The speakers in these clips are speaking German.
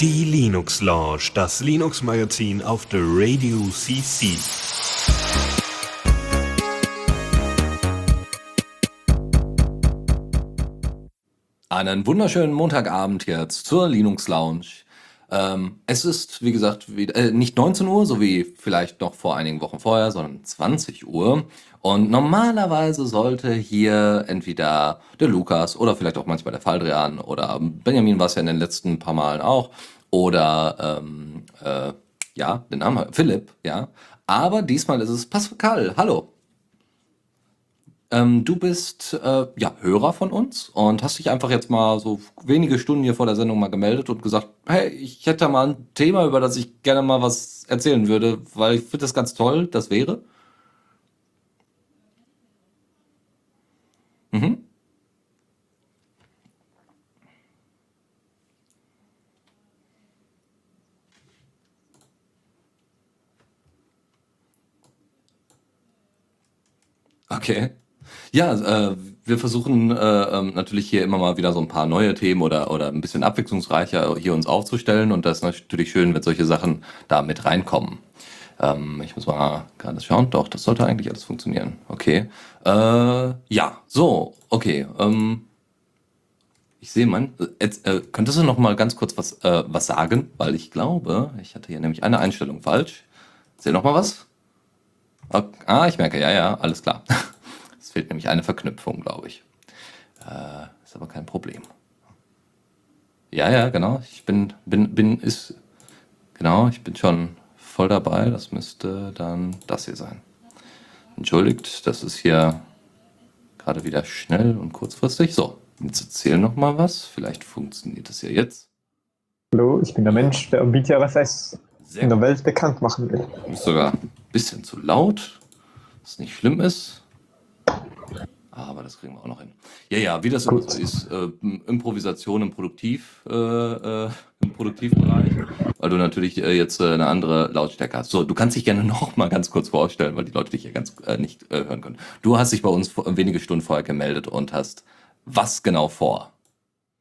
Die Linux Lounge, das Linux Magazin auf der Radio CC. Einen wunderschönen Montagabend jetzt zur Linux Lounge. Ähm, es ist, wie gesagt, wieder, äh, nicht 19 Uhr, so wie vielleicht noch vor einigen Wochen vorher, sondern 20 Uhr. Und normalerweise sollte hier entweder der Lukas oder vielleicht auch manchmal der Faldrian oder Benjamin war es ja in den letzten paar Malen auch oder ähm, äh, ja, den Namen Philipp, ja. Aber diesmal ist es Pascal. Hallo. Ähm, du bist äh, ja Hörer von uns und hast dich einfach jetzt mal so wenige Stunden hier vor der Sendung mal gemeldet und gesagt, hey, ich hätte mal ein Thema, über das ich gerne mal was erzählen würde, weil ich finde das ganz toll. Das wäre? Mhm. Okay. Ja, äh, wir versuchen äh, ähm, natürlich hier immer mal wieder so ein paar neue Themen oder, oder ein bisschen abwechslungsreicher hier uns aufzustellen. Und das ist natürlich schön, wenn solche Sachen da mit reinkommen. Ähm, ich muss mal gerade schauen. Doch, das sollte eigentlich alles funktionieren. Okay. Äh, ja, so, okay. Ähm, ich sehe, man. Jetzt, äh, könntest du noch mal ganz kurz was, äh, was sagen? Weil ich glaube, ich hatte hier nämlich eine Einstellung falsch. Sehe noch mal was? Okay. Ah, ich merke, ja, ja, alles klar. Es fehlt nämlich eine Verknüpfung, glaube ich. Äh, ist aber kein Problem. Ja, ja, genau. Ich bin, bin, bin, ist, genau, ich bin schon voll dabei. Das müsste dann das hier sein. Entschuldigt, das ist hier gerade wieder schnell und kurzfristig. So, jetzt erzähl noch mal was. Vielleicht funktioniert das ja jetzt. Hallo, ich bin der Mensch, der BTRFS in der Welt bekannt machen will. Ist sogar ein bisschen zu laut, was nicht schlimm ist. Aber das kriegen wir auch noch hin. Ja, ja, wie das so ist, äh, Improvisation im Produktiv, äh, äh, im Produktivbereich, weil du natürlich äh, jetzt äh, eine andere Lautstärke hast. So, du kannst dich gerne noch mal ganz kurz vorstellen, weil die Leute dich ja ganz äh, nicht hören können. Du hast dich bei uns vor, wenige Stunden vorher gemeldet und hast was genau vor?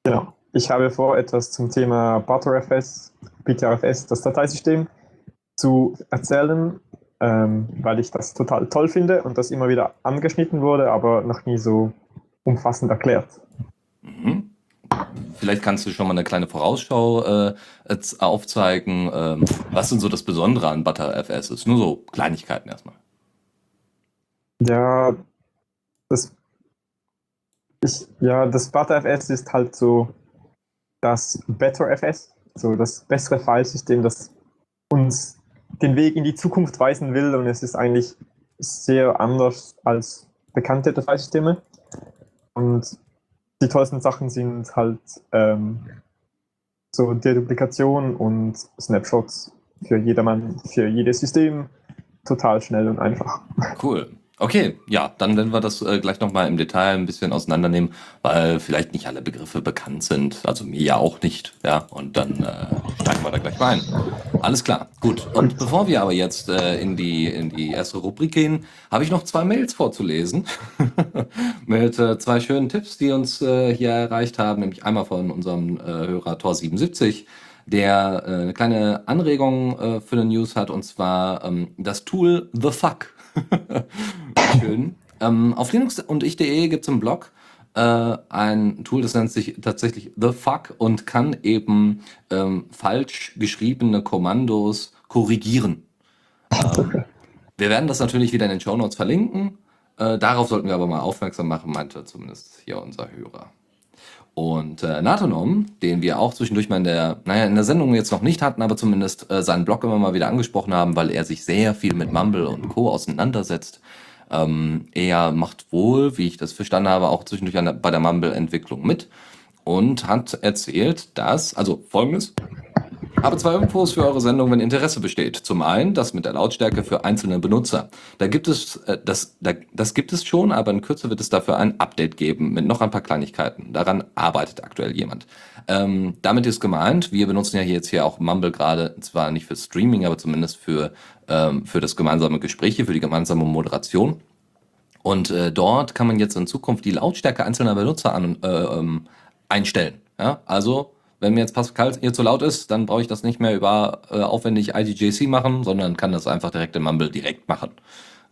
Genau. Ich habe vor, etwas zum Thema ButterFS, BTRFS, das Dateisystem, zu erzählen ähm, weil ich das total toll finde und das immer wieder angeschnitten wurde, aber noch nie so umfassend erklärt. Mhm. Vielleicht kannst du schon mal eine kleine Vorausschau äh, aufzeigen. Ähm, was sind so das Besondere an ButterFS? Ist nur so Kleinigkeiten erstmal. Ja, das, ich, ja, das ButterFS ist halt so das BetterFS, so das bessere Filesystem, das uns den Weg in die Zukunft weisen will und es ist eigentlich sehr anders als bekannte Dateisysteme. Und die tollsten Sachen sind halt ähm, so Deduplikation und Snapshots für jedermann, für jedes System. Total schnell und einfach. Cool. Okay, ja, dann werden wir das äh, gleich nochmal im Detail ein bisschen auseinandernehmen, weil vielleicht nicht alle Begriffe bekannt sind, also mir ja auch nicht, ja, und dann äh, steigen wir da gleich mal ein. Alles klar, gut. Und bevor wir aber jetzt äh, in, die, in die erste Rubrik gehen, habe ich noch zwei Mails vorzulesen mit äh, zwei schönen Tipps, die uns äh, hier erreicht haben, nämlich einmal von unserem äh, Hörer Tor77, der äh, eine kleine Anregung äh, für eine News hat, und zwar ähm, das Tool The Fuck. Schön. Ähm, auf Linux und ich.de gibt es im Blog äh, ein Tool, das nennt sich tatsächlich The Fuck und kann eben ähm, falsch geschriebene Kommandos korrigieren. Ähm, wir werden das natürlich wieder in den Show Notes verlinken. Äh, darauf sollten wir aber mal aufmerksam machen, meinte zumindest hier unser Hörer. Und äh, Natonom, den wir auch zwischendurch mal in der, naja, in der Sendung jetzt noch nicht hatten, aber zumindest äh, seinen Blog immer mal wieder angesprochen haben, weil er sich sehr viel mit Mumble und Co. auseinandersetzt. Ähm, er macht wohl, wie ich das verstanden habe, auch zwischendurch an, bei der Mumble-Entwicklung mit und hat erzählt, dass, also folgendes, habe zwei Infos für eure Sendung, wenn Interesse besteht. Zum einen das mit der Lautstärke für einzelne Benutzer. Da gibt es, äh, das, da, das gibt es schon, aber in Kürze wird es dafür ein Update geben mit noch ein paar Kleinigkeiten. Daran arbeitet aktuell jemand. Ähm, damit ist gemeint, wir benutzen ja hier jetzt hier auch Mumble gerade, zwar nicht für Streaming, aber zumindest für, ähm, für das gemeinsame Gespräch, für die gemeinsame Moderation. Und äh, dort kann man jetzt in Zukunft die Lautstärke einzelner Benutzer an, äh, ähm, einstellen. Ja? Also, wenn mir jetzt Pascal hier zu laut ist, dann brauche ich das nicht mehr über äh, aufwendig IDJC machen, sondern kann das einfach direkt im Mumble direkt machen.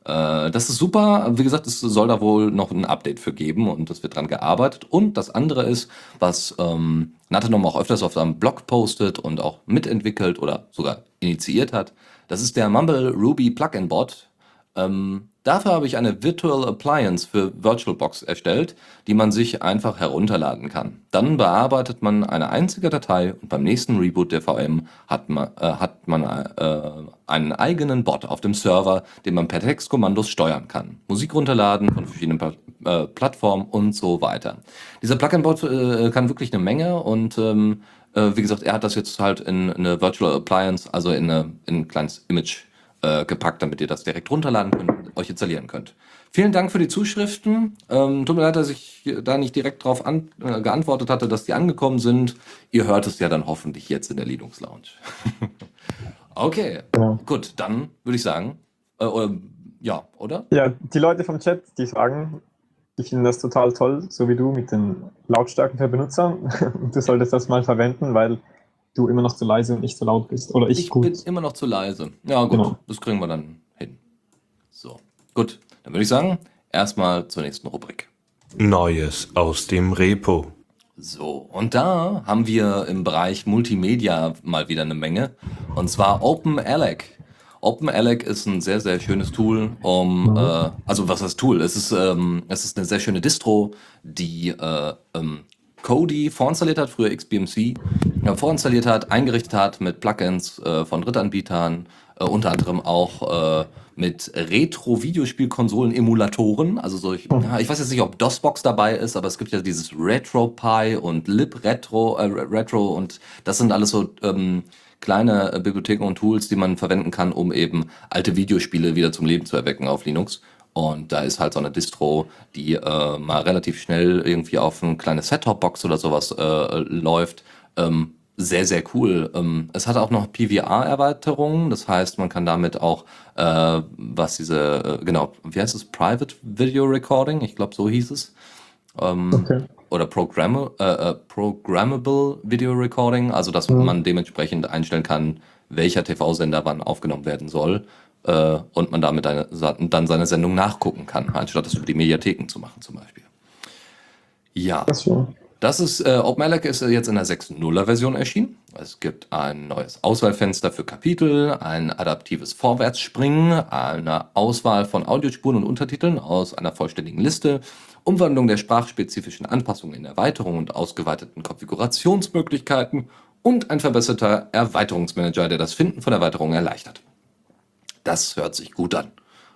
Äh, das ist super. Wie gesagt, es soll da wohl noch ein Update für geben und es wird dran gearbeitet. Und das andere ist, was ähm, Nathanom auch öfters auf seinem Blog postet und auch mitentwickelt oder sogar initiiert hat, das ist der Mumble Ruby Plugin Bot. Ähm, Dafür habe ich eine Virtual Appliance für VirtualBox erstellt, die man sich einfach herunterladen kann. Dann bearbeitet man eine einzige Datei und beim nächsten Reboot der VM hat man, äh, hat man äh, einen eigenen Bot auf dem Server, den man per Textkommandos steuern kann. Musik runterladen von verschiedenen pa äh, Plattformen und so weiter. Dieser Plugin-Bot äh, kann wirklich eine Menge und ähm, äh, wie gesagt, er hat das jetzt halt in eine Virtual Appliance, also in, eine, in ein kleines Image äh, gepackt, damit ihr das direkt runterladen könnt, euch installieren könnt. Vielen Dank für die Zuschriften. Ähm, tut mir leid, dass ich da nicht direkt darauf äh, geantwortet hatte, dass die angekommen sind. Ihr hört es ja dann hoffentlich jetzt in der Linux Lounge. okay, ja. gut, dann würde ich sagen, äh, oder, ja, oder? Ja, die Leute vom Chat, die sagen, die finden das total toll, so wie du mit den Lautstärken für Benutzer. du solltest das mal verwenden, weil du immer noch zu leise und nicht zu laut bist. Oder ich, ich gut. bin immer noch zu leise. Ja, gut, genau. das kriegen wir dann gut. Dann würde ich sagen, erstmal zur nächsten Rubrik. Neues aus dem Repo. So, und da haben wir im Bereich Multimedia mal wieder eine Menge. Und zwar OpenAlec. OpenAlec ist ein sehr, sehr schönes Tool, um, mhm. äh, also was heißt Tool? Es ist, ähm, es ist eine sehr schöne Distro, die äh, ähm, Kodi vorinstalliert hat, früher XBMC, ja, vorinstalliert hat, eingerichtet hat mit Plugins äh, von Drittanbietern, äh, unter anderem auch äh, mit Retro-Videospielkonsolen-Emulatoren, also solch, oh. ich weiß jetzt nicht, ob DOSBox dabei ist, aber es gibt ja dieses RetroPie und LibRetro äh, Retro und das sind alles so ähm, kleine äh, Bibliotheken und Tools, die man verwenden kann, um eben alte Videospiele wieder zum Leben zu erwecken auf Linux. Und da ist halt so eine Distro, die äh, mal relativ schnell irgendwie auf ein kleines Set-Top-Box oder sowas äh, läuft. Ähm, sehr, sehr cool. Ähm, es hat auch noch PVR-Erweiterungen, das heißt, man kann damit auch, äh, was diese, äh, genau, wie heißt es, Private Video Recording, ich glaube, so hieß es. Ähm, okay. Oder Programm äh, äh, Programmable Video Recording, also dass mhm. man dementsprechend einstellen kann, welcher TV-Sender wann aufgenommen werden soll äh, und man damit eine, dann seine Sendung nachgucken kann, anstatt das über die Mediatheken zu machen zum Beispiel. Ja. Das ist, äh, OpenALEC ist jetzt in der 6.0er Version erschienen. Es gibt ein neues Auswahlfenster für Kapitel, ein adaptives Vorwärtsspringen, eine Auswahl von Audiospuren und Untertiteln aus einer vollständigen Liste, Umwandlung der sprachspezifischen Anpassungen in Erweiterungen und ausgeweiteten Konfigurationsmöglichkeiten und ein verbesserter Erweiterungsmanager, der das Finden von Erweiterungen erleichtert. Das hört sich gut an.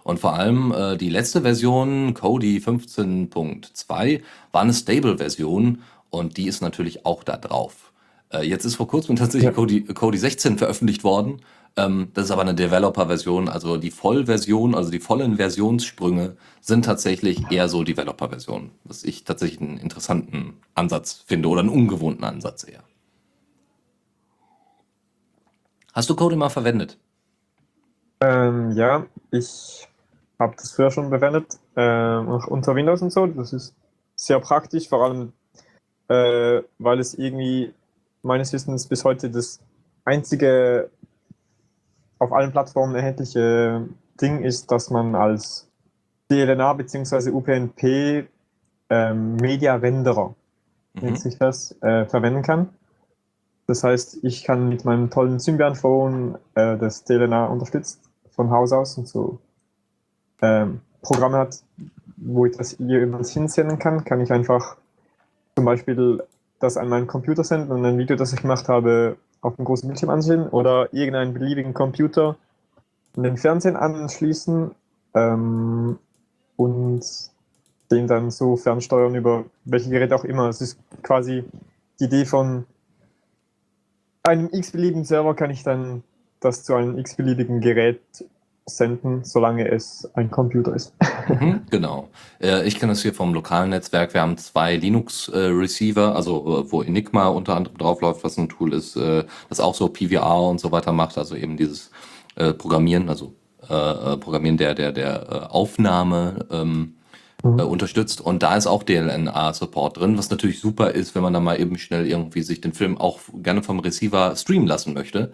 Und vor allem äh, die letzte Version, Kodi 15.2, war eine Stable-Version und die ist natürlich auch da drauf. Äh, jetzt ist vor kurzem tatsächlich ja. Kodi, Kodi 16 veröffentlicht worden. Ähm, das ist aber eine Developer-Version, also die Vollversion, also die vollen Versionssprünge sind tatsächlich eher so Developer-Versionen, was ich tatsächlich einen interessanten Ansatz finde oder einen ungewohnten Ansatz eher. Hast du Kodi mal verwendet? Ähm, ja, ich habe das früher schon verwendet, äh, unter Windows und so. Das ist sehr praktisch, vor allem, äh, weil es irgendwie meines Wissens bis heute das einzige auf allen Plattformen erhältliche Ding ist, dass man als DLNA bzw. UPnP ähm, Media Renderer, mhm. nennt sich das, äh, verwenden kann. Das heißt, ich kann mit meinem tollen Symbian Phone, äh, das DLNA unterstützt, von Haus aus und so ähm, Programme hat, wo ich das jemals hinsenden kann, kann ich einfach zum Beispiel das an meinen Computer senden und ein Video, das ich gemacht habe, auf dem großen Bildschirm ansehen oder irgendeinen beliebigen Computer an den Fernsehen anschließen ähm, und den dann so fernsteuern über welche Geräte auch immer. Es ist quasi die Idee von einem x-beliebigen Server kann ich dann das zu einem x-beliebigen Gerät senden, solange es ein Computer ist. Mhm, genau. Äh, ich kenne das hier vom lokalen Netzwerk. Wir haben zwei Linux-Receiver, äh, also äh, wo Enigma unter anderem draufläuft, was ein Tool ist, äh, das auch so PVR und so weiter macht, also eben dieses Programmieren, also Programmieren der, der, der Aufnahme. Ähm, Mhm. unterstützt und da ist auch DLNA-Support drin, was natürlich super ist, wenn man da mal eben schnell irgendwie sich den Film auch gerne vom Receiver streamen lassen möchte.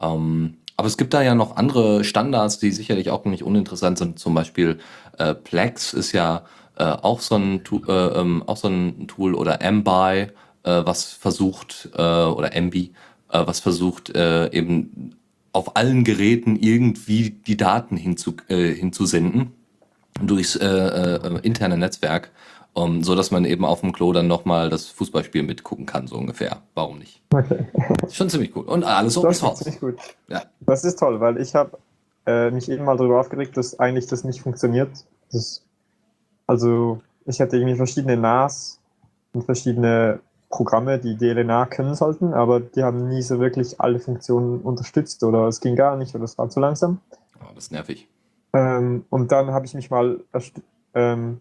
Ähm, aber es gibt da ja noch andere Standards, die sicherlich auch nicht uninteressant sind. Zum Beispiel äh, Plex ist ja äh, auch, so ein, äh, ähm, auch so ein Tool oder MBI, äh, was versucht, äh, oder MB, äh, was versucht eben auf allen Geräten irgendwie die Daten hinzu, hinzusenden durchs interne Netzwerk, um, so dass man eben auf dem Klo dann nochmal das Fußballspiel mitgucken kann, so ungefähr. Warum nicht? Okay. Schon ziemlich cool. Und alles Open Das ist Source. ziemlich gut. Ja. Das ist toll, weil ich habe äh, mich eben mal darüber aufgeregt, dass eigentlich das nicht funktioniert. Das, also ich hatte irgendwie verschiedene NAS und verschiedene Programme, die DLNA können sollten, aber die haben nie so wirklich alle Funktionen unterstützt oder es ging gar nicht oder es war zu langsam. Oh, das ist nervig. Ähm, und dann habe ich mich mal ähm,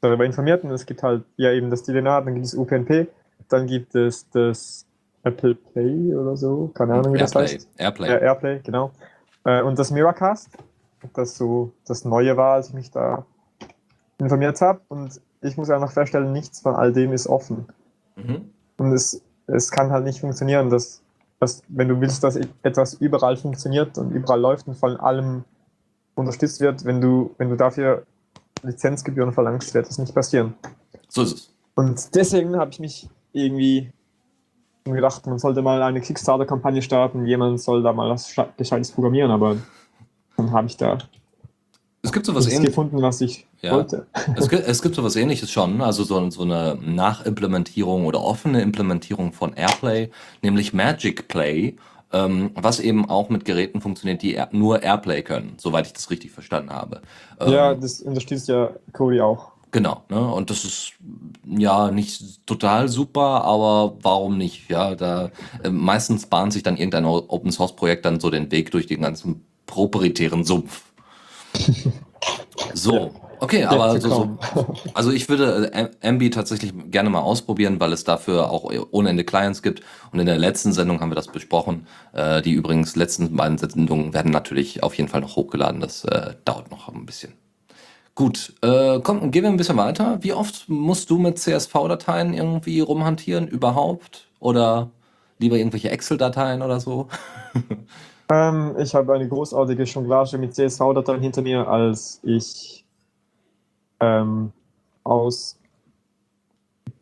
darüber informiert und es gibt halt ja eben das DLNA, dann gibt es UPnP, dann gibt es das Apple Play oder so, keine Ahnung wie das Airplay. heißt. Airplay. Ja, Airplay, genau. Äh, und das Miracast, das so das Neue war, als ich mich da informiert habe. Und ich muss einfach feststellen, nichts von all dem ist offen. Mhm. Und es, es kann halt nicht funktionieren, dass, dass, wenn du willst, dass etwas überall funktioniert und überall läuft und von allem unterstützt wird, wenn du, wenn du dafür Lizenzgebühren verlangst, wird das nicht passieren. So ist es. Und deswegen habe ich mich irgendwie gedacht, man sollte mal eine Kickstarter-Kampagne starten, jemand soll da mal was Gescheites programmieren, aber dann habe ich da Es gibt sowas nichts ähnliches. gefunden, was ich Ja. wollte. Es gibt, es gibt sowas ähnliches schon, also so, so eine Nachimplementierung oder offene Implementierung von Airplay, nämlich Magic Play, ähm, was eben auch mit Geräten funktioniert, die nur Airplay können, soweit ich das richtig verstanden habe. Ähm, Ja, das unterstützt ja Kodi auch. Genau, ne? Und das ist ja nicht total super, aber warum nicht? Ja, da äh, meistens bahnt sich dann irgendein Open Source Projekt dann so den Weg durch den ganzen proprietären Sumpf. So, okay, aber so, so, also ich würde äh, Ambi tatsächlich gerne mal ausprobieren, weil es dafür auch ohne Ende Clients gibt. Und in der letzten Sendung haben wir das besprochen. Äh, die übrigens letzten beiden Sendungen werden natürlich auf jeden Fall noch hochgeladen. Das äh, dauert noch ein bisschen. Gut, äh, komm, gehen wir ein bisschen weiter. Wie oft musst du mit CSV-Dateien irgendwie rumhantieren überhaupt? Oder lieber irgendwelche Excel-Dateien oder so? Ähm, ich habe eine großartige Jonglage mit CSV-Dateien hinter mir, als ich ähm, aus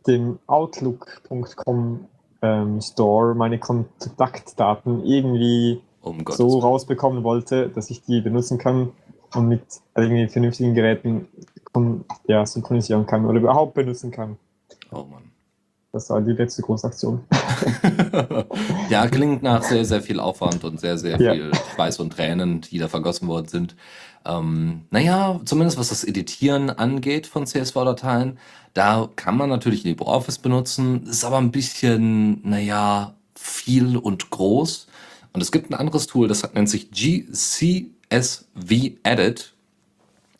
dem Outlook.com ähm, Store meine Kontaktdaten irgendwie Um so rausbekommen wollte, dass ich die benutzen kann und mit irgendwie vernünftigen Geräten ja, synchronisieren kann oder überhaupt benutzen kann. Oh Mann. Das war die letzte Großaktion. ja, klingt nach sehr, sehr viel Aufwand und sehr, sehr Ja. viel Schweiß und Tränen, die da vergossen worden sind. Ähm, naja, zumindest was das Editieren angeht von CSV-Dateien, da kann man natürlich LibreOffice benutzen, ist aber ein bisschen, naja, viel und groß. Und es gibt ein anderes Tool, das nennt sich GCSV Edit.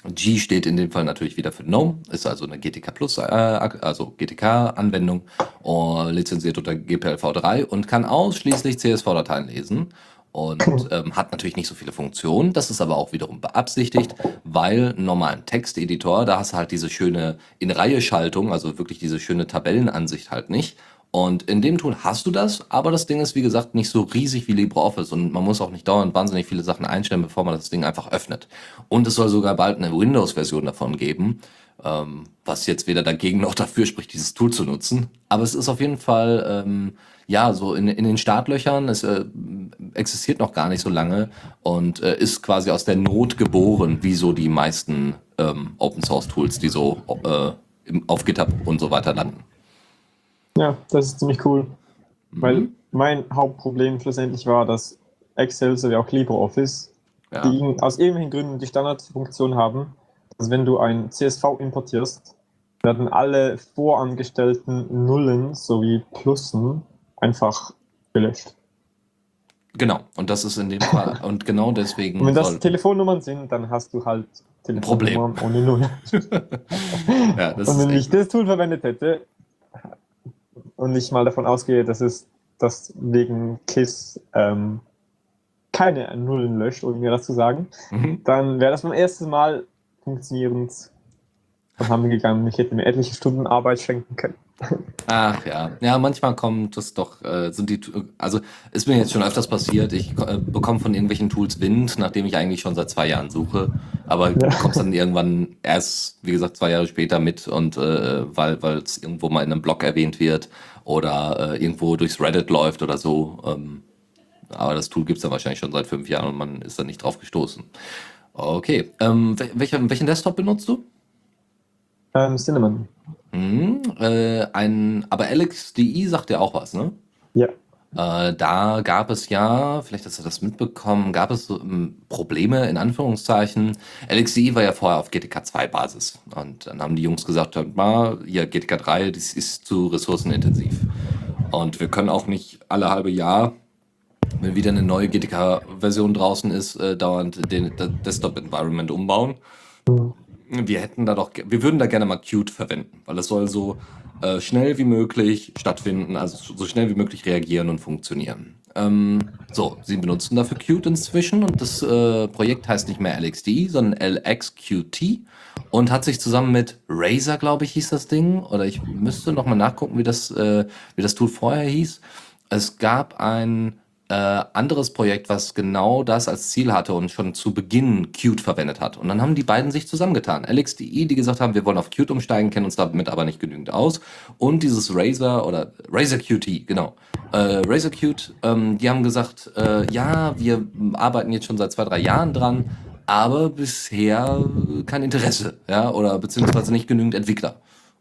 G steht in dem Fall natürlich wieder für GNOME, ist also eine GTK Plus, äh, also GTK-Anwendung, äh, lizenziert unter GPLv3 und kann ausschließlich CSV-Dateien lesen und ähm, hat natürlich nicht so viele Funktionen. Das ist aber auch wiederum beabsichtigt, weil normalen Texteditor, da hast du halt diese schöne In-Reihe-Schaltung, also wirklich diese schöne Tabellenansicht halt nicht. Und in dem Tool hast du das, aber das Ding ist, wie gesagt, nicht so riesig wie LibreOffice und man muss auch nicht dauernd wahnsinnig viele Sachen einstellen, bevor man das Ding einfach öffnet. Und es soll sogar bald eine Windows-Version davon geben, ähm, was jetzt weder dagegen noch dafür spricht, dieses Tool zu nutzen. Aber es ist auf jeden Fall, ähm, ja, so in, in den Startlöchern, es äh, existiert noch gar nicht so lange und äh, ist quasi aus der Not geboren, wie so die meisten ähm, Open-Source-Tools, die so äh, auf GitHub und so weiter landen. Ja, das ist ziemlich cool. Weil Mhm. mein Hauptproblem schlussendlich war, dass Excel sowie auch LibreOffice, Ja. die aus irgendwelchen Gründen die Standardfunktion haben, dass wenn du ein CSV importierst, werden alle vorangestellten Nullen sowie Plussen einfach gelöscht. Genau, und das ist in dem Fall, und genau deswegen Und wenn das Telefonnummern sind, dann hast du halt Problem. Telefonnummern ohne Null. ja, Und wenn ich das Tool verwendet hätte und ich mal davon ausgehe, dass es das wegen KISS ähm, keine Nullen löscht, um mir das zu sagen, mhm. dann wäre das beim ersten Mal funktionierend Dann haben wir gegangen, ich hätte mir etliche Stunden Arbeit schenken können. Ach ja, ja, manchmal kommt das doch, äh, sind die, also ist mir jetzt schon öfters passiert, ich äh, bekomme von irgendwelchen Tools Wind, nachdem ich eigentlich schon seit zwei Jahren suche, aber Ja. kommst dann irgendwann erst, wie gesagt, zwei Jahre später mit und äh, weil es irgendwo mal in einem Blog erwähnt wird oder äh, irgendwo durchs Reddit läuft oder so. Ähm, aber das Tool gibt's dann wahrscheinlich schon seit fünf Jahren und man ist dann nicht drauf gestoßen. Okay, ähm, wel- welcher, welchen Desktop benutzt du? Ähm, Cinnamon. Hm, äh, ein, aber LXDI sagt ja auch was, ne? Ja. Äh, da gab es ja, vielleicht hast du das mitbekommen, gab es so, ähm, Probleme in Anführungszeichen. LXDI war ja vorher auf GTK 2 Basis. Und dann haben die Jungs gesagt, hört mal, ja, GTK 3, das ist zu ressourcenintensiv. Und wir können auch nicht alle halbe Jahr, wenn wieder eine neue GTK-Version draußen ist, äh, dauernd den das Desktop-Environment umbauen. Mhm. Wir hätten da doch, wir würden da gerne mal Qt verwenden, weil es soll so äh, schnell wie möglich stattfinden, also so schnell wie möglich reagieren und funktionieren. Ähm, so, sie benutzen dafür Qt inzwischen und das äh, Projekt heißt nicht mehr LXD, sondern LXQT und hat sich zusammen mit Razer, glaube ich, hieß das Ding, oder ich müsste noch mal nachgucken, wie das, äh, wie das Tool vorher hieß. Es gab ein äh, anderes Projekt, was genau das als Ziel hatte und schon zu Beginn Qt verwendet hat. Und dann haben die beiden sich zusammengetan. LXDE, die gesagt haben, wir wollen auf Qt umsteigen, kennen uns damit aber nicht genügend aus. Und dieses Razer oder Razer Qt, genau. Äh, Razer Qt, ähm, die haben gesagt, äh, ja, wir arbeiten jetzt schon seit zwei, drei Jahren dran, aber bisher kein Interesse, ja, oder beziehungsweise nicht genügend Entwickler.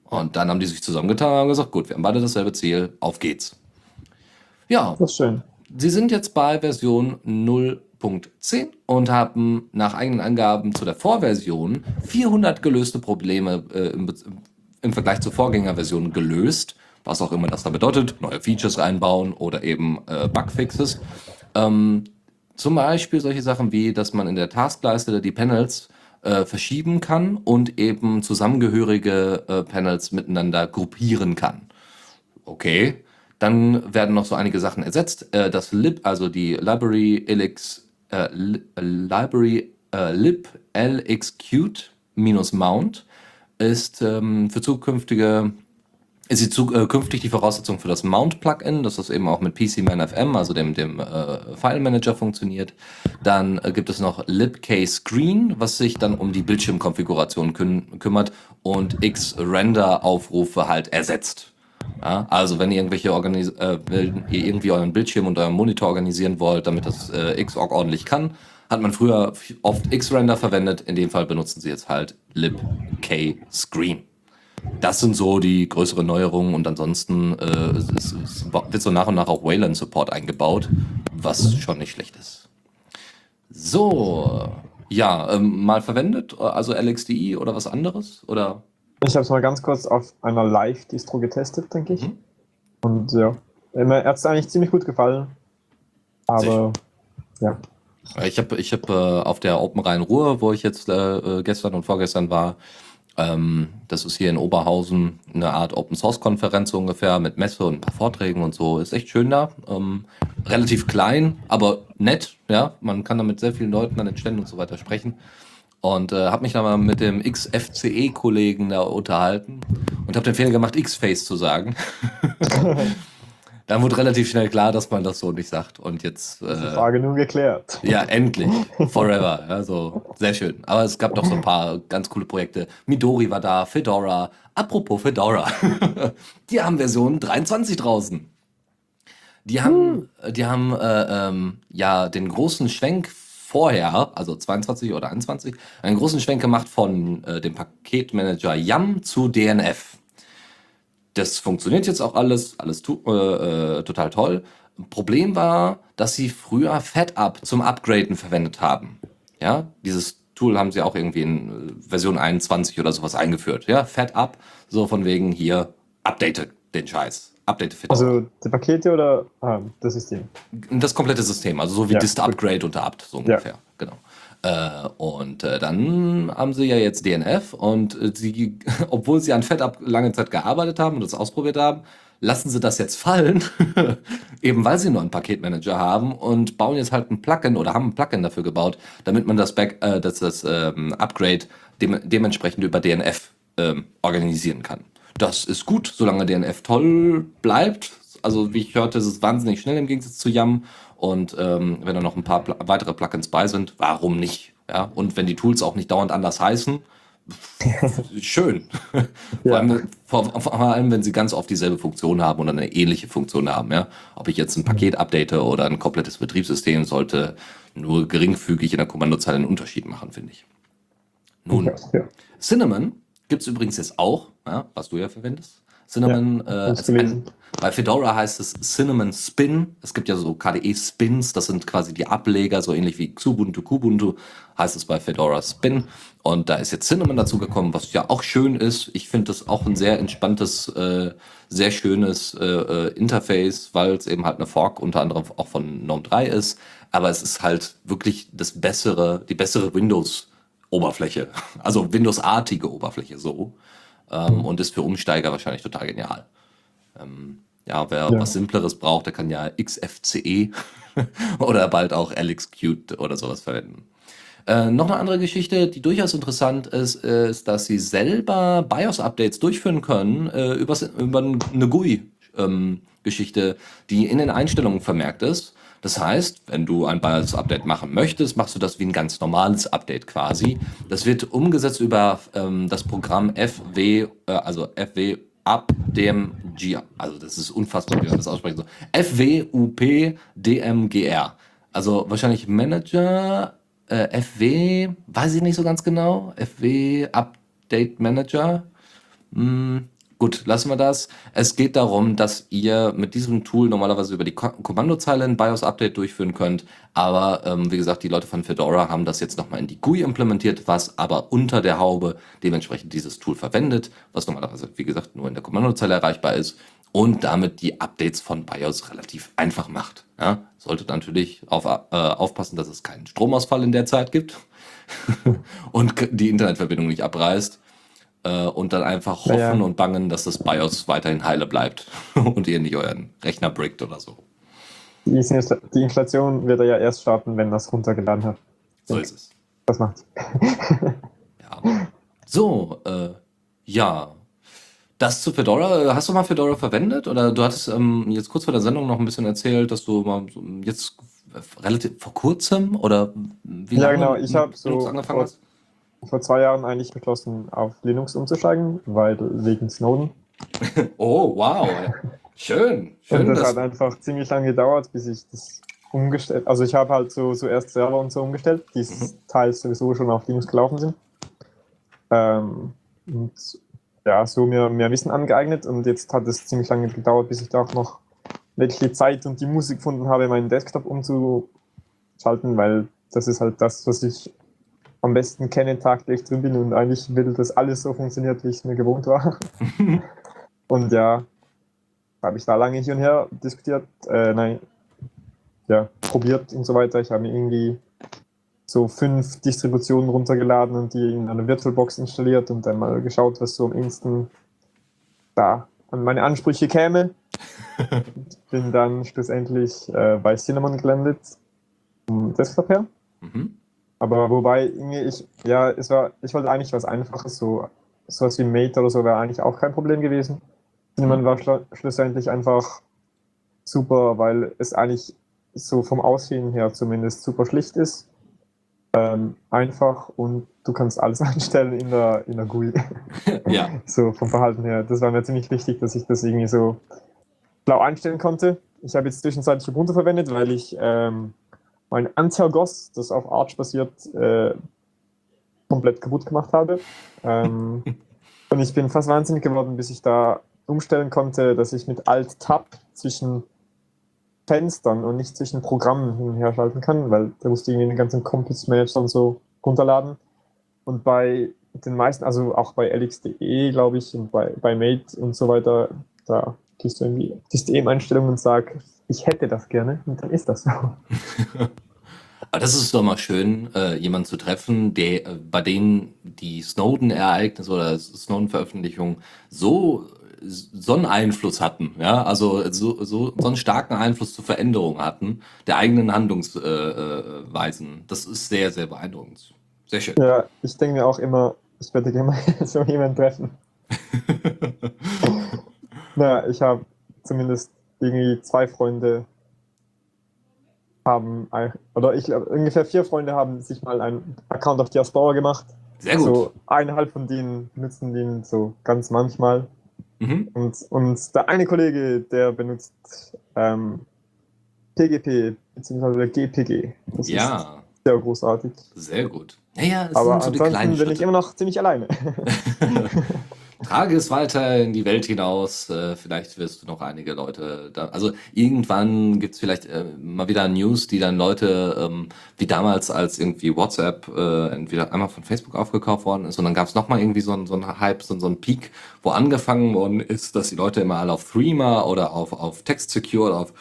Und dann haben die sich zusammengetan und gesagt, gut, wir haben beide dasselbe Ziel, auf geht's. Ja, Das ist schön. Sie sind jetzt bei Version 0.10 und haben nach eigenen Angaben zu der Vorversion 400 gelöste Probleme äh, im, im Vergleich zur Vorgängerversion gelöst. Was auch immer das da bedeutet. Neue Features reinbauen oder eben äh, Bugfixes. Ähm, zum Beispiel solche Sachen wie, dass man in der Taskleiste die Panels äh, verschieben kann und eben zusammengehörige äh, Panels miteinander gruppieren kann. Okay. Dann werden noch so einige Sachen ersetzt. Äh, das lib, also die Library LX, äh, äh, Library äh, lib lxqt minus mount ist ähm, für zukünftige ist sie zu, äh, künftig die Voraussetzung für das Mount-Plugin, dass das eben auch mit PCManFM, also dem, dem äh, File-Manager funktioniert. Dann äh, gibt es noch libkscreen, was sich dann um die Bildschirmkonfiguration küm kümmert und X-Render-Aufrufe halt ersetzt. Ja, also wenn ihr irgendwelche Organis äh, wenn ihr irgendwie euren Bildschirm und euren Monitor organisieren wollt, damit das äh, Xorg ordentlich kann, hat man früher oft X-Render verwendet. In dem Fall benutzen sie jetzt halt libkscreen. Das sind so die größeren Neuerungen und ansonsten äh, es, es, wird so nach und nach auch Wayland-Support eingebaut, was schon nicht schlecht ist. So, ja, ähm, mal verwendet, also LXDI oder was anderes? Oder? Ich habe es mal ganz kurz auf einer Live-Distro getestet, denke ich. Mhm. Und ja, mir hat es eigentlich ziemlich gut gefallen. Aber ja, Ich habe ich hab, äh, auf der Open Rhein-Ruhr, wo ich jetzt äh, äh, gestern und vorgestern war, ähm, das ist hier in Oberhausen eine Art Open-Source-Konferenz so ungefähr mit Messe und ein paar Vorträgen und so. Ist echt schön da. Ähm, relativ klein, aber nett. Ja, man kann da mit sehr vielen Leuten an den Ständen und so weiter sprechen. Und äh, habe mich dann mal mit dem XFCE-Kollegen da unterhalten und habe den Fehler gemacht, X-Face zu sagen. dann wurde relativ schnell klar, dass man das so nicht sagt. Und jetzt. die Äh, Frage nun geklärt. ja, endlich. Forever. Also, sehr schön. Aber es gab noch so ein paar ganz coole Projekte. Midori war da, Fedora. Apropos Fedora. die haben Version 23 draußen. Die haben, die haben äh, ähm, ja den großen Schwenk vorher, also 22 oder 21, einen großen Schwenk gemacht von äh, dem Paketmanager YAM zu DNF. Das funktioniert jetzt auch alles, alles tu, äh, äh, total toll. Problem war, dass sie früher FedUp zum Upgraden verwendet haben. Ja, dieses Tool haben sie auch irgendwie in äh, Version 21 oder sowas eingeführt. Ja, FedUp, so von wegen hier, update den Scheiß. Update Fedora. Also die Pakete oder ah, das System? Das komplette System, also so wie Ja, Dist. Upgrade unter Apt, so ungefähr. Genau. Äh, und äh, dann haben sie ja jetzt DNF und äh, sie, obwohl sie an FedUp lange Zeit gearbeitet haben und das ausprobiert haben, lassen sie das jetzt fallen, eben weil sie nur einen Paketmanager haben und bauen jetzt halt ein Plugin oder haben ein Plugin dafür gebaut, damit man das, Back, äh, das, das ähm, Upgrade dem, dementsprechend über DNF ähm, organisieren kann. Das ist gut, solange DNF toll bleibt. Also wie ich hörte, ist es wahnsinnig schnell im Gegensatz zu YAM. Und ähm, wenn da noch ein paar Pl weitere Plugins bei sind, warum nicht? Ja? Und wenn die Tools auch nicht dauernd anders heißen, schön. vor, allem, vor, vor, allem, wenn sie ganz oft dieselbe Funktion haben oder eine ähnliche Funktion haben. Ja? Ob ich jetzt ein Paket update oder ein komplettes Betriebssystem, sollte nur geringfügig in der Kommandozeile einen Unterschied machen, finde ich. Nun, ja. Cinnamon gibt es übrigens jetzt auch, ja, was du ja verwendest. Cinnamon, ja, äh, ein, bei Fedora heißt es Cinnamon Spin. Es gibt ja so KDE-Spins, das sind quasi die Ableger, so ähnlich wie Xubuntu, Kubuntu, heißt es bei Fedora Spin. Und da ist jetzt Cinnamon dazugekommen, was ja auch schön ist. Ich finde das auch ein sehr entspanntes, äh, sehr schönes äh, äh Interface, weil es eben halt eine Fork unter anderem auch von GNOME 3 ist. Aber es ist halt wirklich das bessere, die bessere Windows-Oberfläche. Also Windows-artige Oberfläche so ähm, und ist für Umsteiger wahrscheinlich total genial. Ähm, ja, wer ja. was Simpleres braucht, der kann ja XFCE oder bald auch LXQt oder sowas verwenden. Äh, noch eine andere Geschichte, die durchaus interessant ist, ist, dass sie selber BIOS-Updates durchführen können äh, über, über eine GUI-Geschichte, ähm, die in den Einstellungen vermerkt ist. Das heißt, wenn du ein BIOS-Update machen möchtest, machst du das wie ein ganz normales Update quasi. Das wird umgesetzt über ähm, das Programm FW, äh, also FW ab dem G, also das ist unfassbar, wie man das aussprechen soll. FWUP DMGR. Also wahrscheinlich Manager, äh, FW, weiß ich nicht so ganz genau. FW Update Manager. Hm, Gut, lassen wir das. Es geht darum, dass ihr mit diesem Tool normalerweise über die Ko Kommandozeile ein BIOS-Update durchführen könnt. Aber ähm, wie gesagt, die Leute von Fedora haben das jetzt nochmal in die GUI implementiert, was aber unter der Haube dementsprechend dieses Tool verwendet, was normalerweise, wie gesagt, nur in der Kommandozeile erreichbar ist und damit die Updates von BIOS relativ einfach macht. Ja, solltet natürlich auf, äh, aufpassen, dass es keinen Stromausfall in der Zeit gibt und die Internetverbindung nicht abreißt äh, und dann einfach hoffen ja. und bangen, dass das BIOS weiterhin heile bleibt und ihr nicht euren Rechner brickt oder so. Die, Inflation wird er ja erst starten, wenn das runtergeladen hat. So ist es. Das macht. ja. So, äh, ja. Das zu Fedora, hast du mal Fedora verwendet? Oder du hattest ähm, jetzt kurz vor der Sendung noch ein bisschen erzählt, dass du mal so jetzt relativ vor kurzem oder wie lange? Ja, genau, ich habe so angefangen hast? Vor zwei Jahren eigentlich beschlossen, auf Linux umzusteigen, weil wegen Snowden. oh, wow. Schön. Schön und das hat einfach ziemlich lange gedauert, bis ich das umgestellt Also ich habe halt so zuerst so Server und so umgestellt, die mhm. teils sowieso schon auf Linux gelaufen sind. Ähm, und ja, so mir mehr Wissen angeeignet und jetzt hat es ziemlich lange gedauert, bis ich da auch noch wirklich die Zeit und die Musik gefunden habe, meinen Desktop umzuschalten, weil das ist halt das, was ich am besten kenne, tagtäglich drin bin und eigentlich will, dass alles so funktioniert, wie ich es mir gewohnt war. und ja, habe ich da lange hier und her diskutiert, äh, nein, ja, probiert und so weiter. Ich habe mir irgendwie so fünf Distributionen runtergeladen und die in einer VirtualBox installiert und dann mal geschaut, was so am ehesten da an meine Ansprüche käme. bin dann schlussendlich äh, bei Cinnamon gelandet, vom Desktop her. Mhm. Aber wobei, ich, ja, es war, ich wollte eigentlich was Einfaches, so sowas wie Mate oder so wäre eigentlich auch kein Problem gewesen. Cinnamon war schlu schlussendlich einfach super, weil es eigentlich so vom Aussehen her zumindest super schlicht ist. Ähm, einfach und du kannst alles einstellen in der, in der GUI. ja. So vom Verhalten her. Das war mir ziemlich wichtig, dass ich das irgendwie so blau einstellen konnte. Ich habe jetzt zwischenzeitlich Ubuntu verwendet, weil ich ähm, mein Antergos, das auf Arch basiert, äh, komplett kaputt gemacht habe. Ähm, und ich bin fast wahnsinnig geworden, bis ich da umstellen konnte, dass ich mit Alt-Tab zwischen Fenstern und nicht zwischen Programmen hin und her schalten kann, weil da musste ich den ganzen Compass Manager und so runterladen. Und bei den meisten, also auch bei LX.de, glaube ich, und bei, bei Mate und so weiter, da gehst du irgendwie Systemeinstellungen und sagst, ich hätte das gerne und dann ist das so. Aber das ist doch mal schön, äh, jemanden zu treffen, der, äh, bei denen die Snowden-Ereignisse oder Snowden-Veröffentlichung so, so einen Einfluss hatten, ja, also so, so, so einen starken Einfluss zur Veränderung hatten, der eigenen Handlungsweisen. Äh, äh, das ist sehr, sehr beeindruckend. Sehr schön. Ja, ich denke mir auch immer, ich werde gerne mal so jemanden treffen. naja, ich habe zumindest irgendwie zwei Freunde haben, oder ich glaube, ungefähr vier Freunde haben sich mal einen Account auf Diaspora gemacht. Sehr gut. So eineinhalb von denen nutzen den so ganz manchmal. Mhm. Und, und der eine Kollege, der benutzt ähm, PGP bzw. GPG. Das ist Ja, sehr großartig. sehr gut. Naja, es Aber sind so die kleinen ansonsten bin ich Schritte. immer noch ziemlich alleine. Trage es weiter in die Welt hinaus. Äh, vielleicht wirst du noch einige Leute da. Also irgendwann gibt's vielleicht äh, mal wieder News, die dann Leute, ähm, wie damals, als irgendwie WhatsApp äh, entweder einmal von Facebook aufgekauft worden ist und dann gab's noch mal irgendwie so einen so einen Hype, so, so einen Peak, wo angefangen worden ist, dass die Leute immer alle auf Threema oder auf, auf Text Secure oder auf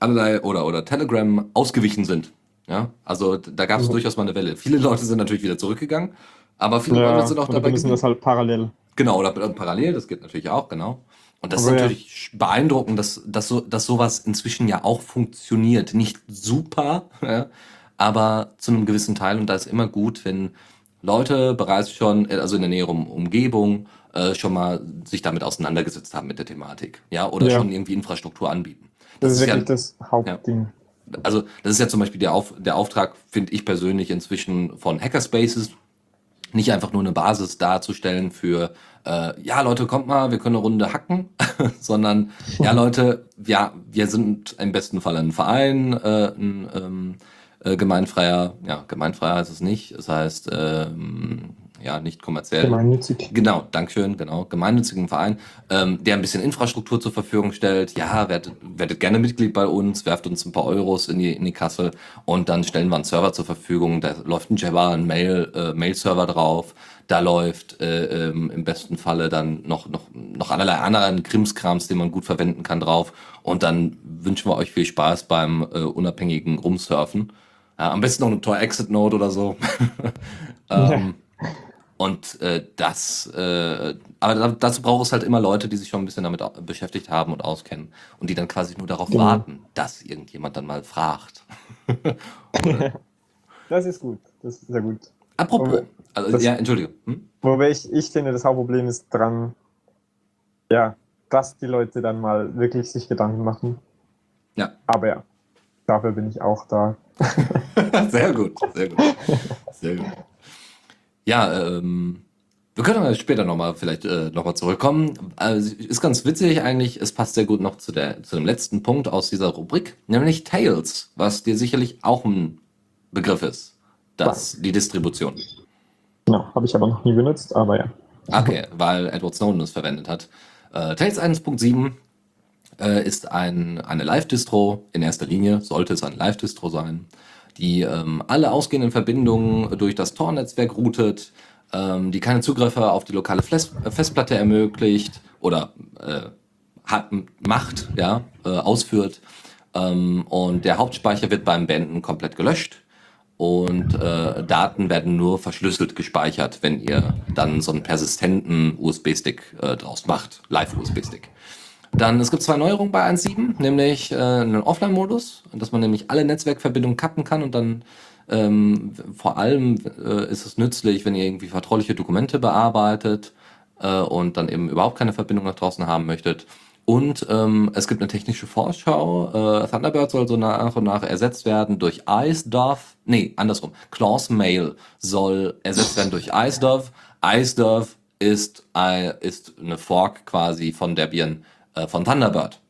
allerlei oder, oder Telegram ausgewichen sind. Ja, also da gab's Mhm. durchaus mal eine Welle. Viele Leute sind natürlich wieder zurückgegangen, aber viele Leute sind auch dabei benutzen geblieben. das halt parallel. Genau, oder parallel, das geht natürlich auch, genau. Und das Aber ist ja. natürlich beeindruckend, dass, dass, so, dass sowas inzwischen ja auch funktioniert. Nicht super, ja, aber zu einem gewissen Teil. Und da ist immer gut, wenn Leute bereits schon, äh, also in der näheren Umgebung, äh, schon mal sich damit auseinandergesetzt haben mit der Thematik. Ja, oder Ja. schon irgendwie Infrastruktur anbieten. Das, ist ja, wirklich das Hauptding. also das ist ja zum Beispiel der, Auf, der Auftrag, finde ich persönlich inzwischen von Hackerspaces, nicht einfach nur eine Basis darzustellen für, äh, ja Leute, kommt mal, wir können eine Runde hacken, sondern, ja Leute, ja, wir sind im besten Fall ein Verein, äh, ein ähm, äh, gemeinfreier, ja, gemeinfreier heißt es nicht, es heißt, ähm, ja, nicht kommerziell. Gemeinnützig. Genau, Dankeschön, genau. Gemeinnützigen Verein, ähm, der ein bisschen Infrastruktur zur Verfügung stellt. Ja, werdet, werdet gerne Mitglied bei uns, werft uns ein paar Euros in die, in die Kasse und dann stellen wir einen Server zur Verfügung. Da läuft ein Java, ein Mail, äh, Mail-Server drauf. Da läuft äh, ähm, im besten Falle dann noch, noch, noch allerlei anderen Krimskrams, den man gut verwenden kann, drauf. Und dann wünschen wir euch viel Spaß beim äh, unabhängigen Rumsurfen. Ja, am besten noch eine Tor-Exit-Note oder so. ähm, und äh, das, äh, aber da, dazu braucht es halt immer Leute, die sich schon ein bisschen damit beschäftigt haben und auskennen und die dann quasi nur darauf Genau. warten, dass irgendjemand dann mal fragt. Das ist gut. Das ist sehr gut. Apropos, also, das- ja, entschuldige. Hm? Wobei ich, ich finde, das Hauptproblem ist dran, ja, dass die Leute dann mal wirklich sich Gedanken machen. Ja. Aber ja, dafür bin ich auch da. sehr gut, sehr gut, sehr gut. Ja, ähm, wir können aber später nochmal vielleicht äh, nochmal zurückkommen. Also, ist ganz witzig eigentlich, es passt sehr gut noch zu, der, zu dem letzten Punkt aus dieser Rubrik, nämlich Tails, was dir sicherlich auch ein Begriff ist. Das, die Distribution. Ja, habe ich aber noch nie benutzt, aber ja. Okay, weil Edward Snowden es verwendet hat. Äh, Tails 1.7 äh, ist ein, eine Live-Distro, in erster Linie sollte es eine Live-Distro sein, die ähm, alle ausgehenden Verbindungen durch das Tor-Netzwerk routet, ähm, die keine Zugriffe auf die lokale Fles Festplatte ermöglicht oder äh, hat, macht, ja, äh, ausführt. Ähm, und der Hauptspeicher wird beim Beenden komplett gelöscht und äh, Daten werden nur verschlüsselt gespeichert, wenn ihr dann so einen persistenten USB-Stick äh, draus macht, Live-USB-Stick. Dann, es gibt zwei Neuerungen bei 1.7, nämlich äh, einen Offline-Modus, dass man nämlich alle Netzwerkverbindungen kappen kann und dann ähm, vor allem äh, ist es nützlich, wenn ihr irgendwie vertrauliche Dokumente bearbeitet äh, und dann eben überhaupt keine Verbindung nach draußen haben möchtet. Und ähm, es gibt eine technische Vorschau. Äh, Thunderbird soll so nach und nach ersetzt werden durch IceDove. Nee, andersrum. Claws Mail soll ersetzt werden durch IceDove. IceDove ist, äh, ist eine Fork quasi von Debian äh, von Thunderbird.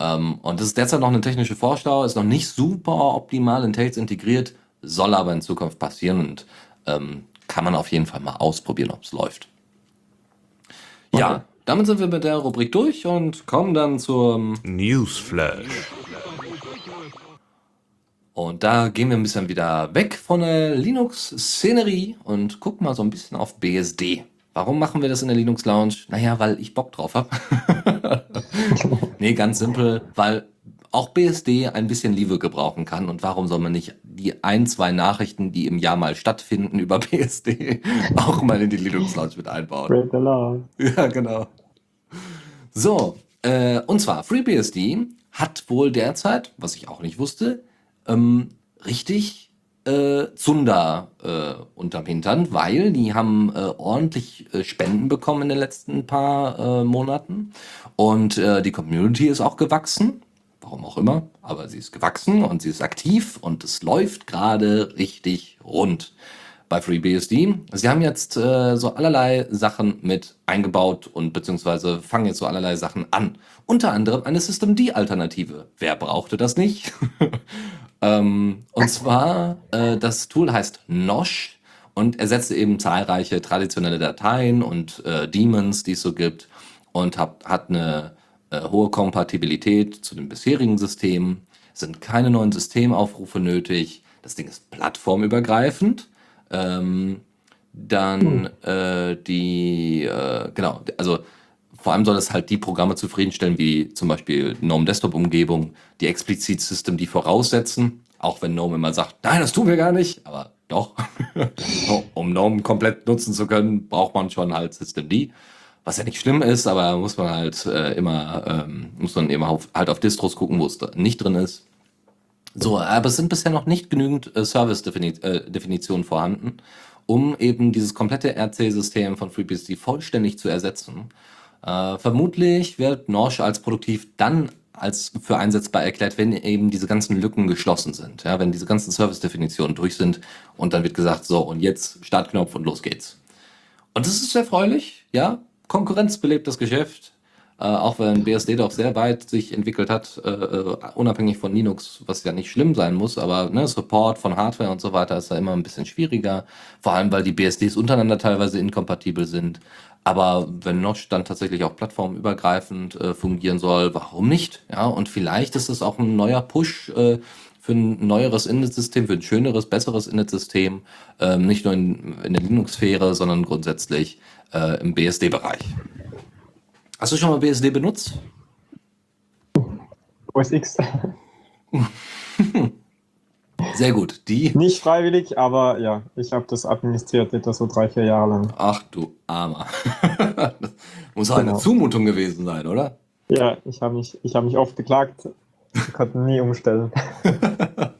Ähm, und das ist derzeit noch eine technische Vorschau, ist noch nicht super optimal in Tails integriert, soll aber in Zukunft passieren und ähm, kann man auf jeden Fall mal ausprobieren, ob es läuft. Ja, Okay. damit sind wir mit der Rubrik durch und kommen dann zum. Newsflash. Und da gehen wir ein bisschen wieder weg von der Linux-Szenerie und gucken mal so ein bisschen auf BSD. Warum machen wir das in der Linux Lounge? Naja, weil ich Bock drauf habe. nee, ganz simpel, weil auch BSD ein bisschen Liebe gebrauchen kann. Und warum soll man nicht die ein, zwei Nachrichten, die im Jahr mal stattfinden über BSD, auch mal in die Linux Lounge mit einbauen? Break the law. Ja, genau. So, äh, und zwar FreeBSD hat wohl derzeit, was ich auch nicht wusste, ähm, richtig äh, Zunder äh, unterm Hintern, weil die haben äh, ordentlich äh, Spenden bekommen in den letzten paar äh, Monaten und äh, die Community ist auch gewachsen, warum auch immer, aber sie ist gewachsen und sie ist aktiv und es läuft gerade richtig rund bei FreeBSD. Sie haben jetzt äh, so allerlei Sachen mit eingebaut und beziehungsweise fangen jetzt so allerlei Sachen an. Unter anderem eine Systemd-Alternative. Wer brauchte das nicht? ähm, und zwar, äh, das Tool heißt Nosh und ersetzt eben zahlreiche traditionelle Dateien und äh, Daemons, die es so gibt und hat, hat eine äh, hohe Kompatibilität zu den bisherigen Systemen. Es sind keine neuen Systemaufrufe nötig. Das Ding ist plattformübergreifend. Ähm, dann äh, die, äh, genau, also vor allem soll es halt die Programme zufriedenstellen, wie zum Beispiel GNOME Desktop-Umgebung, die explizit System die voraussetzen, auch wenn GNOME immer sagt, nein, das tun wir gar nicht, aber doch. um GNOME komplett nutzen zu können, braucht man schon halt System D. Was ja nicht schlimm ist, aber muss man halt äh, immer, ähm, muss man immer auf, halt auf Distros gucken, wo es nicht drin ist. So, aber es sind bisher noch nicht genügend äh, Service-Definitionen äh, vorhanden, um eben dieses komplette RC-System von FreeBSD vollständig zu ersetzen. Äh, vermutlich wird Norsch als produktiv dann als für einsetzbar erklärt, wenn eben diese ganzen Lücken geschlossen sind, ja, wenn diese ganzen Service-Definitionen durch sind und dann wird gesagt, so und jetzt Startknopf und los geht's. Und das ist erfreulich, ja, Konkurrenz belebt das Geschäft, äh, auch wenn BSD doch sehr weit sich entwickelt hat, äh, äh, unabhängig von Linux, was ja nicht schlimm sein muss, aber ne, Support von Hardware und so weiter ist da immer ein bisschen schwieriger, vor allem weil die BSDs untereinander teilweise inkompatibel sind. Aber wenn Notch dann tatsächlich auch plattformübergreifend äh, fungieren soll, warum nicht? Ja, und vielleicht ist es auch ein neuer Push äh, für ein neueres Init-System, für ein schöneres, besseres Init-System, ähm, nicht nur in, in der Linux-Sphäre, sondern grundsätzlich äh, im BSD-Bereich. Hast du schon mal BSD benutzt? OS X. Sehr gut. Die. Nicht freiwillig, aber ja, ich habe das administriert etwa so drei, vier Jahre lang. Ach du Armer. das muss auch genau. eine Zumutung gewesen sein, oder? Ja, ich habe mich, hab mich oft beklagt. Ich konnte nie umstellen.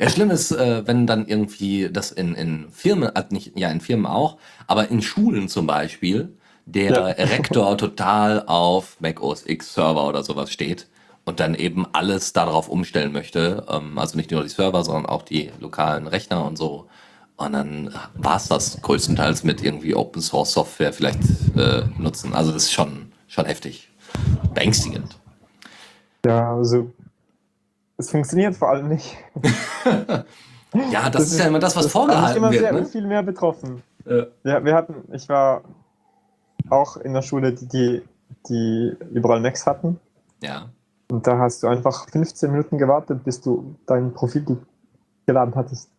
Ja, schlimm ist, äh, wenn dann irgendwie das in, in Firmen, also nicht, ja, in Firmen auch, aber in Schulen zum Beispiel, der ja. Rektor total auf Mac OS X Server oder sowas steht und dann eben alles darauf umstellen möchte. Ähm, also nicht nur die Server, sondern auch die lokalen Rechner und so. Und dann war es das größtenteils mit irgendwie Open Source Software vielleicht äh, nutzen. Also das ist schon, schon heftig. Beängstigend. Ja, also es funktioniert vor allem nicht. ja, das, das, ist ja immer das, was das vorgehalten immer wird. Sehr ne? viel mehr betroffen. Ja. ja. wir hatten, ich war auch in der Schule, die, die überall Macs hatten. Ja. Und da hast du einfach 15 Minuten gewartet, bis du dein Profil geladen hattest.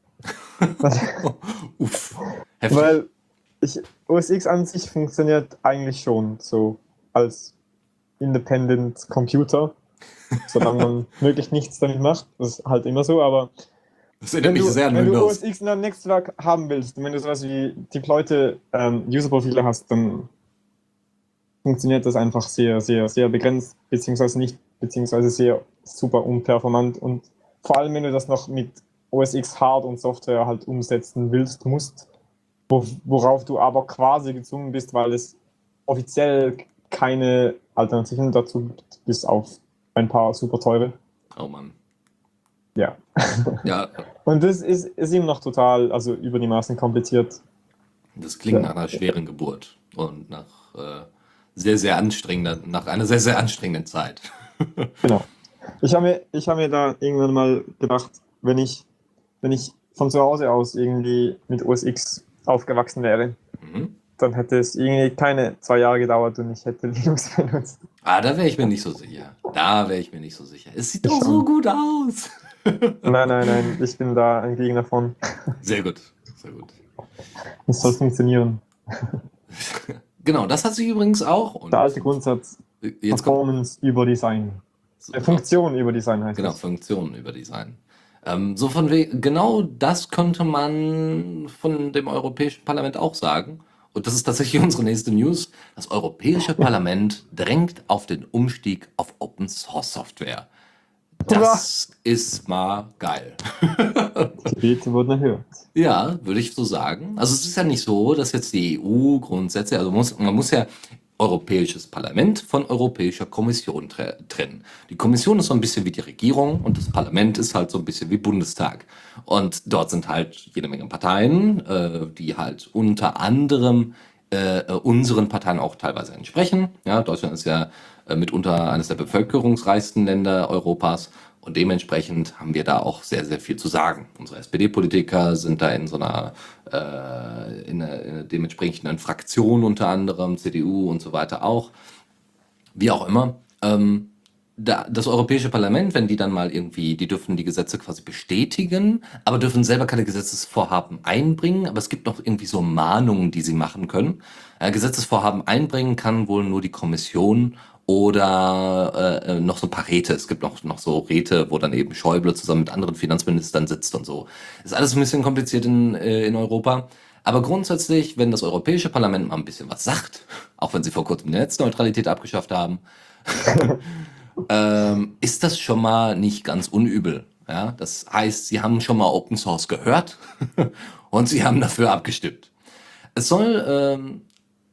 Uff. Heftig. Weil ich, OS X an sich funktioniert eigentlich schon so als Independent Computer, solange man möglichst nichts damit macht. Das ist halt immer so, aber das erinnert mich du, sehr an Wenn Windows. du OS X in deinem Netzwerk haben willst wenn du sowas wie Deployte ähm, User-Profile hast, dann funktioniert das einfach sehr, sehr, sehr begrenzt, beziehungsweise nicht, beziehungsweise sehr super unperformant. Und vor allem, wenn du das noch mit OS X Hard und Software halt umsetzen willst, musst, worauf du aber quasi gezwungen bist, weil es offiziell keine Alternativen dazu gibt, bis auf ein paar super teure. Oh Mann. Ja. ja. Und das ist, ist ihm noch total, also über die Maßen kompliziert. Das klingt ja. nach einer schweren Geburt und nach äh, sehr, sehr anstrengender, nach einer sehr, sehr anstrengenden Zeit. Genau. Ich habe mir, hab mir da irgendwann mal gedacht, wenn ich, wenn ich von zu Hause aus irgendwie mit OS X aufgewachsen wäre, mhm. dann hätte es irgendwie keine zwei Jahre gedauert und ich hätte Linux benutzt. Ah, da wäre ich mir nicht so sicher. Da wäre ich mir nicht so sicher. Es sieht doch so gut aus. nein, nein, nein, ich bin da ein Gegner von. Sehr gut, sehr gut. Es soll funktionieren. Genau, das hat sich übrigens auch. Der alte Grundsatz jetzt Performance über Design. So, äh, Funktion über Design heißt Genau, das. Funktion über Design. Ähm, so von genau das könnte man von dem Europäischen Parlament auch sagen. Und das ist tatsächlich unsere nächste News. Das Europäische Parlament drängt auf den Umstieg auf Open Source Software. Das ist mal geil. Gebete wurden erhört. Ja, würde ich so sagen. Also es ist ja nicht so, dass jetzt die EU Grundsätze, also muss, man muss ja Europäisches Parlament von Europäischer Kommission tre trennen. Die Kommission ist so ein bisschen wie die Regierung und das Parlament ist halt so ein bisschen wie Bundestag. Und dort sind halt jede Menge Parteien, äh, die halt unter anderem äh, unseren Parteien auch teilweise entsprechen. Ja, Deutschland ist ja äh, mitunter eines der bevölkerungsreichsten Länder Europas und dementsprechend haben wir da auch sehr, sehr viel zu sagen. Unsere SPD-Politiker sind da in so einer, in einer, in einer dementsprechenden Fraktion unter anderem, CDU und so weiter auch. Wie auch immer. Ähm, da, das Europäische Parlament, wenn die dann mal irgendwie, die dürfen die Gesetze quasi bestätigen, aber dürfen selber keine Gesetzesvorhaben einbringen. Aber es gibt noch irgendwie so Mahnungen, die sie machen können. Äh, Gesetzesvorhaben einbringen kann wohl nur die Kommission oder äh, noch so ein paar Räte. Es gibt noch, noch so Räte, wo dann eben Schäuble zusammen mit anderen Finanzministern sitzt und so. Ist alles ein bisschen kompliziert in, äh, in Europa. Aber grundsätzlich, wenn das Europäische Parlament mal ein bisschen was sagt, auch wenn sie vor kurzem die Netzneutralität abgeschafft haben, ähm, ist das schon mal nicht ganz unübel. Ja? Das heißt, sie haben schon mal Open Source gehört und sie haben dafür abgestimmt. Es soll ähm,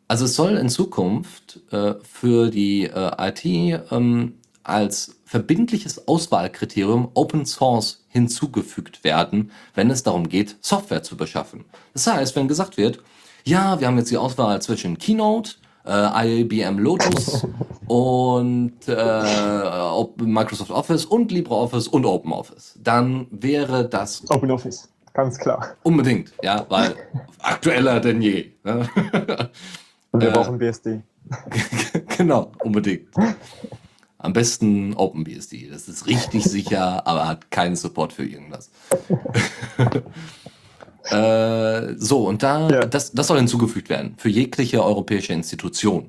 also es soll in Zukunft äh, für die äh, IT ähm, als verbindliches Auswahlkriterium Open Source hinzugefügt werden, wenn es darum geht, Software zu beschaffen. Das heißt, wenn gesagt wird, ja, wir haben jetzt die Auswahl zwischen Keynote, äh, IBM Lotus und äh, Microsoft Office und LibreOffice und OpenOffice, dann wäre das OpenOffice, ganz klar. Unbedingt, ja, weil aktueller denn je. Ne? Und wir äh, brauchen BSD. genau, unbedingt. Am besten OpenBSD. Das ist richtig sicher, aber hat keinen Support für irgendwas. äh, so, und da, ja. das, das soll hinzugefügt werden für jegliche europäische Institution.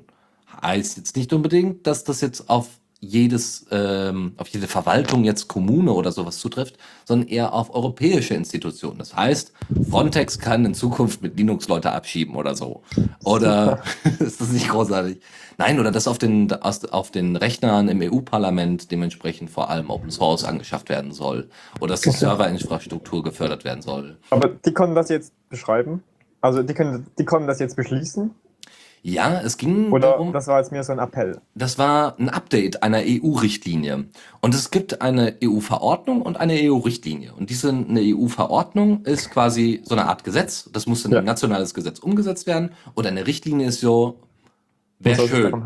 Heißt jetzt nicht unbedingt, dass das jetzt auf jedes, ähm, auf jede Verwaltung jetzt Kommune oder sowas zutrifft, sondern eher auf europäische Institutionen. Das heißt, Frontex kann in Zukunft mit Linux Leute abschieben oder so. Oder ist das nicht großartig? Nein, oder dass auf den, auf den Rechnern im EU-Parlament dementsprechend vor allem Open Source angeschafft werden soll. Oder dass die Serverinfrastruktur gefördert werden soll. Aber die können das jetzt beschreiben? Also die können, die können das jetzt beschließen? Ja, es ging Oder darum. Das war jetzt mehr so ein Appell. Das war ein Update einer EU-Richtlinie. Und es gibt eine EU-Verordnung und eine EU-Richtlinie. Und diese eine EU-Verordnung ist quasi so eine Art Gesetz. Das muss in ja. ein nationales Gesetz umgesetzt werden. Und eine Richtlinie ist so, wäre schön.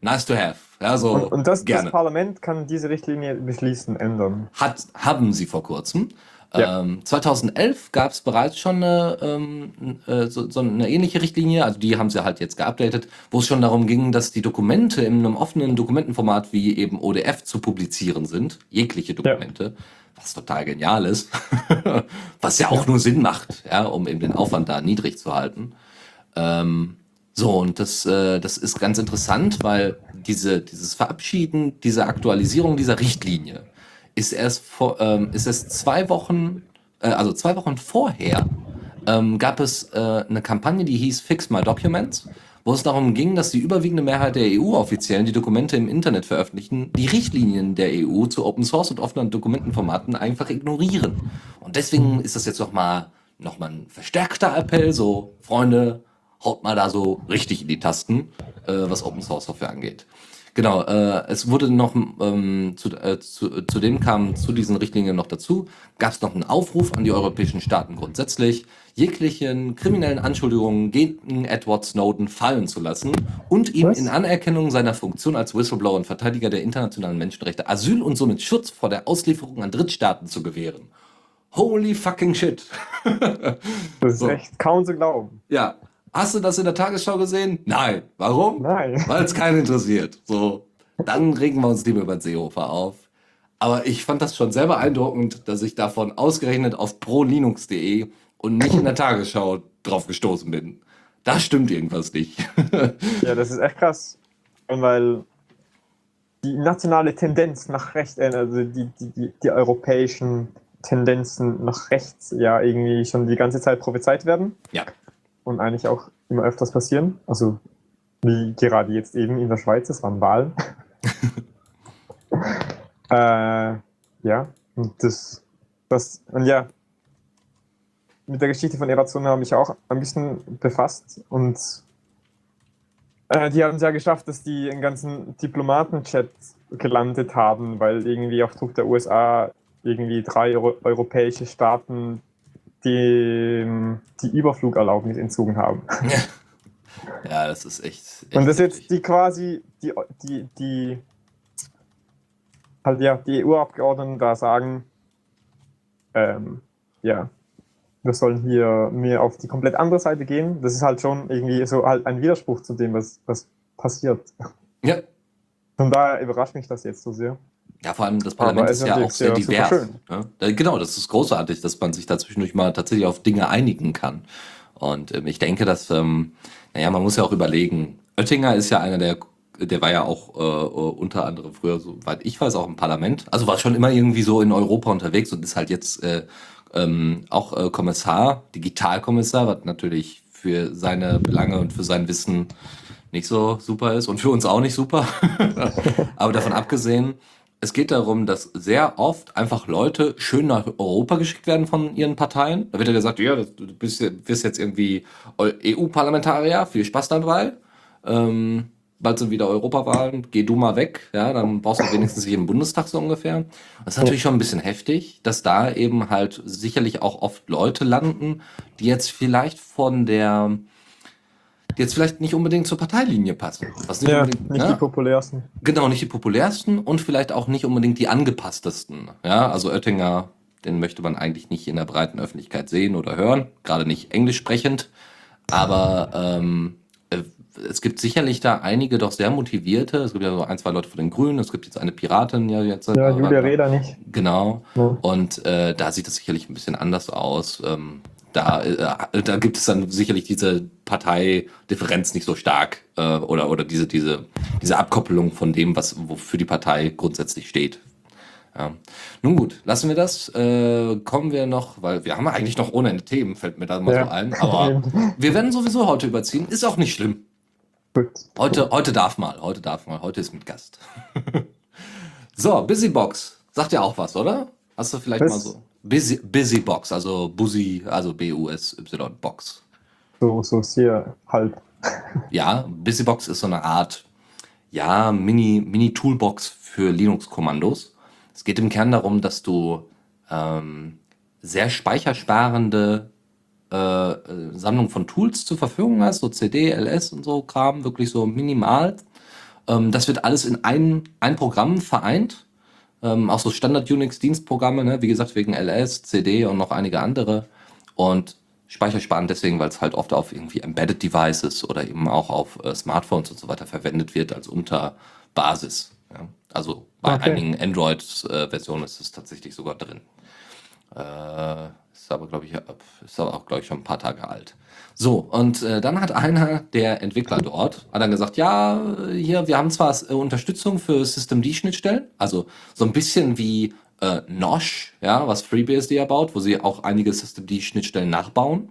Nice to have. Ja, so und, und das, das, Parlament kann diese Richtlinie beschließen, ändern. Hat, haben sie vor kurzem. Ja. Ähm, 2011 gab es bereits schon eine, ähm, äh, so, so, eine ähnliche Richtlinie, also die haben sie halt jetzt geupdatet, wo es schon darum ging, dass die Dokumente in einem offenen Dokumentenformat wie eben ODF zu publizieren sind, jegliche Dokumente, ja. was total genial ist, was ja auch nur Sinn macht, ja, um eben den Aufwand da niedrig zu halten. Ähm, so, und das, äh, das ist ganz interessant, weil diese, dieses Verabschieden, diese Aktualisierung dieser Richtlinie, ist erst vor, ähm, ist es zwei Wochen, äh, also zwei Wochen vorher, ähm, gab es äh, eine Kampagne, die hieß Fix My Documents, wo es darum ging, dass die überwiegende Mehrheit der EU-Offiziellen, die Dokumente im Internet veröffentlichen, die Richtlinien der EU zu Open Source und offenen Dokumentenformaten einfach ignorieren. Und deswegen ist das jetzt nochmal noch mal ein verstärkter Appell, so Freunde, haut mal da so richtig in die Tasten, äh, was Open Source Software angeht. Genau, äh, es wurde noch, ähm, zu, äh, zu, zudem kam zu diesen Richtlinien noch dazu, gab es noch einen Aufruf an die europäischen Staaten grundsätzlich, jeglichen kriminellen Anschuldigungen gegen Edward Snowden fallen zu lassen und ihm Was? in Anerkennung seiner Funktion als Whistleblower und Verteidiger der internationalen Menschenrechte Asyl und somit Schutz vor der Auslieferung an Drittstaaten zu gewähren. Holy fucking shit. das ist so. echt kaum zu glauben. Ja, Hast du das in der Tagesschau gesehen? Nein. Warum? Nein. Weil es keinen interessiert. So, dann regen wir uns lieber über den Seehofer auf. Aber ich fand das schon sehr beeindruckend, dass ich davon ausgerechnet auf prolinux.de und nicht in der Tagesschau drauf gestoßen bin. Da stimmt irgendwas nicht. ja, das ist echt krass. Und weil die nationale Tendenz nach rechts, äh, also die, die, die, die europäischen Tendenzen nach rechts ja irgendwie schon die ganze Zeit prophezeit werden. Ja und eigentlich auch immer öfters passieren. Also wie gerade jetzt eben in der Schweiz, es waren Wahlen. äh, ja, und das, das, und ja, mit der Geschichte von Erazona habe ich auch ein bisschen befasst und äh, die haben es ja geschafft, dass die einen ganzen Diplomatenchat gelandet haben, weil irgendwie auf Druck der USA irgendwie drei Euro europäische Staaten die, die Überflugerlaubnis entzogen haben. Ja, das ist echt. echt Und das heftig. jetzt die quasi, die, die, die, halt ja, die EU-Abgeordneten da sagen, ähm, ja, wir sollen hier mehr auf die komplett andere Seite gehen. Das ist halt schon irgendwie so halt ein Widerspruch zu dem, was, was passiert. Ja. Von daher überrascht mich das jetzt so sehr. Ja, vor allem das Parlament ist ja auch sehr divers. Ne? Genau, das ist großartig, dass man sich da zwischendurch mal tatsächlich auf Dinge einigen kann. Und ähm, ich denke, dass, ähm, naja, man muss ja auch überlegen, Oettinger ist ja einer der, der war ja auch äh, äh, unter anderem früher, soweit ich weiß, auch im Parlament. Also war schon immer irgendwie so in Europa unterwegs und ist halt jetzt äh, ähm, auch äh, Kommissar, Digitalkommissar, was natürlich für seine Belange und für sein Wissen nicht so super ist und für uns auch nicht super. Aber davon abgesehen, es geht darum, dass sehr oft einfach Leute schön nach Europa geschickt werden von ihren Parteien. Da wird ja gesagt, ja, du bist, wirst jetzt irgendwie EU-Parlamentarier, viel Spaß dabei. Ähm, bald sind wieder Europawahlen, geh du mal weg, ja, dann brauchst du wenigstens hier im Bundestag so ungefähr. Das ist natürlich schon ein bisschen heftig, dass da eben halt sicherlich auch oft Leute landen, die jetzt vielleicht von der, die jetzt vielleicht nicht unbedingt zur Parteilinie passen. Was nicht Ja, unbedingt, nicht ne? die populärsten. Genau, nicht die populärsten und vielleicht auch nicht unbedingt die angepasstesten. Ja, also Oettinger, den möchte man eigentlich nicht in der breiten Öffentlichkeit sehen oder hören, gerade nicht englisch sprechend. Aber ähm, äh, es gibt sicherlich da einige doch sehr motivierte. Es gibt ja so ein, zwei Leute von den Grünen, es gibt jetzt eine Piratin ja jetzt. Ja, Julia Reda nicht. Genau. Ja. Und äh, da sieht es sicherlich ein bisschen anders aus. Ähm, da, äh, da gibt es dann sicherlich diese Parteidifferenz nicht so stark äh, oder, oder diese, diese, diese Abkoppelung von dem, was wofür die Partei grundsätzlich steht. Ja. Nun gut, lassen wir das. Äh, kommen wir noch, weil wir haben eigentlich noch ohne Ende Themen, fällt mir da mal Ja. so ein. Aber wir werden sowieso heute überziehen, ist auch nicht schlimm. Heute, heute darf mal, heute darf mal, heute ist mit Gast. so, Busybox. Sagt ja auch was, oder? Hast du vielleicht Was? mal so. Busy, Busybox, also Busy, also B-U-S-Y Box. So, so sehr halb. Ja, Busybox ist so eine Art, ja, Mini, Mini-Toolbox für Linux-Kommandos. Es geht im Kern darum, dass du ähm, sehr speichersparende äh, äh, Sammlung von Tools zur Verfügung hast, so CD, LS und so Kram, wirklich so minimal. Ähm, das wird alles in ein, ein Programm vereint. Ähm, auch so Standard-Unix-Dienstprogramme, ne? wie gesagt, wegen LS, CD und noch einige andere. Und speichersparend deswegen, weil es halt oft auf irgendwie Embedded Devices oder eben auch auf äh, Smartphones und so weiter verwendet wird als Unterbasis. Ja? Also bei Okay. einigen Android-Versionen ist es tatsächlich sogar drin. Äh, ist aber, glaube ich, ab- ist aber auch, glaube ich, schon ein paar Tage alt. So, und äh, dann hat einer der Entwickler dort, hat dann gesagt, ja, hier, wir haben zwar äh, Unterstützung für Systemd-Schnittstellen, also so ein bisschen wie äh, Nosh, ja, was FreeBSD ja baut, wo sie auch einige Systemd-Schnittstellen nachbauen.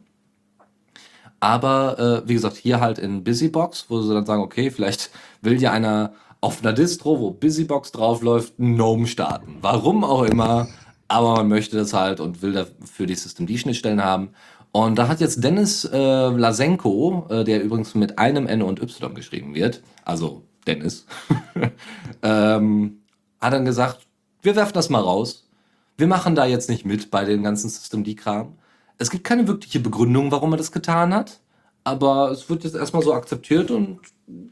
Aber äh, wie gesagt, hier halt in Busybox, wo sie dann sagen, okay, vielleicht will ja einer auf einer Distro, wo Busybox draufläuft, GNOME starten. Warum auch immer, aber man möchte das halt und will dafür die Systemd-Schnittstellen haben. Und da hat jetzt Dennis äh, Lasenko, äh, der übrigens mit einem N und Y geschrieben wird, also Dennis, ähm, hat dann gesagt, wir werfen das mal raus. Wir machen da jetzt nicht mit bei dem ganzen Systemd-Kram. Es gibt keine wirkliche Begründung, warum er das getan hat, aber es wird jetzt erstmal so akzeptiert und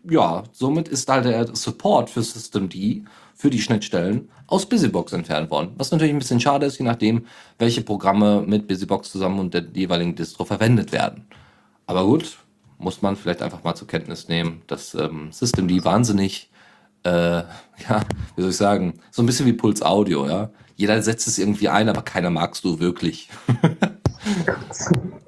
ja, somit ist halt der Support für Systemd für die Schnittstellen aus Busybox entfernt worden. Was natürlich ein bisschen schade ist, je nachdem, welche Programme mit Busybox zusammen und der jeweiligen Distro verwendet werden. Aber gut, muss man vielleicht einfach mal zur Kenntnis nehmen, dass ähm, Systemd wahnsinnig, äh, ja, wie soll ich sagen, so ein bisschen wie Puls Audio, ja. Jeder setzt es irgendwie ein, aber keiner magst du wirklich.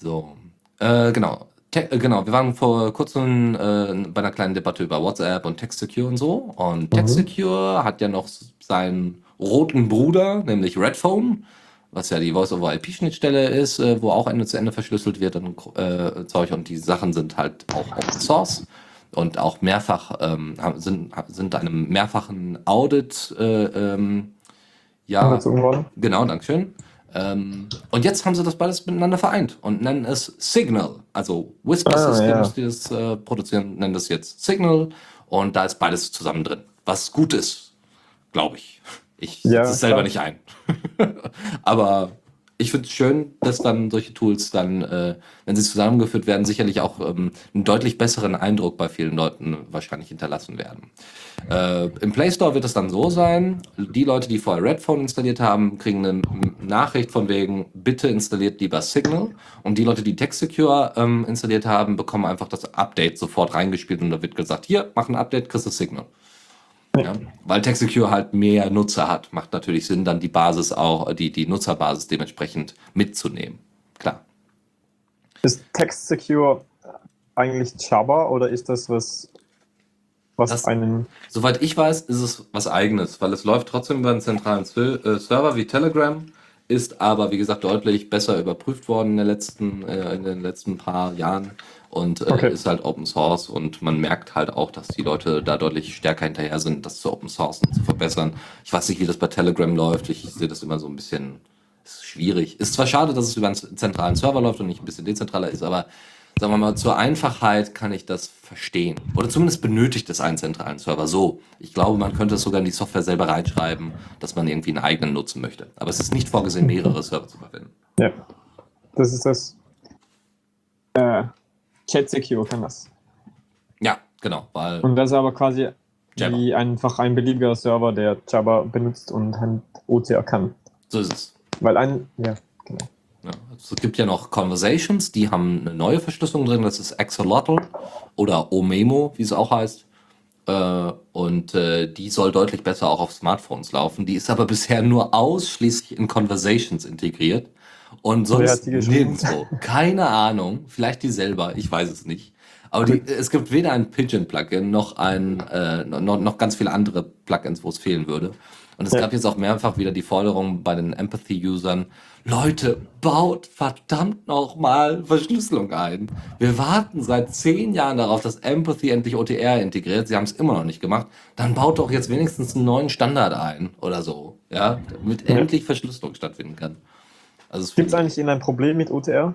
So, äh, genau. Te äh, genau, wir waren vor kurzem äh, bei einer kleinen Debatte über WhatsApp und TextSecure und so. Und TextSecure hat ja noch seinen roten Bruder, nämlich Redphone, was ja die Voice-over-IP-Schnittstelle ist, äh, wo auch Ende zu Ende verschlüsselt wird und äh, Zeug. Und die Sachen sind halt auch Open Source und auch mehrfach ähm, sind, sind einem mehrfachen Audit äh, ähm, Ja, genau, Dankeschön. Ähm, und jetzt haben sie das beides miteinander vereint und nennen es Signal. Also Whisper Ah, Systems, ja. die das äh, produzieren, nennen das jetzt Signal und da ist beides zusammen drin. Was gut ist, glaube ich. Ich setze Ja, es selber klar. nicht ein. Aber ich finde es schön, dass dann solche Tools dann, äh, wenn sie zusammengeführt werden, sicherlich auch ähm, einen deutlich besseren Eindruck bei vielen Leuten wahrscheinlich hinterlassen werden. Äh, Im Play Store wird es dann so sein, die Leute, die vorher Redphone installiert haben, kriegen eine Nachricht von wegen, bitte installiert lieber Signal. Und die Leute, die TextSecure ähm, installiert haben, bekommen einfach das Update sofort reingespielt und da wird gesagt, hier, mach ein Update, kriegst du Signal. Ja, weil TextSecure halt mehr Nutzer hat, macht natürlich Sinn, dann die Basis auch, die, die Nutzerbasis dementsprechend mitzunehmen. Klar. Ist Text Secure eigentlich Java oder ist das was, was Das- einen. Soweit ich weiß, ist es was eigenes, weil es läuft trotzdem über einen zentralen äh, Server wie Telegram, ist aber, wie gesagt, deutlich besser überprüft worden in, letzten, äh, in den letzten paar Jahren und äh, Okay. ist halt Open Source und man merkt halt auch, dass die Leute da deutlich stärker hinterher sind, das zu Open Source zu verbessern. Ich weiß nicht, wie das bei Telegram läuft, ich sehe das immer so ein bisschen ist schwierig. Ist zwar schade, dass es über einen zentralen Server läuft und nicht ein bisschen dezentraler ist, aber sagen wir mal, zur Einfachheit kann ich das verstehen. Oder zumindest benötigt es einen zentralen Server. So, ich glaube, man könnte es sogar in die Software selber reinschreiben, dass man irgendwie einen eigenen nutzen möchte. Aber es ist nicht vorgesehen, mehrere Server zu verwenden. Ja. Das ist das. Äh, Chat Secure kann das. Ja, genau, weil Und das ist aber quasi wie einfach ein beliebiger Server, der Java benutzt und halt OCR kann. so ist es. Weil ein. Ja, genau. Ja, es gibt ja noch Conversations, die haben eine neue Verschlüsselung drin, das ist Axolotl oder Omemo, wie es auch heißt. Äh, und äh, die soll deutlich besser auch auf Smartphones laufen. Die ist aber bisher nur ausschließlich in Conversations integriert und sonst nirgendwo. Keine Ahnung, vielleicht die selber, ich weiß es nicht. Aber die, es gibt weder ein Pigeon-Plugin noch ein äh, noch, noch ganz viele andere Plugins, wo es fehlen würde. Und es Ja. gab jetzt auch mehrfach wieder die Forderung bei den Empathy-Usern, Leute, baut verdammt nochmal Verschlüsselung ein. Wir warten seit zehn Jahren darauf, dass Empathy endlich OTR integriert. Sie haben es immer noch nicht gemacht. Dann baut doch jetzt wenigstens einen neuen Standard ein oder so, ja, damit Ja. endlich Verschlüsselung stattfinden kann. Also Gibt es eigentlich Ihnen ein Problem mit OTR?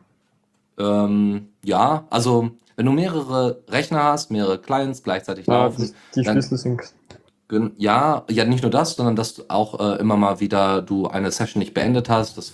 ähm, ja, also wenn du mehrere Rechner hast, mehrere Clients gleichzeitig Ja, laufen, die, Schlüssel sind. Ja, ja, nicht nur das, sondern dass du auch äh, immer mal wieder du eine Session nicht beendet hast, das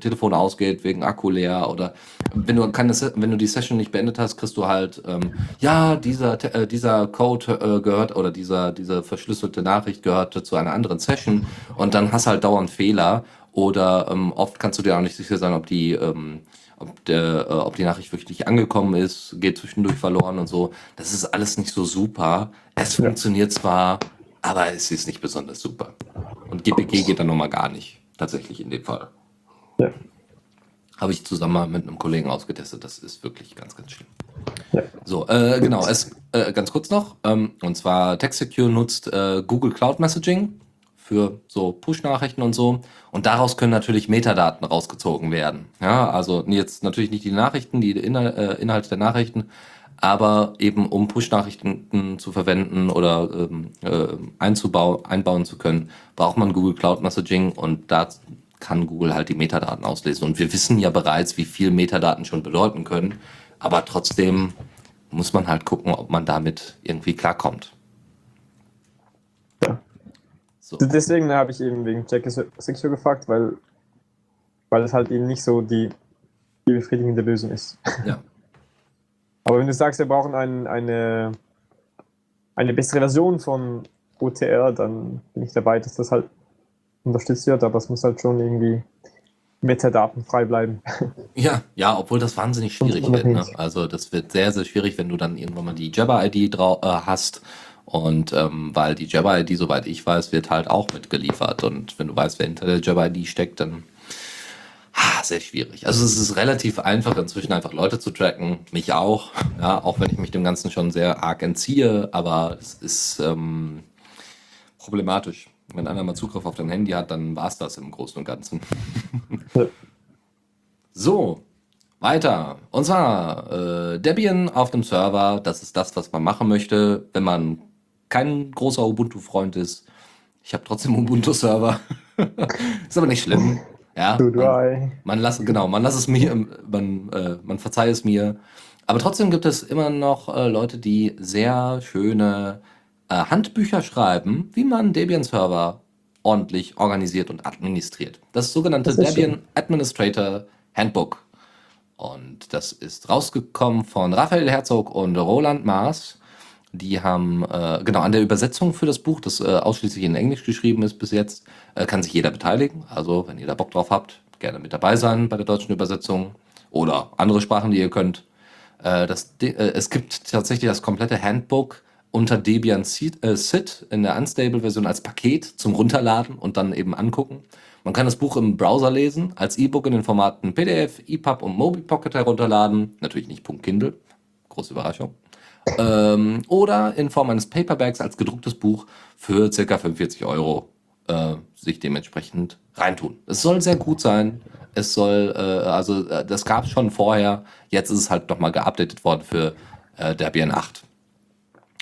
Telefon ausgeht wegen Akku leer oder wenn du keine, Se- wenn du die Session nicht beendet hast, kriegst du halt, ähm, ja, dieser, äh, dieser Code äh, gehört oder dieser, diese verschlüsselte Nachricht gehörte zu einer anderen Session und dann hast halt dauernd Fehler oder ähm, oft kannst du dir auch nicht sicher sein, ob die, ähm, ob, der, äh, ob die Nachricht wirklich angekommen ist, geht zwischendurch verloren und so. Das ist alles nicht so super. Es Ja. funktioniert zwar, aber es ist nicht besonders super. Und GPG geht dann nochmal gar nicht, tatsächlich in dem Fall. Ja. Habe ich zusammen mit einem Kollegen ausgetestet. Das ist wirklich ganz, ganz schlimm. Ja. So, äh, genau, es, äh, ganz kurz noch. Ähm, und zwar TextSecure nutzt äh, Google Cloud Messaging für so Push-Nachrichten und so. Und daraus können natürlich Metadaten rausgezogen werden. Ja, also jetzt natürlich nicht die Nachrichten, die Inhal äh, Inhalte der Nachrichten, aber eben um Push-Nachrichten zu verwenden oder ähm, äh, einzubau einbauen zu können, braucht man Google Cloud Messaging und da kann Google halt die Metadaten auslesen. Und wir wissen ja bereits, wie viel Metadaten schon bedeuten können, aber trotzdem muss man halt gucken, ob man damit irgendwie klarkommt. So. Deswegen habe ich eben wegen Jack Secure gefragt, weil, weil es halt eben nicht so die, die befriedigende Lösung ist. Ja. Aber wenn du sagst, wir brauchen ein, eine, eine bessere Version von OTR, dann bin ich dabei, dass das halt unterstützt wird, aber es muss halt schon irgendwie metadatenfrei bleiben. Ja, ja, obwohl das wahnsinnig schwierig wird. Ne? Also das wird sehr, sehr schwierig, wenn du dann irgendwann mal die Jabber-ID äh, hast. Und ähm, weil die Jabber-ID, soweit ich weiß, wird halt auch mitgeliefert. Und wenn du weißt, wer hinter der Jabber-ID steckt, dann ah, sehr schwierig. Also es ist relativ einfach, inzwischen einfach Leute zu tracken. Mich auch. Ja, auch wenn ich mich dem Ganzen schon sehr arg entziehe. Aber es ist ähm, problematisch. Wenn einer mal Zugriff auf dein Handy hat, dann war es das im Großen und Ganzen. So, weiter. Und zwar äh, Debian auf dem Server. Das ist das, was man machen möchte, wenn man kein großer Ubuntu-Freund ist. Ich habe trotzdem Ubuntu-Server. ist aber nicht schlimm. Ja, man, man lass, genau, man lass es mir, man, äh, man verzeiht es mir. Aber trotzdem gibt es immer noch äh, Leute, die sehr schöne äh, Handbücher schreiben, wie man Debian-Server ordentlich organisiert und administriert. Das sogenannte Das Debian Administrator Handbook. Und das ist rausgekommen von Raphael Herzog und Roland Maas. Die haben, äh, genau, an der Übersetzung für das Buch, das äh, ausschließlich in Englisch geschrieben ist bis jetzt, äh, kann sich jeder beteiligen. Also, wenn ihr da Bock drauf habt, gerne mit dabei sein bei der deutschen Übersetzung oder andere Sprachen, die ihr könnt. Äh, das, äh, es gibt tatsächlich das komplette Handbook unter Debian Sit, äh, Sit in der Unstable-Version als Paket zum Runterladen und dann eben angucken. Man kann das Buch im Browser lesen, als E-Book in den Formaten PDF, EPUB und MobiPocket herunterladen. Natürlich nicht Kindle, große Überraschung. Ähm, oder in Form eines Paperbacks als gedrucktes Buch für ca. 45 Euro äh, sich dementsprechend reintun. Es soll sehr gut sein. Es soll, äh, also äh, das gab es schon vorher. Jetzt ist es halt nochmal geupdatet worden für äh, Debian 8.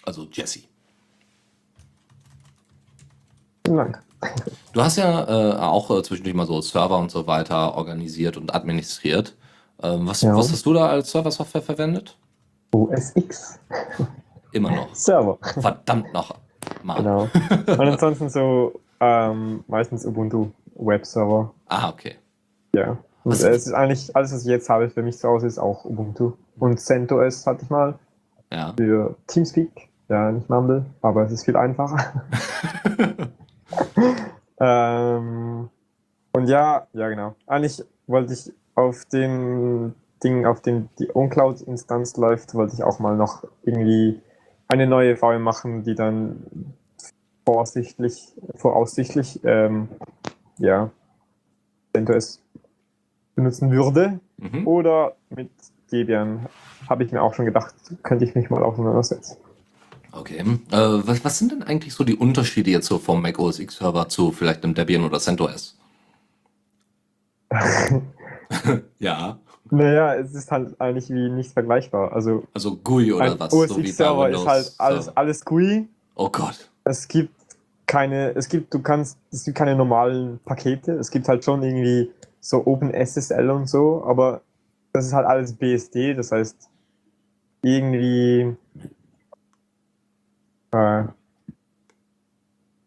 Also Jesse. Vielen Dank. Du hast ja äh, auch äh, zwischendurch mal so Server und so weiter organisiert und administriert. Ähm, was, Ja. was hast du da als Server-Software verwendet? OSX. Immer noch. Server. Verdammt noch mal. Genau. Und ansonsten so ähm, meistens Ubuntu Webserver. Ah, okay. Ja. Und äh, es ist eigentlich, alles, was ich jetzt habe für mich zu Hause, ist auch Ubuntu. Und CentOS hatte ich mal Ja. für Teamspeak. Ja, nicht Mumble, aber es ist viel einfacher. ähm, und ja, ja, genau. Eigentlich wollte ich auf dem Ding, auf dem die OnCloud-Instanz läuft, wollte ich auch mal noch irgendwie eine neue VM machen, die dann voraussichtlich, voraussichtlich ähm, ja, CentOS benutzen würde. Mhm. Oder mit Debian habe ich mir auch schon gedacht, könnte ich mich mal auseinandersetzen. Okay. Äh, was, was sind denn eigentlich so die Unterschiede jetzt so vom Mac OS X Server zu vielleicht einem Debian oder CentOS? ja. Naja, es ist halt eigentlich wie nicht vergleichbar. Also Also GUI oder was? OS so wie X Server ist halt alles, alles GUI. Oh Gott. Es gibt keine, es gibt, du kannst, es gibt keine normalen Pakete. Es gibt halt schon irgendwie so OpenSSL und so, aber das ist halt alles BSD. Das heißt, irgendwie äh,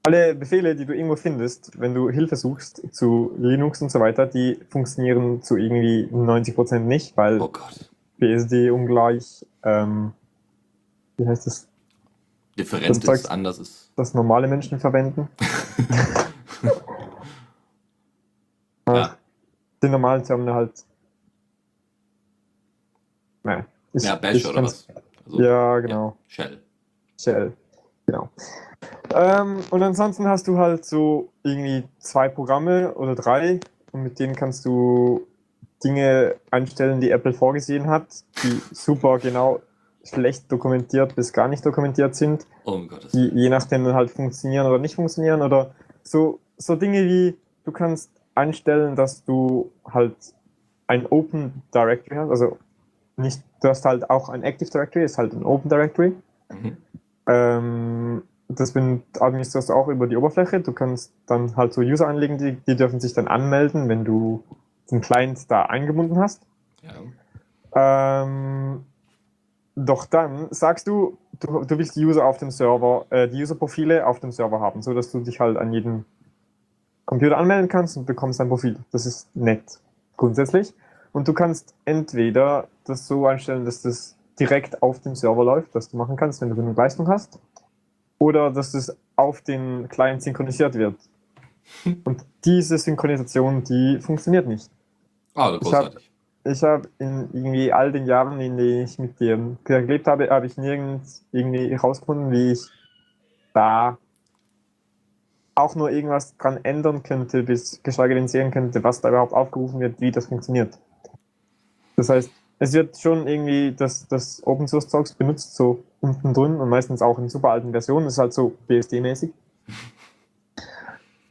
alle Befehle, die du irgendwo findest, wenn du Hilfe suchst zu Linux und so weiter, die funktionieren zu irgendwie 90% nicht, weil Oh. BSD ungleich, ähm, wie heißt das, Different Das ist zeigt- anders ist. das normale Menschen verwenden. Ja. Den normalen Terminal halt. Nein. Ich- Ja, Bash oder was? Also, Ja, genau. Shell. Shell. Genau. Ähm, und ansonsten hast du halt so irgendwie zwei Programme oder drei und mit denen kannst du Dinge einstellen, die Apple vorgesehen hat, die super genau schlecht dokumentiert bis gar nicht dokumentiert sind. Oh die je nachdem dann halt funktionieren oder nicht funktionieren oder so, so Dinge wie du kannst einstellen, dass du halt ein Open Directory hast, also nicht, du hast halt auch ein Active Directory, ist halt ein Open Directory. Mhm. Ähm, das bin- administrierst du auch über die Oberfläche. Du kannst dann halt so User anlegen, die, die dürfen sich dann anmelden, wenn du den Client da eingebunden hast. Ja. Ähm, doch dann sagst du, du, du willst die User auf dem Server, äh, die User-Profile auf dem Server haben, so dass du dich halt an jeden Computer anmelden kannst und bekommst ein Profil. Das ist nett, grundsätzlich. Und du kannst entweder das so einstellen, dass das direkt auf dem Server läuft, was du machen kannst, wenn du genug Leistung hast, oder dass das auf den Client synchronisiert wird. Und diese Synchronisation, die funktioniert nicht. Ah, großartig. Ich habe in irgendwie all den Jahren, in denen ich mit dir gelebt habe, habe ich nirgends irgendwie herausgefunden, wie ich da auch nur irgendwas dran ändern könnte, bis geschweige denn sehen könnte, was da überhaupt aufgerufen wird, wie das funktioniert. Das heißt, es wird schon irgendwie das, das Open Source Zeugs benutzt, so unten drin und meistens auch in super alten Versionen. Das ist halt so BSD-mäßig.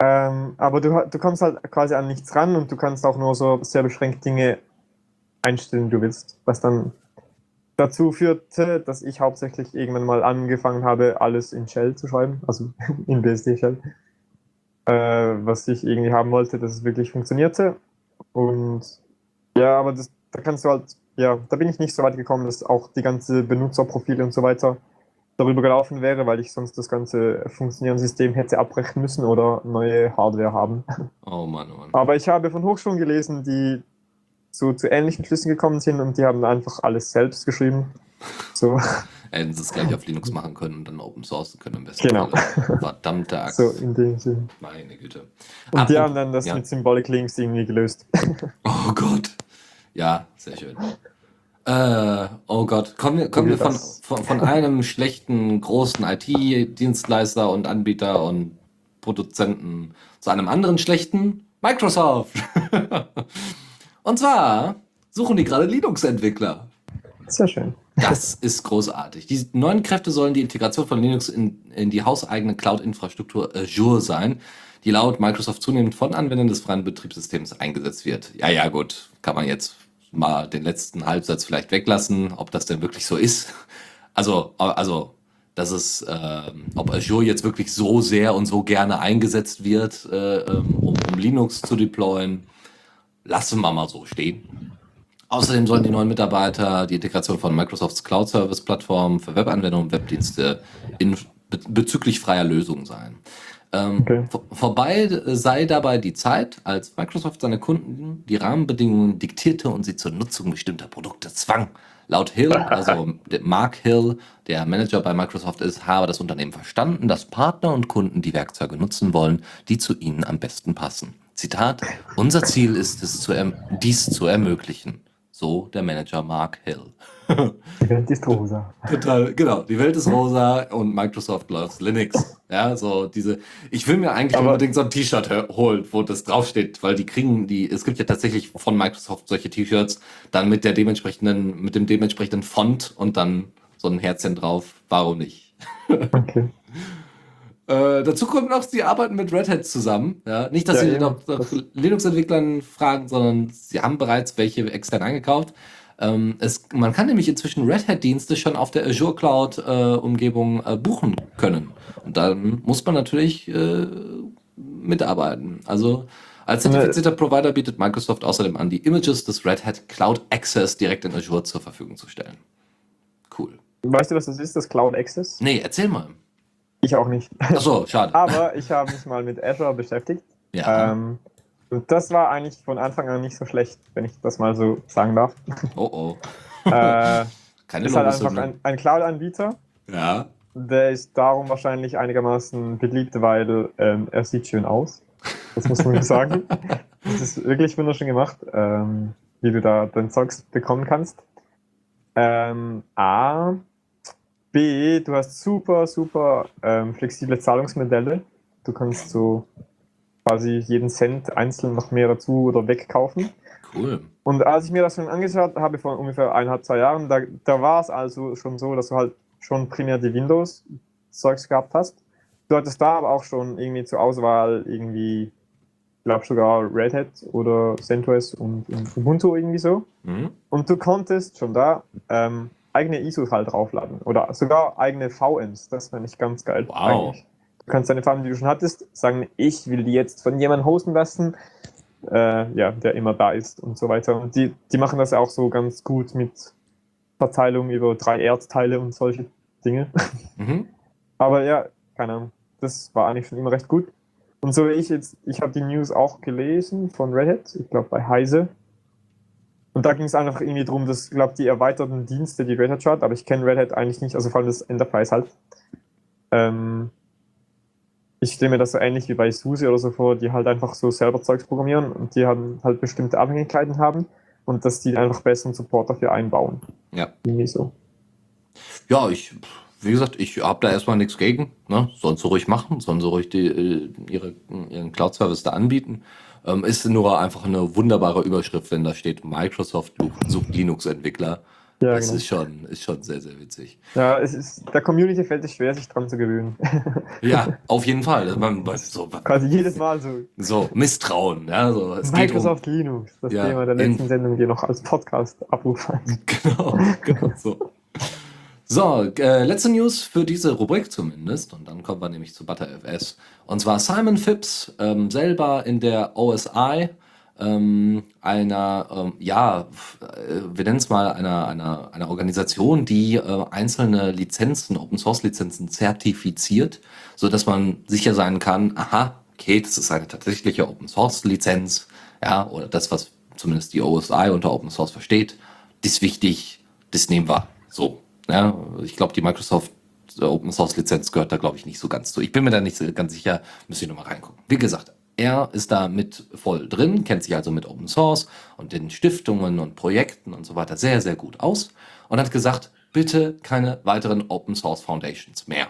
Ähm, aber du, du kommst halt quasi an nichts ran und du kannst auch nur so sehr beschränkt Dinge einstellen, du willst. Was dann dazu führte, dass ich hauptsächlich irgendwann mal angefangen habe, alles in Shell zu schreiben, also in BSD Shell. äh, was ich irgendwie haben wollte, dass es wirklich funktionierte. Und ja, aber das, da kannst du halt, ja, da bin ich nicht so weit gekommen, dass auch die ganze Benutzerprofile und so weiter darüber gelaufen wäre, weil ich sonst das ganze funktionierende System hätte abbrechen müssen oder neue Hardware haben. Oh Mann, oh Mann. Aber ich habe von Hochschulen gelesen, die so zu ähnlichen Schlüssen gekommen sind und die haben einfach alles selbst geschrieben. So, Hätten sie es gleich auf Linux machen können und dann Open Sourcen können am besten. Genau. Falle. Verdammte Axt. so in dem Sinn. Meine Güte. Und die Apropos- haben dann das ja. mit Symbolic Links irgendwie gelöst. Oh Gott. Ja, sehr schön. Äh, oh Gott, kommen wir, kommen wir von, von, von einem schlechten, großen IT-Dienstleister und Anbieter und Produzenten zu einem anderen schlechten Microsoft. und zwar suchen die gerade Linux-Entwickler. Sehr schön. Das ist großartig. Die neuen Kräfte sollen die Integration von Linux in, in die hauseigene Cloud-Infrastruktur Azure sein, die laut Microsoft zunehmend von Anwendern des freien Betriebssystems eingesetzt wird. Ja, ja, gut. Kann man jetzt mal den letzten Halbsatz vielleicht weglassen, ob das denn wirklich so ist. Also, also, dass es, ähm, ob Azure jetzt wirklich so sehr und so gerne eingesetzt wird, äh, ähm, um, um Linux zu deployen, lassen wir mal so stehen. Außerdem sollen die neuen Mitarbeiter die Integration von Microsofts Cloud Service Plattform für Webanwendungen und Webdienste in, be bezüglich freier Lösungen sein. Ähm, Okay. vor- Vorbei sei dabei die Zeit, als Microsoft seine Kunden die Rahmenbedingungen diktierte und sie zur Nutzung bestimmter Produkte zwang. Laut Hill, also Mark Hill, der Manager bei Microsoft ist, habe das Unternehmen verstanden, dass Partner und Kunden die Werkzeuge nutzen wollen, die zu ihnen am besten passen. Zitat, unser Ziel ist es, zu erm dies zu ermöglichen. So der Manager Mark Hill. Die Welt ist rosa. Total, genau. Die Welt ist rosa und Microsoft loves Linux. Ja, so diese. Ich will mir eigentlich Aber- unbedingt so ein T-Shirt holen, wo das draufsteht, weil die kriegen die. Es gibt ja tatsächlich von Microsoft solche T-Shirts, dann mit der dementsprechenden, mit dem dementsprechenden Font und dann so ein Herzchen drauf. Warum nicht? Okay. Äh, dazu kommt noch, sie arbeiten mit Red Hat zusammen. Ja, nicht, dass Ja, sie eben. nach, nach Linux-Entwicklern fragen, sondern sie haben bereits welche extern eingekauft. Ähm, es, man kann nämlich inzwischen Red Hat-Dienste schon auf der Azure Cloud-Umgebung äh, buchen können. Und dann muss man natürlich äh, mitarbeiten. Also als zertifizierter Provider bietet Microsoft außerdem an, die Images des Red Hat Cloud Access direkt in Azure zur Verfügung zu stellen. Cool. Weißt du, was das ist, das Cloud Access? Nee, erzähl mal. Ich auch nicht. Achso, schade. Aber ich habe mich mal mit Azure beschäftigt. ja. Ähm, und das war eigentlich von Anfang an nicht so schlecht, wenn ich das mal so sagen darf. oh oh. äh, Keine ist halt einfach ein, ein Cloud-Anbieter. Ja. Der ist darum wahrscheinlich einigermaßen beliebt, weil ähm, er sieht schön aus. Das muss man sagen. Das ist wirklich wunderschön gemacht, ähm, wie du da dein Zeugs bekommen kannst. Ähm, A. B. Du hast super, super ähm, flexible Zahlungsmodelle. Du kannst so quasi jeden Cent einzeln noch mehr dazu oder wegkaufen. Cool. Und als ich mir das schon angeschaut habe, vor ungefähr eineinhalb, zwei Jahren, da, da war es also schon so, dass du halt schon primär die Windows-Zeugs gehabt hast. Du hattest da aber auch schon irgendwie zur Auswahl irgendwie, ich glaube sogar Red Hat oder CentOS und, und Ubuntu irgendwie so. Mhm. Und du konntest schon da ähm, eigene ISOs halt draufladen oder sogar eigene VMs. Das fand ich ganz geil. Wow. eigentlich. Du kannst deine VM, die du schon hattest, sagen, ich will die jetzt von jemandem hosten lassen, äh, ja, der immer da ist und so weiter. Und die, die machen das auch so ganz gut mit Verteilung über drei Erdteile und solche Dinge. Mhm. Aber ja, keine Ahnung. Das war eigentlich schon immer recht gut. Und so wie ich jetzt, ich habe die News auch gelesen von Red Hat, ich glaube bei Heise. Und da ging es einfach irgendwie darum, dass, ich glaube, die erweiterten Dienste, die Red Hat hat, aber ich kenne Red Hat eigentlich nicht, also vor allem das Enterprise halt. Ähm, ich stelle mir das so ähnlich wie bei SUSE oder so vor, die halt einfach so selber Zeugs programmieren und die haben halt bestimmte Abhängigkeiten haben und dass die einfach besseren Support dafür einbauen. Ja. Irgendwie so. Ja, ich, wie gesagt, ich habe da erstmal nichts gegen. Ne? Sollen sie ruhig machen, sollen sie ruhig die, äh, ihre, ihren Cloud-Service da anbieten. Ähm, ist nur einfach eine wunderbare Überschrift, wenn da steht, Microsoft sucht Linux-Entwickler. Ja, das genau. ist schon, ist schon sehr, sehr witzig. Ja, es ist, der Community fällt es schwer, sich dran zu gewöhnen. Ja, auf jeden Fall. Man, weiß so, Quasi jedes Mal so. so Misstrauen. Ja, so, es Microsoft Linux, das Ja, Thema der in- letzten Sendung, die noch als Podcast abrufen. Um, genau, genau so. So, äh, letzte News für diese Rubrik zumindest. Und dann kommen wir nämlich zu ButterFS. Und zwar Simon Phipps, ähm, selber in der OSI, ähm, einer, ähm, ja, äh, wir nennen es mal einer, einer, einer Organisation, die äh, einzelne Lizenzen, Open Source Lizenzen zertifiziert, so dass man sicher sein kann, aha, okay, das ist eine tatsächliche Open Source Lizenz, ja, oder das, was zumindest die OSI unter Open Source versteht, das ist wichtig, das nehmen wir so. Ja, ich glaube, die Microsoft äh, Open Source Lizenz gehört da, glaube ich, nicht so ganz zu. Ich bin mir da nicht ganz sicher, müsste ich nochmal reingucken. Wie gesagt, er ist da mit voll drin, kennt sich also mit Open Source und den Stiftungen und Projekten und so weiter sehr, sehr gut aus und hat gesagt, bitte keine weiteren Open Source Foundations mehr.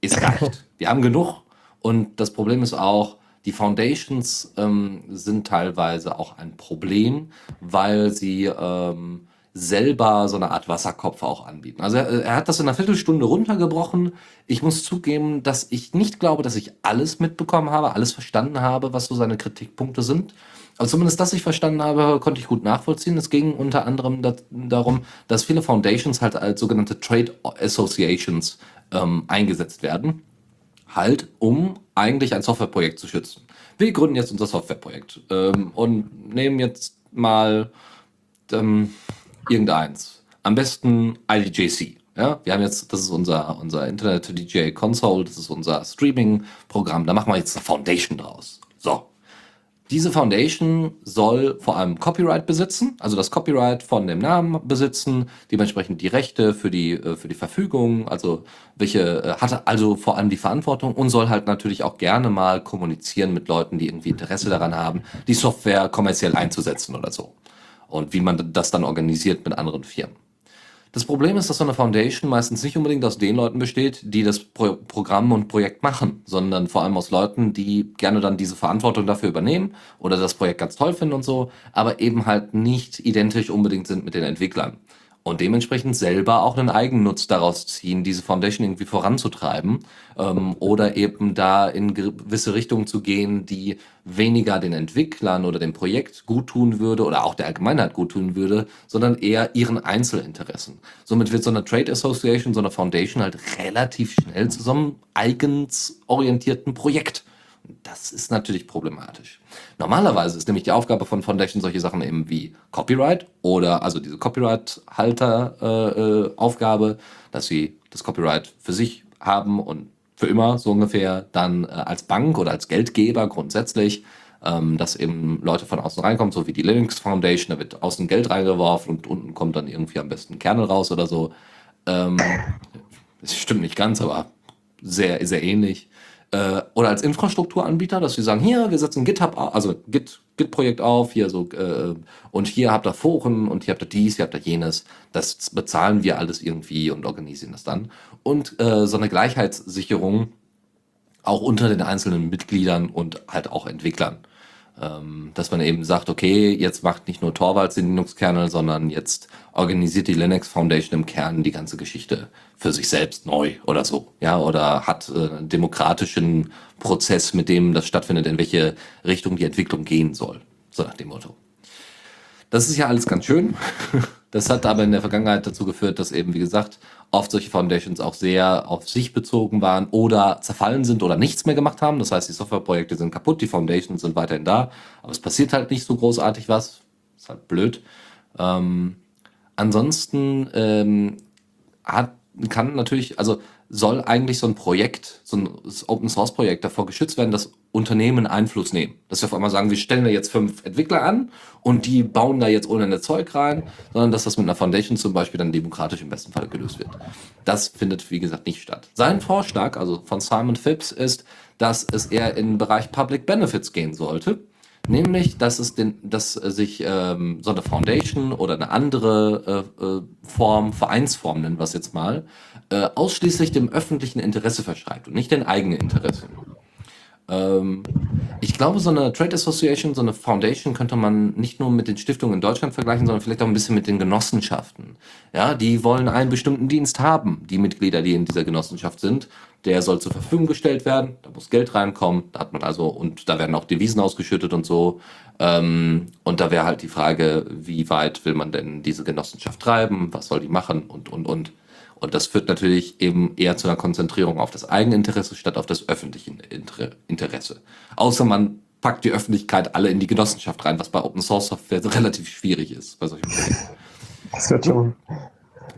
Ist reicht. Wir haben genug und das Problem ist auch, die Foundations ähm, sind teilweise auch ein Problem, weil sie ähm, selber so eine Art Wasserkopf auch anbieten. Also er, er, hat das in einer Viertelstunde runtergebrochen. Ich muss zugeben, dass ich nicht glaube, dass ich alles mitbekommen habe, alles verstanden habe, was so seine Kritikpunkte sind. Aber zumindest das ich verstanden habe, konnte ich gut nachvollziehen. Es ging unter anderem da, darum, dass viele Foundations halt als sogenannte Trade Associations ähm, eingesetzt werden. Halt, um eigentlich ein Softwareprojekt zu schützen. Wir gründen jetzt unser Softwareprojekt ähm, und nehmen jetzt mal ähm, irgendeins. Am besten IDJC. Ja, wir haben jetzt, das ist unser, unser Internet DJ Console, das ist unser Streaming-Programm, da machen wir jetzt eine Foundation draus. So. Diese Foundation soll vor allem Copyright besitzen, also das Copyright von dem Namen besitzen, dementsprechend die Rechte für die, äh, für die Verfügung, also welche, äh, hatte also vor allem die Verantwortung und soll halt natürlich auch gerne mal kommunizieren mit Leuten, die irgendwie Interesse daran haben, die Software kommerziell einzusetzen oder so und wie man das dann organisiert mit anderen Firmen. Das Problem ist, dass so eine Foundation meistens nicht unbedingt aus den Leuten besteht, die das Pro Programm und Projekt machen, sondern vor allem aus Leuten, die gerne dann diese Verantwortung dafür übernehmen oder das Projekt ganz toll finden und so, aber eben halt nicht identisch unbedingt sind mit den Entwicklern und dementsprechend selber auch einen Eigennutz daraus ziehen, diese Foundation irgendwie voranzutreiben ähm, oder eben da in gewisse Richtungen zu gehen, die weniger den Entwicklern oder dem Projekt gut tun würde oder auch der Allgemeinheit gut tun würde, sondern eher ihren Einzelinteressen. Somit wird so eine Trade Association, so eine Foundation halt relativ schnell zu so einem eigens orientierten Projekt. Das ist natürlich problematisch. Normalerweise ist nämlich die Aufgabe von Foundation solche Sachen eben wie Copyright oder also diese Copyright-Halter-Aufgabe, äh, äh, dass sie das Copyright für sich haben und für immer so ungefähr dann äh, als Bank oder als Geldgeber grundsätzlich, ähm, dass eben Leute von außen reinkommen, so wie die Linux Foundation, da wird außen Geld reingeworfen und unten kommt dann irgendwie am besten Kernel raus oder so. Ähm, das stimmt nicht ganz, aber sehr, sehr ähnlich äh, oder als Infrastrukturanbieter, dass sie sagen, hier, wir setzen GitHub, also Git, Git-Projekt auf, hier so, äh, und hier habt ihr Foren und hier habt ihr dies, hier habt ihr jenes. Das bezahlen wir alles irgendwie und organisieren das dann. Und äh, so eine Gleichheitssicherung auch unter den einzelnen Mitgliedern und halt auch Entwicklern. Ähm, dass man eben sagt, okay, jetzt macht nicht nur Torvalds den Linux-Kernel, sondern jetzt organisiert die Linux Foundation im Kern die ganze Geschichte für sich selbst neu oder so, ja, oder hat äh, einen demokratischen Prozess, mit dem das stattfindet, in welche Richtung die Entwicklung gehen soll, so nach dem Motto. Das ist ja alles ganz schön. Das hat aber in der Vergangenheit dazu geführt, dass eben, wie gesagt, oft solche Foundations auch sehr auf sich bezogen waren oder zerfallen sind oder nichts mehr gemacht haben. Das heißt, die Softwareprojekte sind kaputt, die Foundations sind weiterhin da, aber es passiert halt nicht so großartig was. Ist halt blöd. Ähm, ansonsten ähm, hat, kann natürlich, also soll eigentlich so ein Projekt, so ein Open Source Projekt davor geschützt werden, dass Unternehmen Einfluss nehmen. Dass wir auf einmal sagen, wir stellen da jetzt fünf Entwickler an und die bauen da jetzt ohne Zeug rein, sondern dass das mit einer Foundation zum Beispiel dann demokratisch im besten Fall gelöst wird. Das findet, wie gesagt, nicht statt. Sein Vorschlag, also von Simon Phipps, ist, dass es eher in den Bereich Public Benefits gehen sollte. Nämlich, dass es den, dass sich ähm, so eine Foundation oder eine andere äh, äh, Form, Vereinsform nennen wir es jetzt mal, äh, ausschließlich dem öffentlichen Interesse verschreibt und nicht den eigenen Interessen. Ähm, ich glaube, so eine Trade Association, so eine Foundation könnte man nicht nur mit den Stiftungen in Deutschland vergleichen, sondern vielleicht auch ein bisschen mit den Genossenschaften. Ja, die wollen einen bestimmten Dienst haben, die Mitglieder, die in dieser Genossenschaft sind. Der soll zur Verfügung gestellt werden, da muss Geld reinkommen, da hat man also, und da werden auch Devisen ausgeschüttet und so. Ähm, und da wäre halt die Frage, wie weit will man denn diese Genossenschaft treiben, was soll die machen und, und, und. Und das führt natürlich eben eher zu einer Konzentrierung auf das Eigeninteresse statt auf das öffentliche Inter Interesse. Außer man packt die Öffentlichkeit alle in die Genossenschaft rein, was bei Open Source Software relativ schwierig ist bei solchen Projekten. Das wird schon.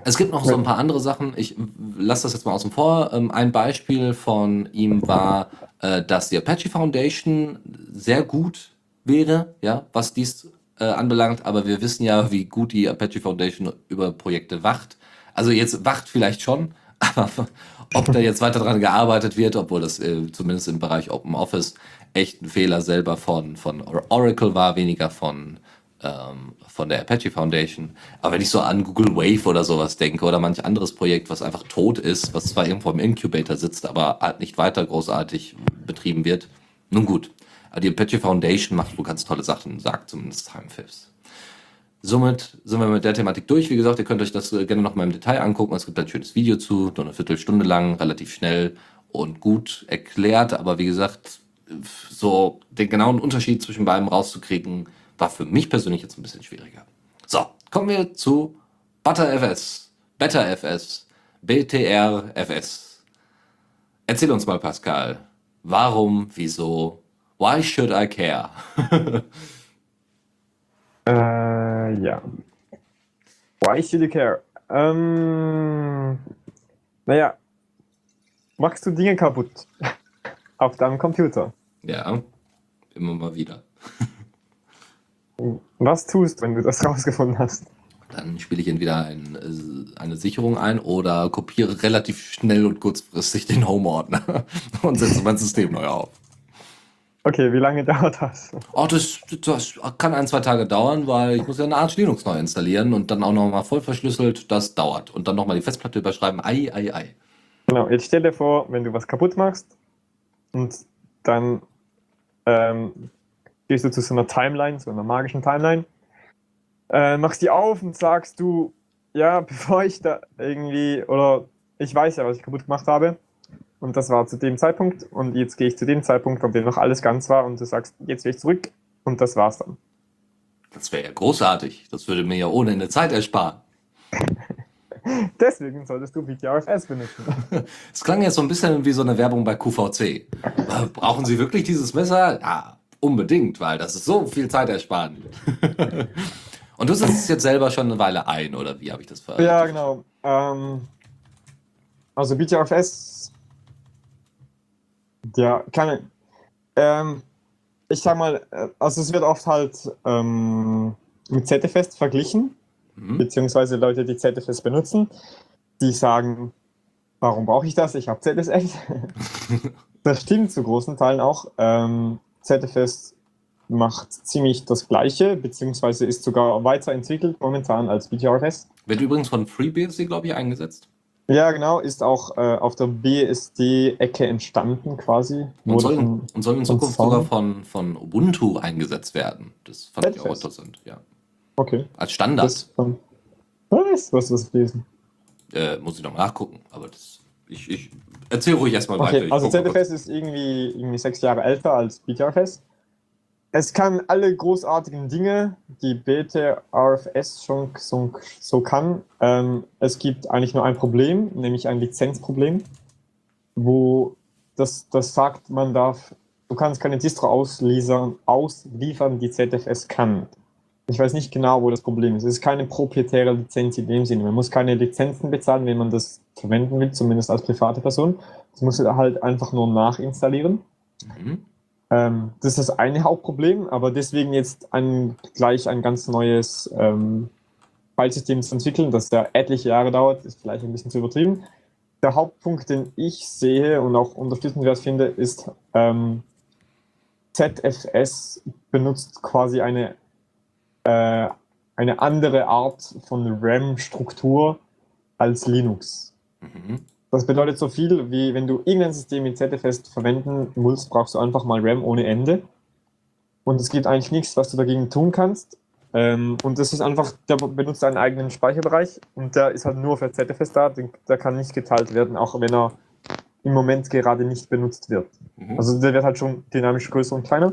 Es gibt noch so ein paar andere Sachen. Ich lasse das jetzt mal außen vor. Ähm, ein Beispiel von ihm war, äh, dass die Apache Foundation sehr gut wäre, ja, was dies äh, anbelangt. Aber wir wissen ja, wie gut die Apache Foundation über Projekte wacht. Also jetzt wacht vielleicht schon, aber ob da jetzt weiter dran gearbeitet wird, obwohl das äh, zumindest im Bereich Open Office echt ein Fehler selber von, von Oracle war, weniger von, ähm, von der Apache Foundation. Aber wenn ich so an Google Wave oder sowas denke oder manch anderes Projekt, was einfach tot ist, was zwar irgendwo im Incubator sitzt, aber halt nicht weiter großartig betrieben wird, nun gut. Die Apache Foundation macht wohl ganz tolle Sachen, sagt zumindest Time Fifths. Somit sind wir mit der Thematik durch. Wie gesagt, ihr könnt euch das äh, gerne noch mal im Detail angucken. Es gibt ein schönes Video zu, nur eine Viertelstunde lang, relativ schnell und gut erklärt. Aber wie gesagt, so den genauen Unterschied zwischen beiden rauszukriegen, war für mich persönlich jetzt ein bisschen schwieriger. So, kommen wir zu ButterFS, BetterFS, BTRFS. Erzähl uns mal, Pascal, warum, wieso, why should I care? Äh, ja. Why should you care? Ähm, naja, machst du Dinge kaputt auf deinem Computer? ja, immer mal wieder. Was tust du, wenn du das rausgefunden hast? Dann spiele ich entweder ein, eine Sicherung ein oder kopiere relativ schnell und kurzfristig den Home-Ordner und setze mein System neu auf. Okay, wie lange dauert das? Oh, das, das kann ein, zwei Tage dauern, weil ich muss ja eine Art Linux neu installieren und dann auch nochmal voll verschlüsselt. Das dauert. Und dann nochmal die Festplatte überschreiben. Ei, ei, ei. Genau, jetzt stell dir vor, wenn du was kaputt machst und dann ähm, gehst du zu so einer Timeline, so einer magischen Timeline, äh, machst die auf und sagst du, ja, bevor ich da irgendwie, oder ich weiß ja, was ich kaputt gemacht habe, und das war zu dem Zeitpunkt, und jetzt gehe ich zu dem Zeitpunkt, an dem noch alles ganz war, und du sagst, jetzt will ich zurück, und das war's dann. Das wäre ja großartig. Das würde mir ja ohne Ende Zeit ersparen. Deswegen solltest du BTRFS benutzen. Es klang jetzt so ein bisschen wie so eine Werbung bei QVC. Äh, Brauchen Sie wirklich dieses Messer? Ja, unbedingt, weil das ist so viel Zeit ersparen. Und du setzt es jetzt selber schon eine Weile ein, oder wie habe ich das verstanden? Ja, genau. Ähm, also BTRFS, ja, keine. Ähm, ich sag mal, äh, also es wird oft halt ähm, mit ZFS verglichen, Mhm. beziehungsweise Leute, die ZFS benutzen, die sagen, warum brauche ich das? Ich habe ZSS. das stimmt zu großen Teilen auch. Ähm, ZFS macht ziemlich das Gleiche, beziehungsweise ist sogar weiterentwickelt momentan als BTRFS. Wird übrigens von FreeBSD, glaube ich, eingesetzt. Ja, genau, ist auch äh, auf der BSD-Ecke entstanden quasi. Und soll, von- und soll in Zukunft sogar von, von Ubuntu eingesetzt werden. Das fand ich auch interessant, ja. Okay. Als Standard. Das, ähm, was? Was gelesen. Äh, muss ich noch nachgucken, aber das. Ich, ich erzähl ruhig erstmal weiter. Okay, Ich also. ZFS ist irgendwie, irgendwie sechs Jahre älter als BTRFS. Es kann alle großartigen Dinge, die BTRFS schon so, kann. Ähm, es gibt eigentlich nur ein Problem, nämlich ein Lizenzproblem, wo das, das sagt, man darf, du kannst keine Distro ausliefern, ausliefern, die ZFS kann. Ich weiß nicht genau, wo das Problem ist. Es ist keine proprietäre Lizenz in dem Sinne. Man muss keine Lizenzen bezahlen, wenn man das verwenden will, zumindest als private Person. Das muss halt einfach nur nachinstallieren. Mhm. Ähm, das ist das eine Hauptproblem, aber deswegen jetzt ein, gleich ein ganz neues ähm, Filesystem zu entwickeln, das ja etliche Jahre dauert, ist vielleicht ein bisschen zu übertrieben. Der Hauptpunkt, den ich sehe und auch unterstützenswert finde, ist, ähm, ZFS benutzt quasi eine, äh, eine andere Art von RAM-Struktur als Linux. Mhm. Das bedeutet so viel, wie wenn du irgendein System mit ZFS verwenden willst, brauchst du einfach mal RAM ohne Ende. Und es gibt eigentlich nichts, was du dagegen tun kannst. Ähm, und das ist einfach, der benutzt einen eigenen Speicherbereich und der ist halt nur für ZFS da, der kann nicht geteilt werden, auch wenn er im Moment gerade nicht benutzt wird. Mhm. Also der wird halt schon dynamisch größer und kleiner.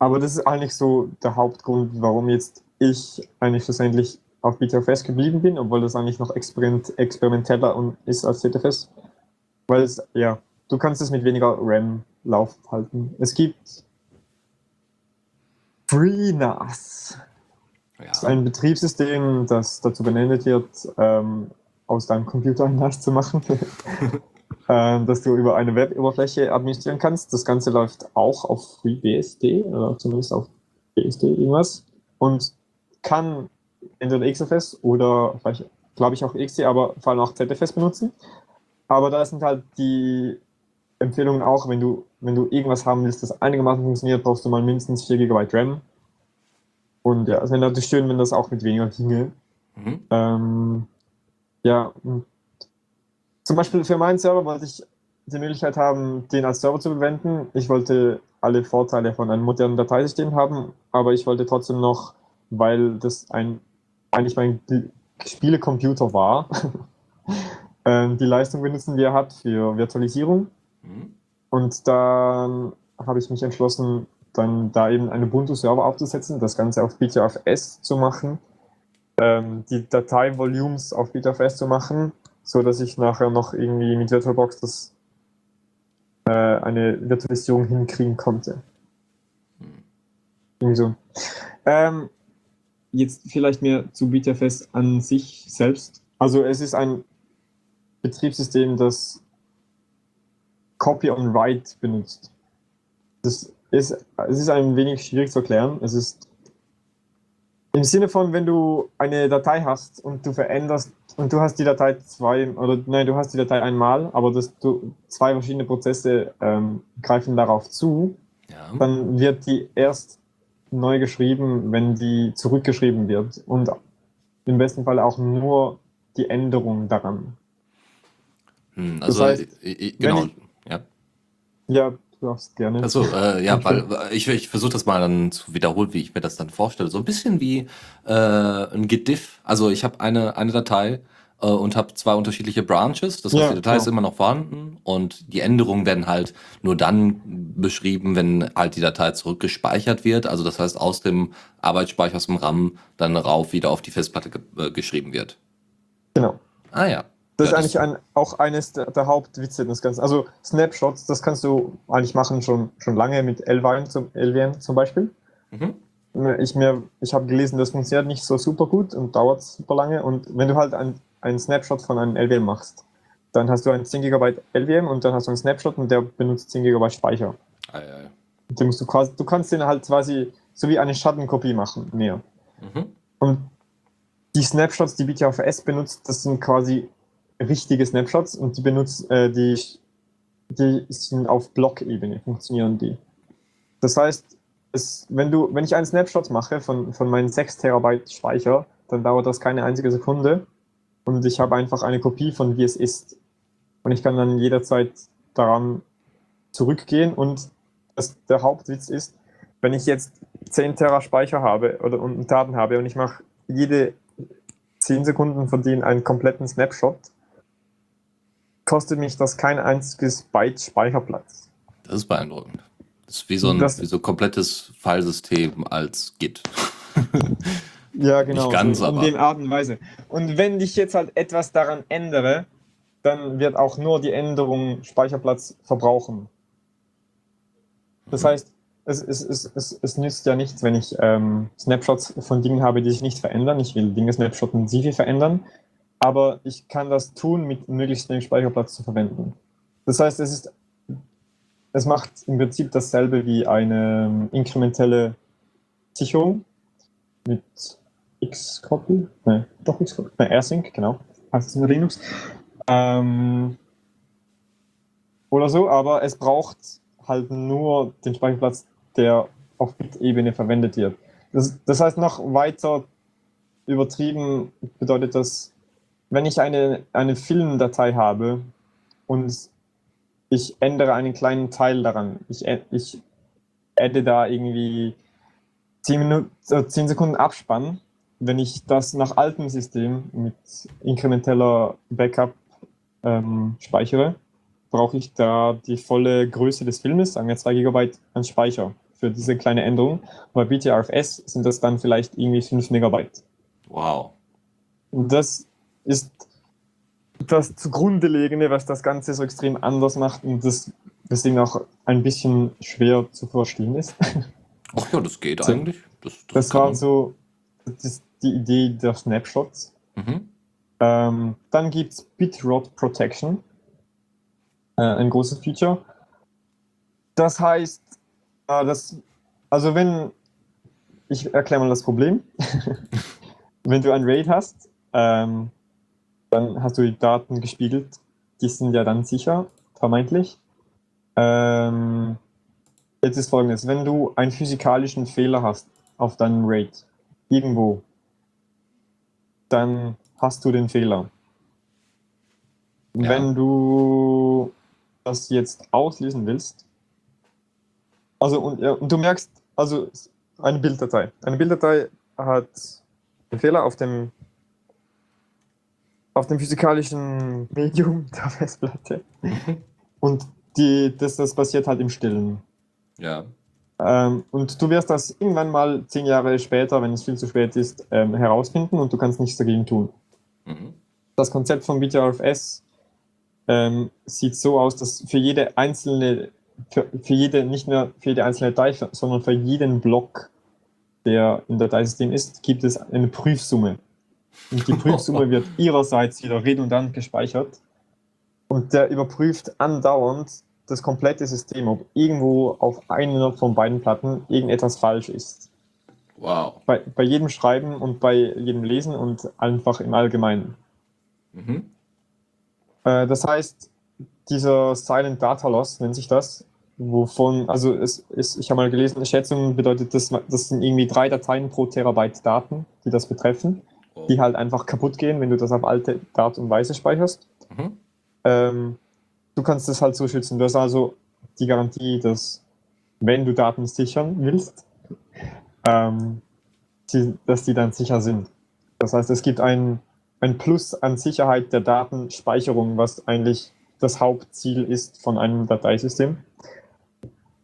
Aber das ist eigentlich so der Hauptgrund, warum jetzt ich eigentlich schlussendlich auf BTFS geblieben bin, obwohl das eigentlich noch experiment experimenteller und ist als ZFS. Weil es, ja, du kannst es mit weniger RAM Lauf halten. Es gibt FreeNAS. Ja. Das ist ein Betriebssystem, das dazu benannt wird, ähm, aus deinem Computer ein NAS zu machen. ähm, dass du über eine Web-Oberfläche administrieren kannst. Das Ganze läuft auch auf FreeBSD oder zumindest auf BSD irgendwas und kann entweder XFS oder glaube ich auch XD, aber vor allem auch ZFS benutzen. Aber da sind halt die Empfehlungen auch, wenn du, wenn du irgendwas haben willst, das einigermaßen funktioniert, brauchst du mal mindestens 4 GB RAM. Und ja, es wäre natürlich schön, wenn das auch mit weniger ginge. Mhm. Ähm, ja, zum Beispiel für meinen Server wollte ich die Möglichkeit haben, den als Server zu verwenden. Ich wollte alle Vorteile von einem modernen Dateisystem haben, aber ich wollte trotzdem noch, weil das ein eigentlich mein Spielecomputer war, ähm, die Leistung benutzen, die er hat für Virtualisierung. Mhm. Und dann habe ich mich entschlossen, dann da eben einen Ubuntu-Server aufzusetzen, das Ganze auf BTRFS zu machen, ähm, die Datei-Volumes auf BTRFS zu machen, so dass ich nachher noch irgendwie mit VirtualBox das äh, eine Virtualisierung hinkriegen konnte. Irgendwie so. Ähm, jetzt vielleicht mehr zu BTFS an sich selbst. Also es ist ein Betriebssystem, das Copy on Write benutzt. Das ist, es ist ein wenig schwierig zu erklären. Es ist im Sinne von, wenn du eine Datei hast und du veränderst und du hast die Datei zwei oder nein, du hast die Datei einmal, aber das, du, zwei verschiedene Prozesse ähm, greifen darauf zu, Ja. dann wird die erst neu geschrieben, wenn die zurückgeschrieben wird und im besten Fall auch nur die Änderung daran. Hm, Das also, heißt, äh, wenn genau. ich- Ja. Ja, du darfst gerne. Achso, äh, ja, weil ich, ich versuche das mal dann zu wiederholen, wie ich mir das dann vorstelle. So ein bisschen wie äh, ein Gediff. Also ich habe eine, eine Datei äh, und habe zwei unterschiedliche Branches. Das heißt, Ja, die Datei ist genau. immer noch vorhanden und die Änderungen werden halt nur dann beschrieben, wenn halt die Datei zurückgespeichert wird. Also das heißt, aus dem Arbeitsspeicher, aus dem RAM dann rauf wieder auf die Festplatte ge äh, geschrieben wird. Genau. Ah ja. Das Ja, ist eigentlich ein, auch eines der, der Hauptwitze des Ganzen. Also Snapshots, das kannst du eigentlich machen schon, schon lange mit LVN zum, LVN zum Beispiel. Mhm. Ich, mir- ich habe gelesen, das funktioniert nicht so super gut und dauert super lange. Und wenn du halt ein, einen Snapshot von einem LVM machst, dann hast du ein 10 GB LVM und dann hast du einen Snapshot und der benutzt 10 GB Speicher. Ja. Und den musst du, quasi, du kannst den halt quasi so wie eine Schattenkopie machen, mehr. Mhm. Und die Snapshots, die BTFS benutzt, das sind quasi richtige Snapshots und die benutzt, äh, die, die sind auf Blockebene, funktionieren die. Das heißt, es, wenn, du, wenn ich einen Snapshot mache von, von meinen 6 Terabyte Speicher, dann dauert das keine einzige Sekunde und ich habe einfach eine Kopie von wie es ist. Und ich kann dann jederzeit daran zurückgehen und das, der Hauptwitz ist, wenn ich jetzt 10 Terra Speicher habe oder und Daten habe und ich mache jede 10 Sekunden von denen einen kompletten Snapshot, kostet mich das kein einziges Byte Speicherplatz. Das ist beeindruckend. Das ist wie so ein, Das- wie so ein komplettes Filesystem als Git. Ja, genau. ganz, so in aber- der Art und Weise. Und wenn ich jetzt halt etwas daran ändere, dann wird auch nur die Änderung Speicherplatz verbrauchen. Das Mhm. heißt, es, es, es, es, es nützt ja nichts, wenn ich ähm, Snapshots von Dingen habe, die sich nicht verändern. Ich will Dinge snapshotten, die sich verändern. Aber ich kann das tun, mit möglichst wenig Speicherplatz zu verwenden. Das heißt, es ist, es macht im Prinzip dasselbe wie eine ähm, inkrementelle Sicherung mit Xcopy. Nein, doch Xcopy. Nein, AirSync, genau. Heißt es in Linux. Ähm, oder so, aber es braucht halt nur den Speicherplatz, der auf Bit-Ebene verwendet wird. Das, das heißt, noch weiter übertrieben bedeutet das, wenn ich eine, eine Filmdatei habe und ich ändere einen kleinen Teil daran, ich, ich adde da irgendwie 10, Minuten, äh, 10 Sekunden Abspann, wenn ich das nach altem System mit inkrementeller Backup ähm, speichere, brauche ich da die volle Größe des Filmes, sagen wir 2 GB an Speicher für diese kleine Änderung. Bei BTRFS sind das dann vielleicht irgendwie 5 Megabyte. Wow. Das ist das zugrunde liegende, was das Ganze so extrem anders macht und das deswegen auch ein bisschen schwer zu verstehen ist. Ach ja, das geht So. eigentlich. Das, Das kann war so das die Idee der Snapshots. Mhm. Ähm, dann gibt es Bitrot Protection, äh, ein großes Feature. Das heißt, äh, das, also wenn, ich erkläre mal das Problem. wenn du ein RAID hast, ähm, dann hast du die Daten gespiegelt, die sind ja dann sicher, vermeintlich. Ähm, jetzt ist folgendes, wenn du einen physikalischen Fehler hast auf deinem RAID, irgendwo, dann hast du den Fehler. Ja. Wenn du das jetzt auslesen willst, also und, ja, und du merkst, also eine Bilddatei. Eine Bilddatei hat einen Fehler auf dem auf dem physikalischen Medium der Festplatte und die, das, das passiert halt im Stillen. Ja. Ähm, und du wirst das irgendwann mal zehn Jahre später, wenn es viel zu spät ist, ähm, herausfinden und du kannst nichts dagegen tun. Mhm. Das Konzept von BTRFS ähm, sieht so aus, dass für jede einzelne, für, für jede, nicht nur für jede einzelne Datei, sondern für jeden Block, der im Dateisystem ist, gibt es eine Prüfsumme. Und die Prüfsumme wird ihrerseits wieder redundant gespeichert. Und der überprüft andauernd das komplette System, ob irgendwo auf einer von beiden Platten irgendetwas falsch ist. Wow. Bei, bei jedem Schreiben und bei jedem Lesen und einfach im Allgemeinen. Mhm. Äh, das heißt, dieser Silent Data Loss nennt sich das, wovon, also es ist, ich habe mal gelesen, Schätzung bedeutet, das, das sind irgendwie drei Dateien pro Terabyte Daten, die das betreffen, Oh. die halt einfach kaputt gehen, wenn du das auf alte Art und Weise speicherst. Mhm. Ähm, du kannst das halt so schützen. Du hast also die Garantie, dass wenn du Daten sichern willst, ähm, die, dass die dann sicher sind. Das heißt, es gibt ein, ein Plus an Sicherheit der Datenspeicherung, was eigentlich das Hauptziel ist von einem Dateisystem,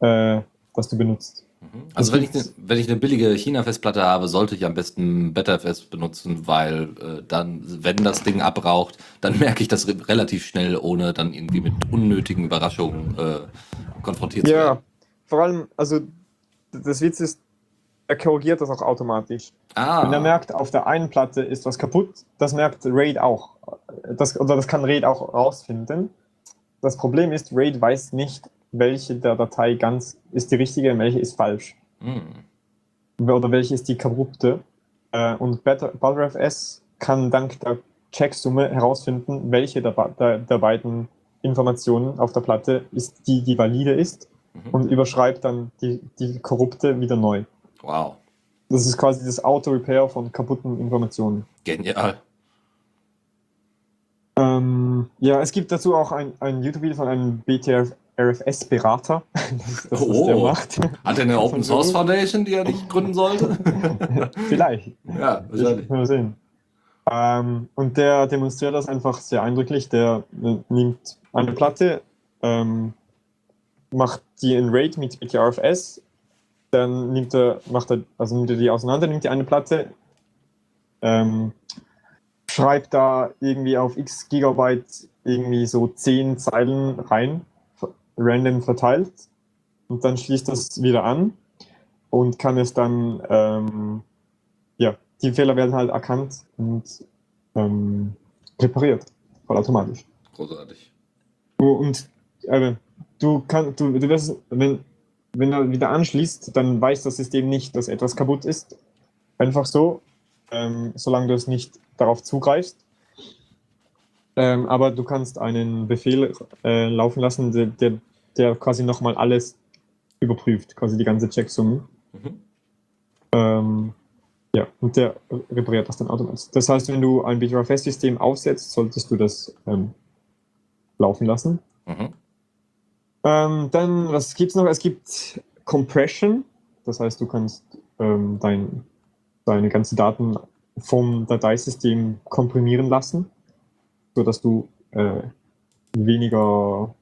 äh, das du benutzt. Mhm. Also wenn ich, ne, wenn ich eine billige China-Festplatte habe, sollte ich am besten BetterFS benutzen, weil äh, dann, wenn das Ding abraucht, dann merke ich das re relativ schnell, ohne dann irgendwie mit unnötigen Überraschungen äh, konfrontiert zu Ja, werden. vor allem, also das Witz ist, er korrigiert das auch automatisch. Ah, Wenn er merkt, auf der einen Platte ist was kaputt, das merkt RAID auch. Das, oder das kann RAID auch rausfinden. Das Problem ist, RAID weiß nicht, welche der Datei ganz ist die richtige und welche ist falsch. hm. Oder welche ist die korrupte. Äh, Und ButterFS kann dank der Checksumme herausfinden, welche der, der, der beiden Informationen auf der Platte ist die, die valide ist Mhm. und überschreibt dann die, die korrupte wieder neu. Wow, Das ist quasi das Auto-Repair von kaputten Informationen. genial. Ähm, ja, es gibt dazu auch ein, ein YouTube-Video von einem BTRFS-Berater. Der Oh. macht. Hat er eine Open Source? Foundation, die er nicht gründen sollte? Vielleicht. ja, wahrscheinlich. Mal sehen. Ähm, und der demonstriert das einfach sehr eindrücklich. Der äh, nimmt eine Platte, ähm, macht die in RAID mit BTRFS, dann nimmt er, macht er, also nimmt er die auseinander, nimmt die eine Platte, ähm, schreibt da irgendwie auf x Gigabyte irgendwie so 10 Zeilen rein, random verteilt, und dann schließt das wieder an und kann es dann ähm, ja, die Fehler werden halt erkannt und ähm, repariert, vollautomatisch. Großartig. Und äh, du kannst, du, du wirst, wenn, wenn er wieder anschließt, dann weiß das System nicht, dass etwas kaputt ist. Einfach so, ähm, solange du es nicht darauf zugreifst. Ähm, aber du kannst einen Befehl äh, laufen lassen, der, der, der quasi nochmal alles überprüft, quasi die ganze Checksumme. Mhm. Ähm, ja, und der repariert das dann automatisch. Das heißt, wenn du ein BTRFS-System aufsetzt, solltest du das ähm, laufen lassen. Mhm. Ähm, dann, was gibt's noch? Es gibt Compression. Das heißt, du kannst ähm, dein, deine ganzen Daten vom Dateisystem komprimieren lassen, sodass du äh, weniger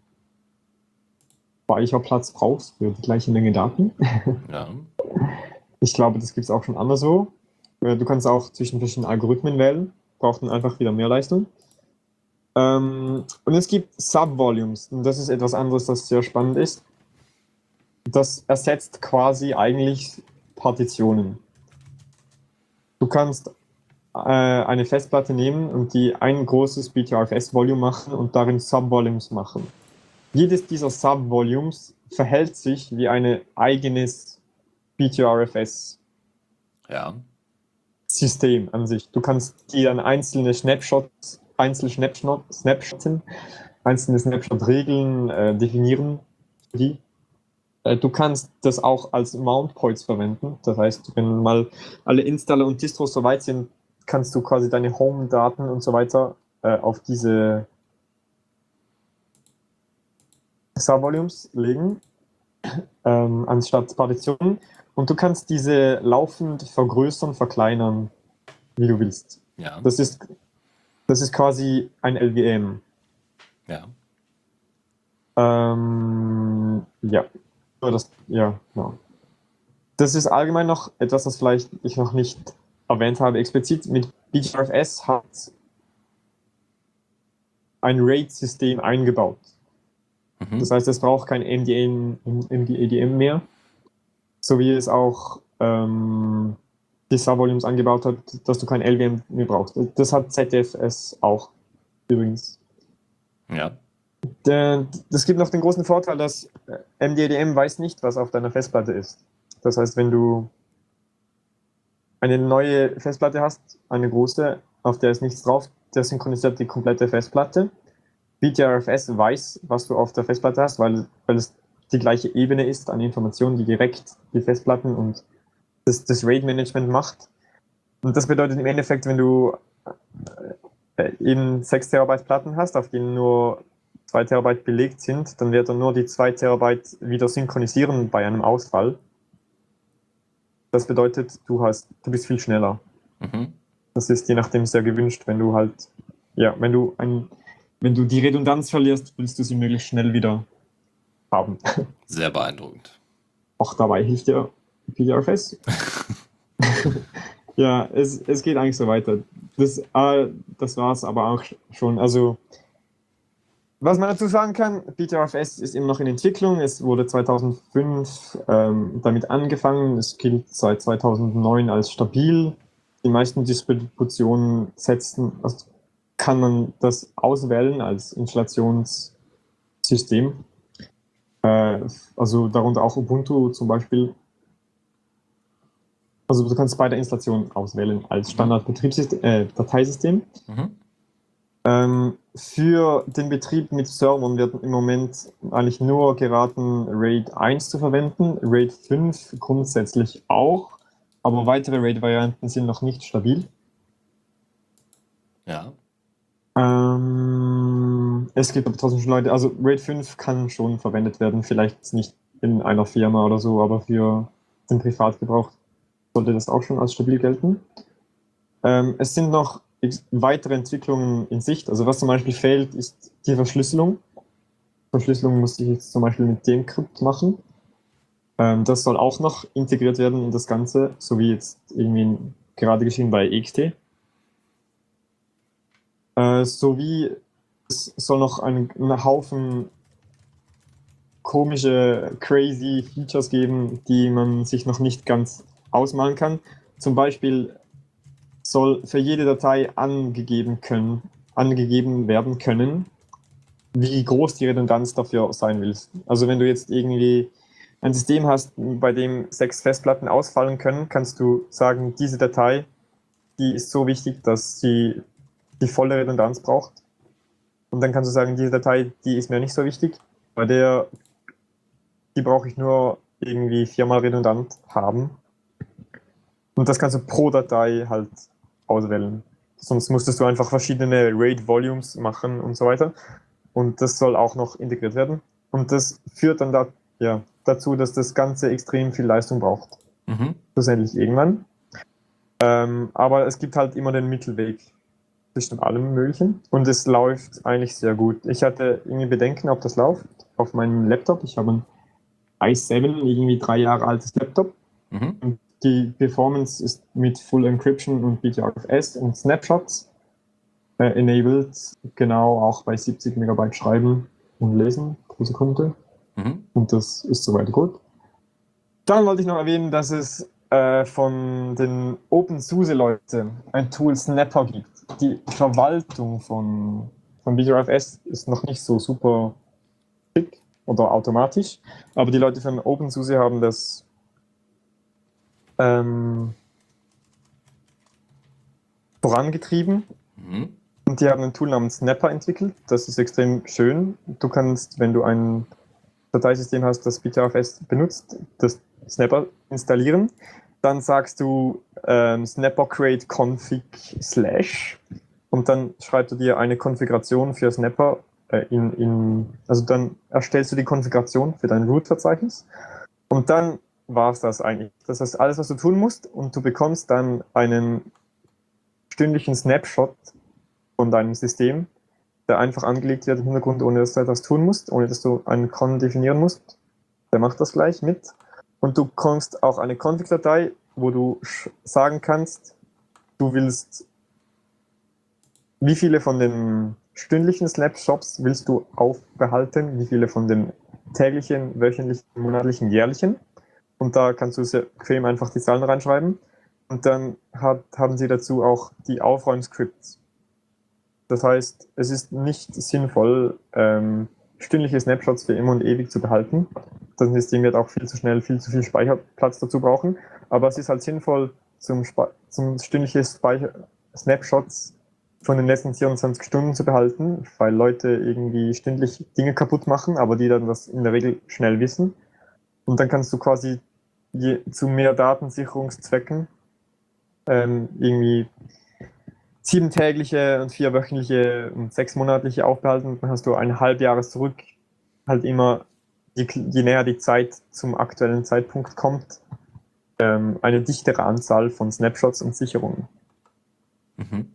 Speicherplatz brauchst für die gleiche Menge Daten. Ja. Ich glaube, das gibt es auch schon anderswo. Äh, Du kannst auch zwischen verschiedenen Algorithmen wählen. braucht dann einfach wieder mehr Leistung. Ähm, und es gibt Subvolumes, und das ist etwas anderes, das sehr spannend ist. Das ersetzt quasi eigentlich Partitionen. Du kannst äh, eine Festplatte nehmen und die ein großes BTRFS-Volume machen und darin Subvolumes machen. Jedes dieser Subvolumes verhält sich wie ein eigenes BTRFS Ja. System an sich. Du kannst die dann einzelne Snapshots, einzelne Snapshot, Snapshotten, einzelne Snapshot-Regeln äh, definieren. Die. Äh, du kannst das auch als Mount Points verwenden. Das heißt, wenn mal alle Installer und Distros soweit sind, kannst du quasi deine Home-Daten und so weiter äh, auf diese Subvolumes legen, ähm, anstatt Partitionen. Und du kannst diese laufend vergrößern, verkleinern, wie du willst. Ja. Das ist, das ist quasi ein LVM. Ja. Ähm, ja. Das, ja, genau. Das ist allgemein noch etwas, das vielleicht ich noch nicht erwähnt habe. Explizit mit BGRFS hat ein RAID-System eingebaut. Mhm. Das heißt, es braucht kein MDN, MDADM mehr, so wie es auch ähm, die Subvolumes angebaut hat, dass du kein LVM mehr brauchst. Das hat ZFS auch übrigens. Ja. Das gibt noch den großen Vorteil, dass äh, MDADM weiß nicht, was auf deiner Festplatte ist. Das heißt, wenn du eine neue Festplatte hast, eine große, auf der ist nichts drauf, der synchronisiert die komplette Festplatte. BTRFS weiß, was du auf der Festplatte hast, weil, weil es die gleiche Ebene ist an Informationen, die direkt die Festplatten und das, das RAID-Management macht. Und das bedeutet im Endeffekt, wenn du äh, eben 6 Terabyte Platten hast, auf denen nur 2 Terabyte belegt sind, dann wird er nur die 2 Terabyte wieder synchronisieren bei einem Ausfall. Das bedeutet, du hast, du bist viel schneller. Mhm. Das ist je nachdem sehr gewünscht, wenn du halt, ja, wenn du ein, wenn du die Redundanz verlierst, willst du sie möglichst schnell wieder haben. Sehr beeindruckend. Auch dabei hilft dir PDRFS. ja, es, es geht eigentlich so weiter. Das, äh, das war es aber auch schon. Also, was man dazu sagen kann, PTRFS ist immer noch in Entwicklung. Es wurde 2005 ähm, damit angefangen. Es gilt seit 2009 als stabil. Die meisten Distributionen setzen, also kann man das auswählen als Installationssystem. Äh, also darunter auch Ubuntu zum Beispiel. Also du kannst bei der Installation auswählen als Standard-Betriebssystem, äh. Mhm. Ähm, für den Betrieb mit Servern wird im Moment eigentlich nur geraten, RAID 1 zu verwenden, RAID 5 grundsätzlich auch, aber weitere RAID-Varianten sind noch nicht stabil. Ja. Ähm, es gibt aber trotzdem schon Leute, also RAID 5 kann schon verwendet werden, vielleicht nicht in einer Firma oder so, aber für den Privatgebrauch sollte das auch schon als stabil gelten. Ähm, es sind noch weitere Entwicklungen in Sicht. Also was zum Beispiel fehlt, ist die Verschlüsselung. Verschlüsselung muss ich jetzt zum Beispiel mit Decrypt machen. Ähm, das soll auch noch integriert werden in das Ganze, so wie jetzt irgendwie gerade geschehen bei EXT. Äh, sowie es soll noch einen, einen Haufen komische, crazy Features geben, die man sich noch nicht ganz ausmalen kann. Zum Beispiel soll für jede Datei angegeben können, angegeben werden können, wie groß die Redundanz dafür sein will. Also wenn du jetzt irgendwie ein System hast, bei dem sechs Festplatten ausfallen können, kannst du sagen, diese Datei, die ist so wichtig, dass sie die volle Redundanz braucht. Und dann kannst du sagen, diese Datei, die ist mir nicht so wichtig, bei der, die brauche ich nur irgendwie viermal redundant haben. Und das kannst du pro Datei halt auswählen. Sonst musstest du einfach verschiedene RAID-Volumes machen und so weiter. Und das soll auch noch integriert werden. Und das führt dann da, ja, dazu, dass das Ganze extrem viel Leistung braucht. Mhm. Schlussendlich irgendwann. Ähm, aber es gibt halt immer den Mittelweg zwischen allem Möglichen. Und es läuft eigentlich sehr gut. Ich hatte irgendwie Bedenken, ob das läuft auf meinem Laptop. Ich habe ein i7, irgendwie drei Jahre altes Laptop. Mhm. Die Performance ist mit Full Encryption und BTRFS und Snapshots äh, enabled, genau auch bei 70 Megabyte schreiben und lesen pro Sekunde. Mhm. Und das ist soweit gut. Dann wollte ich noch erwähnen, dass es äh, von den OpenSUSE-Leuten ein Tool Snapper gibt. Die Verwaltung von, von BTRFS ist noch nicht so super schick oder automatisch, aber die Leute von OpenSUSE haben das ähm, vorangetrieben Mhm. und die haben ein Tool namens Snapper entwickelt. Das ist extrem schön. Du kannst, wenn du ein Dateisystem hast, das BTRFS benutzt, das Snapper installieren. Dann sagst du ähm, Snapper create config slash und dann schreibst du dir eine Konfiguration für Snapper äh, in, in, also dann erstellst du die Konfiguration für dein Root-Verzeichnis und dann war es das eigentlich. Das ist alles, was du tun musst und du bekommst dann einen stündlichen Snapshot von deinem System, der einfach angelegt wird im Hintergrund, ohne dass du etwas tun musst, ohne dass du einen Con definieren musst. Der macht das gleich mit. Und du bekommst auch eine Config-Datei, wo du sagen kannst, du willst, wie viele von den stündlichen Snapshots willst du aufbehalten, wie viele von den täglichen, wöchentlichen, monatlichen, jährlichen. Und da kannst du sehr bequem einfach die Zahlen reinschreiben. Und dann hat, haben sie dazu auch die Aufräumscripts. Das heißt, es ist nicht sinnvoll, ähm, stündliche Snapshots für immer und ewig zu behalten. Das System wird auch viel zu schnell viel zu viel Speicherplatz dazu brauchen. Aber es ist halt sinnvoll, zum, zum stündliche Speicher Snapshots von den letzten 24 Stunden zu behalten, weil Leute irgendwie stündlich Dinge kaputt machen, aber die dann das in der Regel schnell wissen. Und dann kannst du quasi je, zu mehr Datensicherungszwecken ähm, irgendwie siebentägliche und vierwöchentliche und sechsmonatliche aufbehalten. Dann hast du ein Halbjahres zurück, halt immer, je, je näher die Zeit zum aktuellen Zeitpunkt kommt, ähm, eine dichtere Anzahl von Snapshots und Sicherungen. Mhm.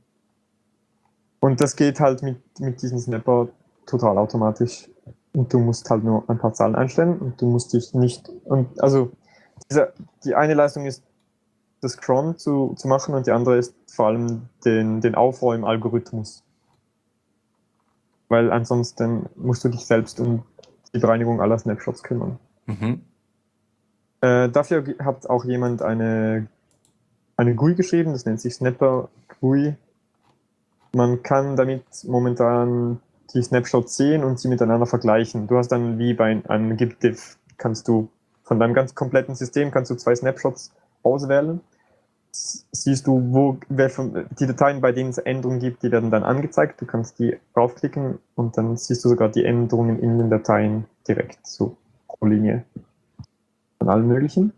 Und das geht halt mit, mit diesem Snapper total automatisch. Und du musst halt nur ein paar Zahlen einstellen und du musst dich nicht. Und also diese, die eine Leistung ist, das Cron zu, zu machen und die andere ist vor allem den, den Aufräumen-Algorithmus. Weil ansonsten musst du dich selbst um die Bereinigung aller Snapshots kümmern. Mhm. Äh, dafür hat auch jemand eine, eine GUI geschrieben, das nennt sich Snapper GUI. Man kann damit momentan die Snapshots sehen und sie miteinander vergleichen. Du hast dann wie bei einem GitDiff, kannst du von deinem ganz kompletten System kannst du zwei Snapshots auswählen. Siehst du, wo die Dateien, bei denen es Änderungen gibt, die werden dann angezeigt. Du kannst die draufklicken und dann siehst du sogar die Änderungen in den Dateien direkt, so pro Linie von allen möglichen.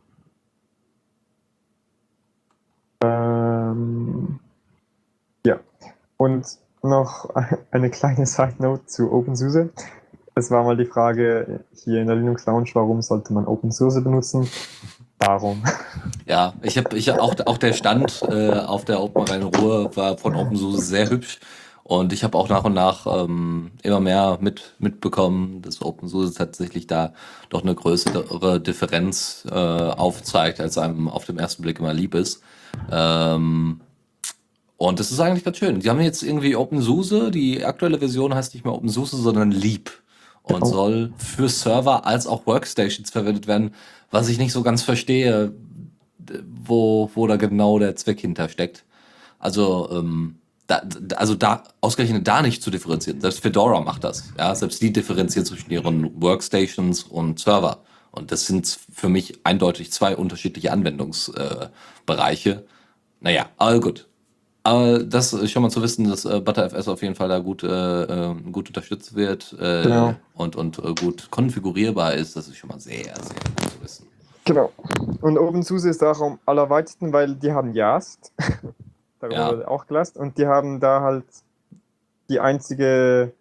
Ähm, ja, und noch eine kleine Side Note zu OpenSUSE. Es war mal die Frage hier in der Linux Lounge, warum sollte man OpenSUSE benutzen? Darum. Ja, ich habe ich auch, auch der Stand äh, auf der Open Rhein Ruhr war von OpenSUSE sehr hübsch. Und ich habe auch nach und nach ähm, immer mehr mit, mitbekommen, dass OpenSUSE tatsächlich da doch eine größere Differenz äh, aufzeigt, als einem auf den ersten Blick immer lieb ist. Ähm, und das ist eigentlich ganz schön. Die haben jetzt irgendwie OpenSUSE, die aktuelle Version heißt nicht mehr OpenSUSE, sondern Leap. Und Genau. soll für Server als auch Workstations verwendet werden, was ich nicht so ganz verstehe, wo, wo da genau der Zweck hintersteckt. Also, ähm, da, also da ausgerechnet da nicht zu differenzieren. Selbst Fedora macht das. Ja, selbst die differenzieren zwischen ihren Workstations und Server. Und das sind für mich eindeutig zwei unterschiedliche Anwendungsbereiche. Äh, naja, aber gut. Aber das ist schon mal zu wissen, dass äh, ButterFS auf jeden Fall da gut, äh, äh, gut unterstützt wird äh, Genau. und, und äh, gut konfigurierbar ist. Das ist schon mal sehr, sehr gut zu wissen. Genau. Und OpenSUSE ist auch am allerweitesten, weil die haben Yast. Darüber Ja. wurde auch gelassen. Und die haben da halt die einzige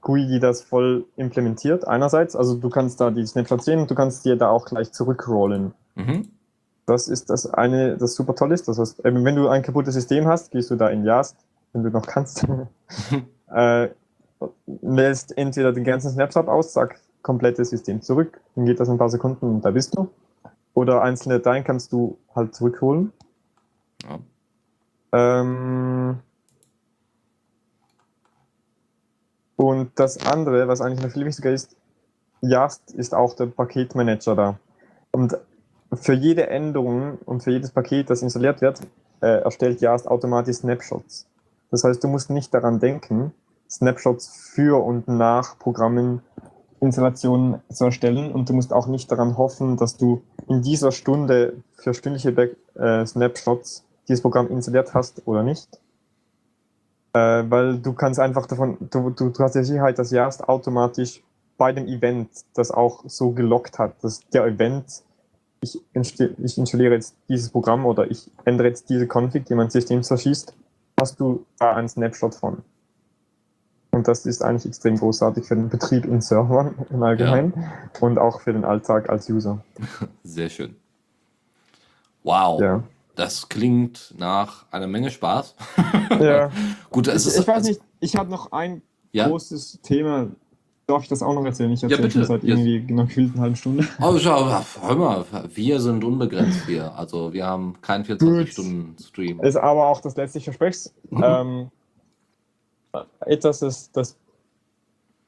GUI, die das voll implementiert. Einerseits, also du kannst da die Snapshots sehen und du kannst dir da auch gleich zurückrollen. Mhm. Das ist das eine, das super toll ist. Das heißt, eben, wenn du ein kaputtes System hast, gehst du da in Yast, wenn du noch kannst. äh, wählst entweder den ganzen Snapshot aus, sag komplettes System zurück, dann geht das in ein paar Sekunden und da bist du. Oder einzelne Dateien kannst du halt zurückholen. Ja. Ähm, Und das andere, was eigentlich noch viel wichtiger ist, Yast ist auch der Paketmanager da. Und für jede Änderung und für jedes Paket, das installiert wird, äh, erstellt Yast automatisch Snapshots. Das heißt, du musst nicht daran denken, Snapshots für und nach Programmen Installationen zu erstellen und du musst auch nicht daran hoffen, dass du in dieser Stunde für stündliche Back äh, Snapshots dieses Programm installiert hast oder nicht. Äh, weil du kannst einfach davon, du, du, du hast die Sicherheit, dass Yast automatisch bei dem Event das auch so gelockt hat, dass der Event, ich, ich installiere jetzt dieses Programm oder ich ändere jetzt diese Config, die mein System zerschießt, hast du da einen Snapshot von. Und das ist eigentlich extrem großartig für den Betrieb in Servern im Allgemeinen ja. und auch für den Alltag als User. Sehr schön. Wow. Ja. Das klingt nach einer Menge Spaß. Ja. Gut, ich, ich weiß nicht, ich habe noch ein ja? großes Thema. Darf ich das auch noch erzählen? Ich erzähle ja, bitte. seit irgendwie yes. einer gefühlten halben Stunde. Oh, schau, hör mal, wir sind unbegrenzt hier. Also wir haben keinen 24-Stunden-Stream. Ist aber auch das letzte Versprechs. Mhm. Ähm, etwas, das, das,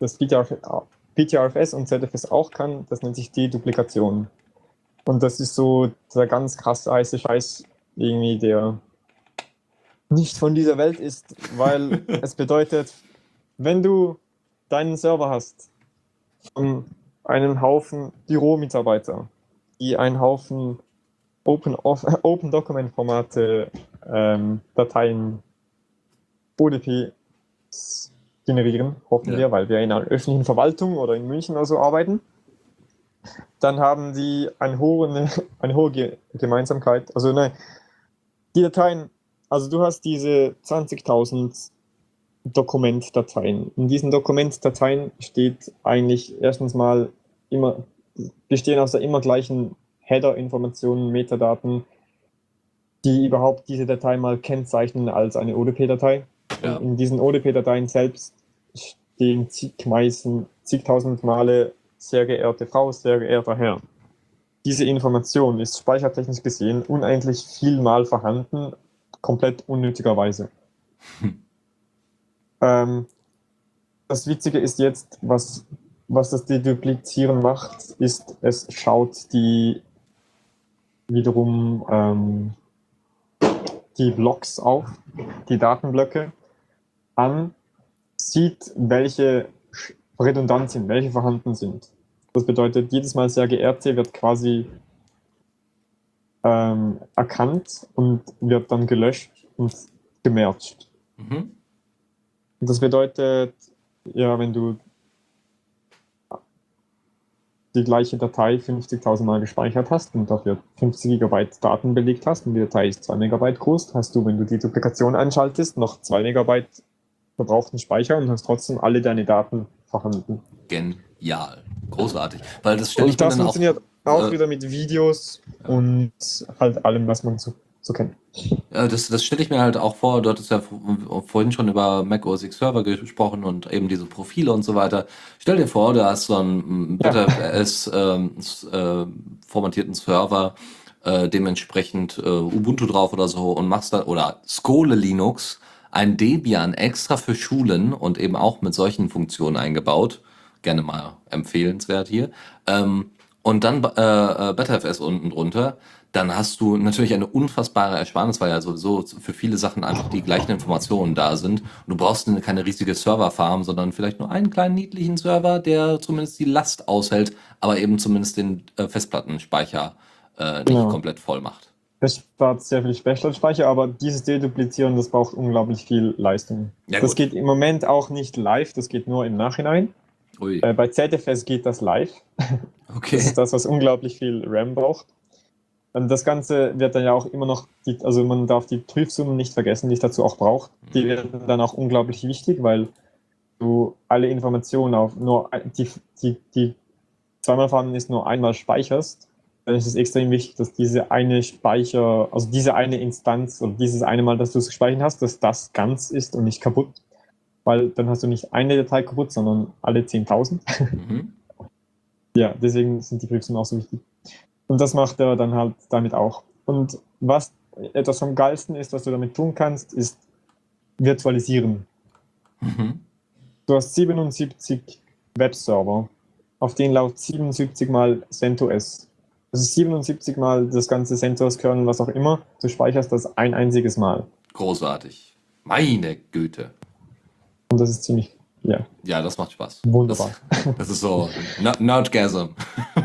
das PTRFS und ZFS auch kann, das nennt sich Deduplikation. Und das ist so der ganz krasse heiße Scheiß, irgendwie, der nicht von dieser Welt ist, weil es bedeutet, wenn du deinen Server hast von einem Haufen Büromitarbeiter, die einen Haufen Open, Open Document Formate, ähm, Dateien, ODP generieren, hoffen ja. wir, weil wir in einer öffentlichen Verwaltung oder in München oder so arbeiten. Dann haben sie eine hohe, eine hohe Gemeinsamkeit. Also nein, die Dateien, also du hast diese 20.000 Dokumentdateien. In diesen Dokumentdateien steht eigentlich erstens mal immer, bestehen aus der immer gleichen Header-Informationen, Metadaten, die überhaupt diese Datei mal kennzeichnen als eine ODP-Datei. Ja. In diesen ODP-Dateien selbst stehen zigmeisen, zigtausend Male sehr geehrte Frau, sehr geehrter Herr. Diese Information ist speichertechnisch gesehen unendlich vielmal vorhanden, komplett unnötigerweise. Hm. Ähm, das Witzige ist jetzt, was, was das Deduplizieren macht, ist, es schaut die wiederum ähm, die Blocks auf, die Datenblöcke an, sieht, welche redundant sind, welche vorhanden sind. Das bedeutet, jedes Mal sehr geehrte wird quasi ähm, erkannt und wird dann gelöscht und gemercht. Mhm. Das bedeutet, ja, wenn du die gleiche Datei 50.000 Mal gespeichert hast und dafür 50 GB Daten belegt hast und die Datei ist 2 MB groß, hast du, wenn du die Duplikation einschaltest, noch 2 MB verbrauchten Speicher und hast trotzdem alle deine Daten vorhanden. Genial. Großartig. Weil das stelle ich das funktioniert auch, auch äh, wieder mit Videos ja. und halt allem, was man so, so kennt. Ja, das, das stelle ich mir halt auch vor. Du hattest ja vorhin schon über Mac OS X Server gesprochen und eben diese Profile und so weiter. Stell dir vor, du hast so einen BetterOS ja. ähm, äh, formatierten Server, äh, dementsprechend äh, Ubuntu drauf oder so und machst da, oder Skole Linux ein Debian extra für Schulen und eben auch mit solchen Funktionen eingebaut. Gerne mal empfehlenswert hier. Ähm, und dann äh, äh BetterFS unten drunter. Dann hast du natürlich eine unfassbare Ersparnis, weil ja sowieso für viele Sachen einfach die gleichen Informationen da sind. Und du brauchst keine riesige Serverfarm, sondern vielleicht nur einen kleinen niedlichen Server, der zumindest die Last aushält, aber eben zumindest den äh, Festplattenspeicher äh, nicht ja. komplett voll macht. Das spart sehr viel Festplattenspeicher, aber dieses Deduplizieren, das braucht unglaublich viel Leistung. Ja, das geht im Moment auch nicht live, das geht nur im Nachhinein. Äh, bei ZFS geht das live. Okay. Das ist das, was unglaublich viel RAM braucht. Und das Ganze wird dann ja auch immer noch, die, also man darf die Prüfsummen nicht vergessen, die es dazu auch braucht. Die mhm. werden dann auch unglaublich wichtig, weil du alle Informationen auf nur die, die, die zweimal fahren ist nur einmal speicherst dann ist es extrem wichtig, dass diese eine Speicher, also diese eine Instanz oder dieses eine Mal, dass du es gespeichert hast, dass das ganz ist und nicht kaputt. Weil dann hast du nicht eine Datei kaputt, sondern alle 10.000. Mhm. ja, deswegen sind die Prüfungen auch so wichtig. Und das macht er dann halt damit auch. Und was etwas vom Geilsten ist, was du damit tun kannst, ist virtualisieren. Mhm. du hast 77 Webserver, auf denen läuft 77 mal CentOS. Das ist 77 mal das ganze CentOS-Kernel, was auch immer. Du speicherst das ein einziges Mal. Großartig. Meine Güte. Und das ist ziemlich, ja, Ja, das macht Spaß. wunderbar. Das, das ist so Ner- Nerdgasm.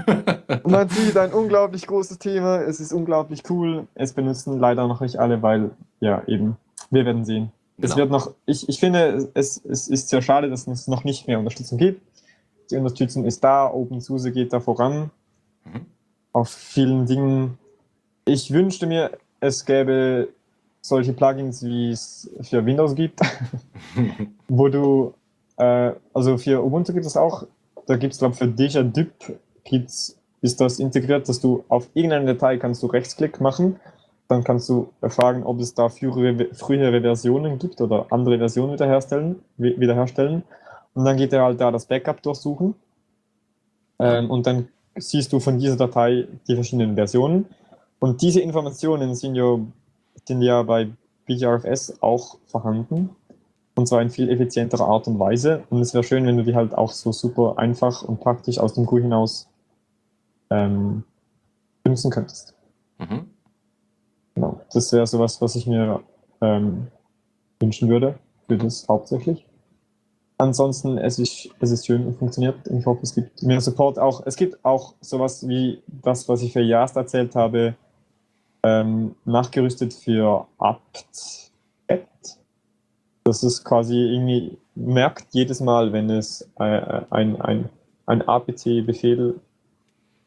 Man sieht ein unglaublich großes Thema. Es ist unglaublich cool. Es benutzen leider noch nicht alle, weil, ja, eben, wir werden sehen. Es Genau. wird noch, ich, ich finde, es, es ist sehr schade, dass es noch nicht mehr Unterstützung gibt. Die Unterstützung ist da, OpenSUSE geht da voran. Mhm. Auf vielen Dingen. Ich wünschte mir, es gäbe solche Plugins, wie es für Windows gibt, wo du, äh, also für Ubuntu gibt es auch, da gibt es, glaube ich, für Deja Dip gibt's, ist das integriert, dass du auf irgendeine Datei kannst du Rechtsklick machen, dann kannst du fragen, ob es da frühere, frühere Versionen gibt oder andere Versionen wiederherstellen, wi- wiederherstellen. Und dann geht er halt da das Backup durchsuchen. Ähm, und dann siehst du von dieser Datei die verschiedenen Versionen. Und diese Informationen sind ja, sind ja bei BGRFS auch vorhanden. Und zwar in viel effizienterer Art und Weise. Und es wäre schön, wenn du die halt auch so super einfach und praktisch aus dem GUI hinaus ähm, benutzen könntest. Mhm. Genau. Das wäre sowas, was ich mir ähm, wünschen würde für das hauptsächlich. Ansonsten, es ist, es ist schön und funktioniert. Ich hoffe, es gibt mehr Support auch. Es gibt auch sowas wie das, was ich für Jast erzählt habe, ähm, nachgerüstet für apt Das ist quasi irgendwie, merkt jedes Mal, wenn es äh, ein, ein, ein apt-Befehl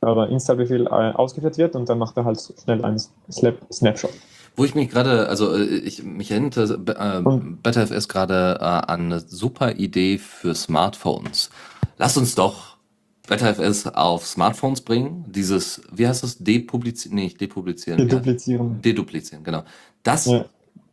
oder Install-Befehl äh, ausgeführt wird und dann macht er halt schnell einen Snap Snapshot. Wo ich mich gerade, also äh, ich mich erinnerte äh, BetterFS gerade äh, an eine super Idee für Smartphones. Lass uns doch BetterFS auf Smartphones bringen. Dieses, wie heißt das? Depublizieren? Nee, nicht depublizieren. Deduplizieren. Deduplizieren, genau. Das Ja.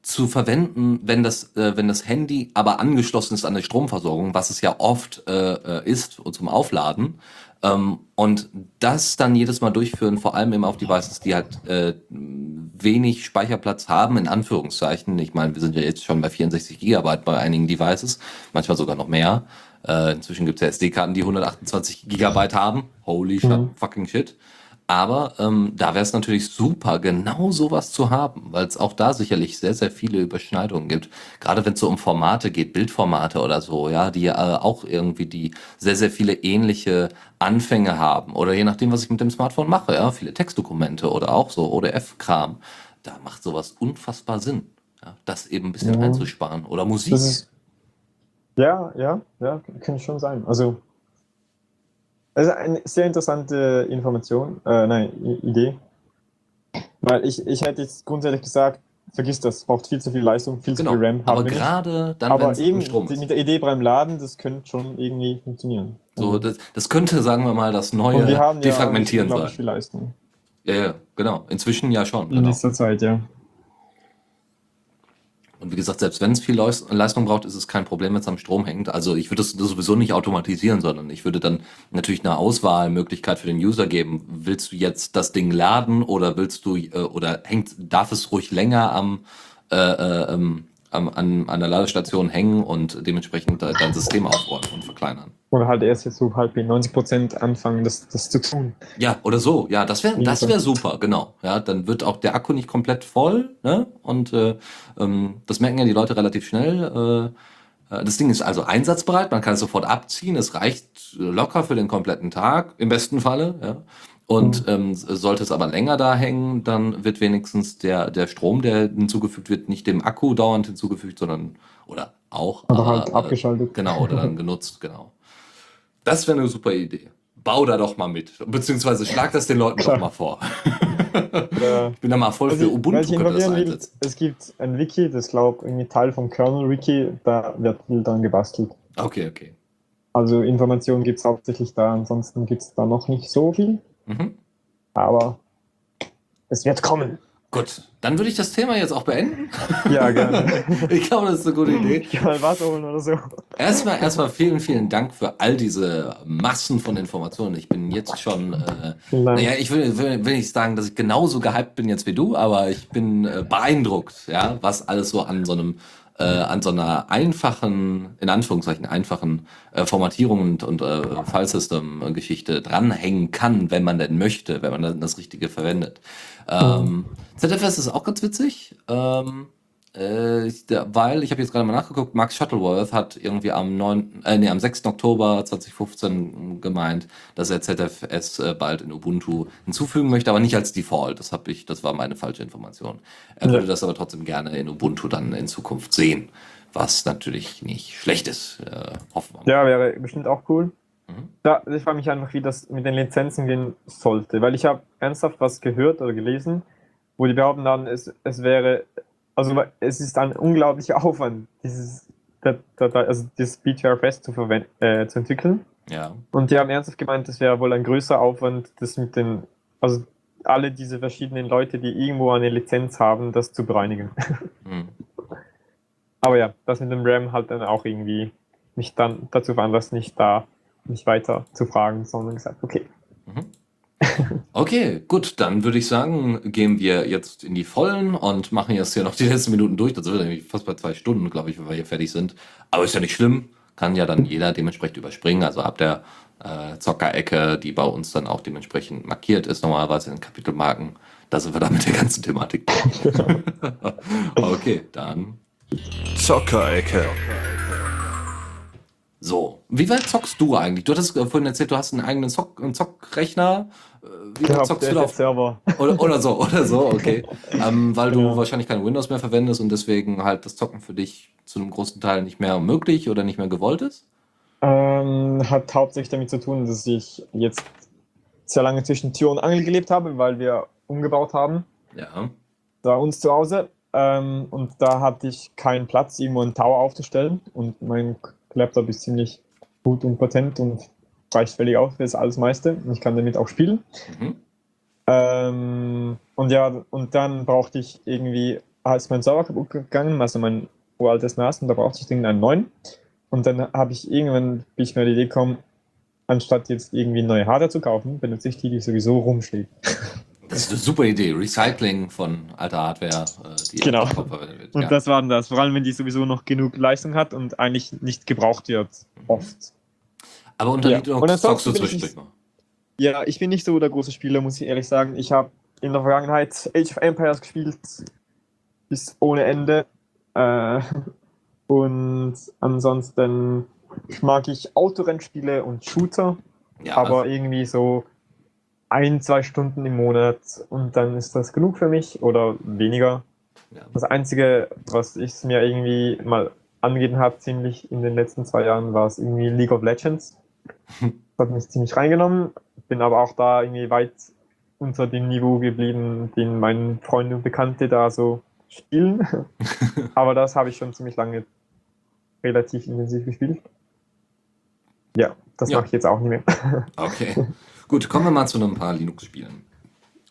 Zu verwenden, wenn das, äh, wenn das Handy aber angeschlossen ist an die Stromversorgung, was es ja oft äh, äh, ist zum Aufladen, ähm, und das dann jedes Mal durchführen, vor allem eben auf Devices, die halt äh, wenig Speicherplatz haben, in Anführungszeichen. Ich meine, wir sind ja jetzt schon bei 64 Gigabyte bei einigen Devices, manchmal sogar noch mehr. Äh, inzwischen gibt es ja SD-Karten, die 128 Gigabyte haben. Holy shit, Mhm. fucking shit. Aber ähm, da wäre es natürlich super, genau sowas zu haben, weil es auch da sicherlich sehr, sehr viele Überschneidungen gibt. Gerade wenn es so um Formate geht, Bildformate oder so, ja, die äh, auch irgendwie die sehr, sehr viele ähnliche Anfänge haben. Oder je nachdem, was ich mit dem Smartphone mache, ja, viele Textdokumente oder auch so ODF-Kram. Da macht sowas unfassbar Sinn, ja, das eben ein bisschen Ja. einzusparen. Oder Musik. Ist, ja, ja, ja, könnte schon sein. Also, das ist eine sehr interessante Information, äh, nein, Idee. Weil ich, ich hätte jetzt grundsätzlich gesagt, vergiss das, braucht viel zu viel Leistung, viel genau. zu viel RAM. Aber gerade dann, wenn Aber eben Strom ist. mit der Idee beim Laden, das könnte schon irgendwie funktionieren. So, das, das könnte, sagen wir mal, das neue Und wir haben ja Defragmentieren sein. viel Leistung Ja, ja, genau. Inzwischen ja schon. in Genau. dieser Zeit, ja. Und wie gesagt, selbst wenn es viel Leis- Leistung braucht, ist es kein Problem, wenn es am Strom hängt. Also ich würde das sowieso nicht automatisieren, sondern ich würde dann natürlich eine Auswahlmöglichkeit für den User geben. Willst du jetzt das Ding laden oder willst du äh, oder hängt, darf es ruhig länger am, äh, äh, ähm, am an, an der Ladestation hängen und dementsprechend dein System aufräumen und verkleinern. Oder halt erst jetzt so halb in 90 Prozent anfangen, das, das zu tun. Ja, oder so. Ja, das wäre das wär super, genau. Ja, dann wird auch der Akku nicht komplett voll, ne? Und äh, ähm, das merken ja die Leute relativ schnell. Äh, äh, das Ding ist also einsatzbereit, man kann es sofort abziehen, es reicht locker für den kompletten Tag, im besten Falle, ja. Und ähm, sollte es aber länger da hängen, dann wird wenigstens der, der Strom, der hinzugefügt wird, nicht dem Akku dauernd hinzugefügt, sondern oder auch Aber aber, halt abgeschaltet. Genau, oder dann genutzt, genau. Das wäre eine super Idee. Bau da doch mal mit. Beziehungsweise schlag das den Leuten doch mal vor. Ich bin da mal voll Also, für Ubuntu, weil ich das will, es gibt ein Wiki, das glaube irgendwie Teil vom Kernel-Wiki, da wird viel dran gebastelt. Okay, okay. Also Informationen gibt es hauptsächlich da, ansonsten gibt es da noch nicht so viel, Mhm. aber es wird kommen. Gut, dann würde ich das Thema jetzt auch beenden. Ja, gerne. Ich glaube, das ist eine gute Idee. Ich kann mal Wasser holen oder so. Erstmal, erstmal vielen, vielen Dank für all diese Massen von Informationen. Ich bin jetzt schon, äh, naja, ich will, will, will nicht sagen, dass ich genauso gehypt bin jetzt wie du, aber ich bin äh, beeindruckt, ja, was alles so an so einem äh, an so einer einfachen, in Anführungszeichen einfachen äh, Formatierung und, und äh, File-System-Geschichte dranhängen kann, wenn man denn möchte, wenn man dann das Richtige verwendet. Ähm, ZFS ist auch ganz witzig. Ähm, äh, ich- der- weil, ich habe jetzt gerade mal nachgeguckt, Max Shuttleworth hat irgendwie am 9., äh, nee, am 6. Oktober 2015 gemeint, dass er ZFS äh, bald in Ubuntu hinzufügen möchte, aber nicht als Default. Das ich, das war meine falsche Information. Er Ja. würde das aber trotzdem gerne in Ubuntu dann in Zukunft sehen, was natürlich nicht schlecht ist. Äh, hoffen wir mal. Ja, wäre bestimmt auch cool. Mhm. Da, ich frage mich einfach, wie das mit den Lizenzen gehen sollte, weil ich habe ernsthaft was gehört oder gelesen, wo die behaupten dann, es, es wäre, also es ist ein unglaublicher Aufwand, dieses, also dieses BTRFS zu, verwenden, äh, zu entwickeln. Ja. Und die haben ernsthaft gemeint, es wäre wohl ein größer Aufwand, das mit den, also alle diese verschiedenen Leute, die irgendwo eine Lizenz haben, das zu bereinigen. Mhm. Aber ja, das mit dem RAM halt dann auch irgendwie mich dann dazu veranlasst, nicht da nicht weiter zu fragen, sondern gesagt, okay. Mhm. Okay, gut, dann würde ich sagen, gehen wir jetzt in die Vollen und machen jetzt hier noch die letzten Minuten durch. Das wird nämlich fast bei zwei Stunden, glaube ich, wenn wir hier fertig sind. Aber ist ja nicht schlimm, kann ja dann jeder dementsprechend überspringen. Also ab der äh, Zockerecke, die bei uns dann auch dementsprechend markiert ist, normalerweise in Kapitelmarken, da sind wir dann mit der ganzen Thematik. okay, dann Zockerecke. so. Wie weit zockst du eigentlich? Du hattest äh, vorhin erzählt, du hast einen eigenen Zock einen Zockrechner. Wie Ja, zockst du da auf Server. Oder, oder so, oder so, okay. Ähm, weil du Genau. wahrscheinlich kein Windows mehr verwendest und deswegen halt das Zocken für dich zu einem großen Teil nicht mehr möglich oder nicht mehr gewollt ist? Ähm, hat hauptsächlich damit zu tun, dass ich jetzt sehr lange zwischen Tür und Angel gelebt habe, weil wir umgebaut haben, Ja. da uns zu Hause. Ähm, und da hatte ich keinen Platz, irgendwo einen Tower aufzustellen. Und mein Laptop ist ziemlich gut und potent und reicht völlig aus für das alles meiste. Und ich kann damit auch spielen. Mhm. Ähm, und ja, und dann brauchte ich irgendwie, als mein Server kaputt gegangen, also mein uraltes NAS, und da brauchte ich irgendeinen neuen. Und dann habe ich irgendwann, bin ich mir die Idee gekommen, anstatt jetzt irgendwie neue Hardware zu kaufen, benutze ich die, die sowieso rumsteht. Das ist eine super Idee. Recycling von alter Hardware, äh, die Genau. verwendet wird. Und ja. das war dann das, vor allem wenn die sowieso noch genug Leistung hat und eigentlich nicht gebraucht wird, oft. Aber unter Ja. Linux zockst du zwischendurch mal. Ja, ich bin nicht so der große Spieler, muss ich ehrlich sagen. Ich habe in der Vergangenheit Age of Empires gespielt bis ohne Ende. Äh, und ansonsten mag ich Autorennspiele und Shooter, Ja, aber irgendwie so ein, zwei Stunden im Monat und dann ist das genug für mich oder weniger. ja. Das Einzige, was ich mir irgendwie mal angegeben habe, ziemlich in den letzten zwei Jahren, war es irgendwie League of Legends. Das hat mich ziemlich reingenommen, bin aber auch da irgendwie weit unter dem Niveau geblieben, den meine Freunde und Bekannte da so spielen. aber das habe ich schon ziemlich lange relativ intensiv gespielt. Ja, das Ja. mache ich jetzt auch nicht mehr. Okay. Gut, kommen wir mal zu ein paar Linux-Spielen.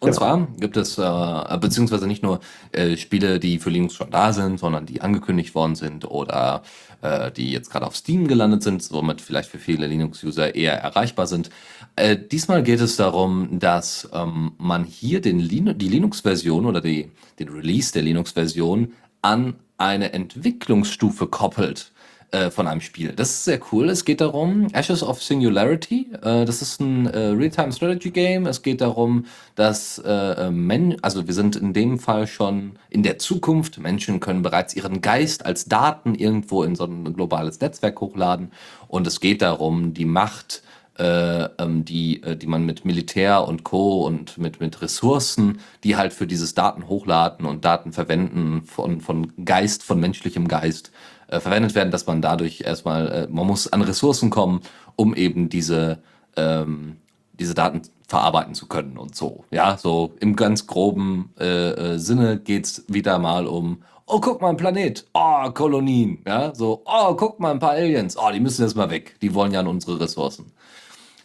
Und Genau. zwar gibt es, äh, beziehungsweise nicht nur äh, Spiele, die für Linux schon da sind, sondern die angekündigt worden sind oder äh, die jetzt gerade auf Steam gelandet sind, somit vielleicht für viele Linux-User eher erreichbar sind. Äh, diesmal geht es darum, dass ähm, man hier den Lin die Linux-Version oder die, den Release der Linux-Version an eine Entwicklungsstufe koppelt äh, von einem Spiel. Das ist sehr cool. Es geht darum, Ashes of Singularity. Äh, das ist ein äh, Real-Time Strategy Game. Es geht darum, dass äh, Men also wir sind in dem Fall schon in der Zukunft. Menschen können bereits ihren Geist als Daten irgendwo in so ein globales Netzwerk hochladen. Und es geht darum, die Macht äh, ähm, die, die man mit Militär und Co. und mit, mit Ressourcen, die halt für dieses Daten hochladen und Daten verwenden von, von Geist, von menschlichem Geist, äh, verwendet werden, dass man dadurch erstmal, äh, man muss an Ressourcen kommen, um eben diese, ähm, diese Daten verarbeiten zu können und so. Ja, so im ganz groben äh, äh, Sinne geht's wieder mal um, oh, guck mal, ein Planet, oh, Kolonien, ja, so, oh, guck mal, ein paar Aliens, oh, die müssen jetzt mal weg, die wollen ja an unsere Ressourcen.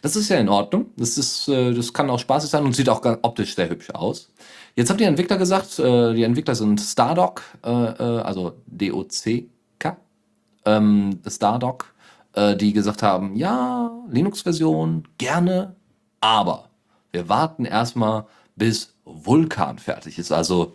Das ist ja in Ordnung. Das, ist, äh, das kann auch spaßig sein und sieht auch optisch sehr hübsch aus. Jetzt haben die Entwickler gesagt, äh, die Entwickler sind Stardock, also D-O-C-K, ähm, Stardock, äh, die gesagt haben, ja, Linux-Version, gerne, aber wir warten erstmal, bis Vulkan fertig ist. Also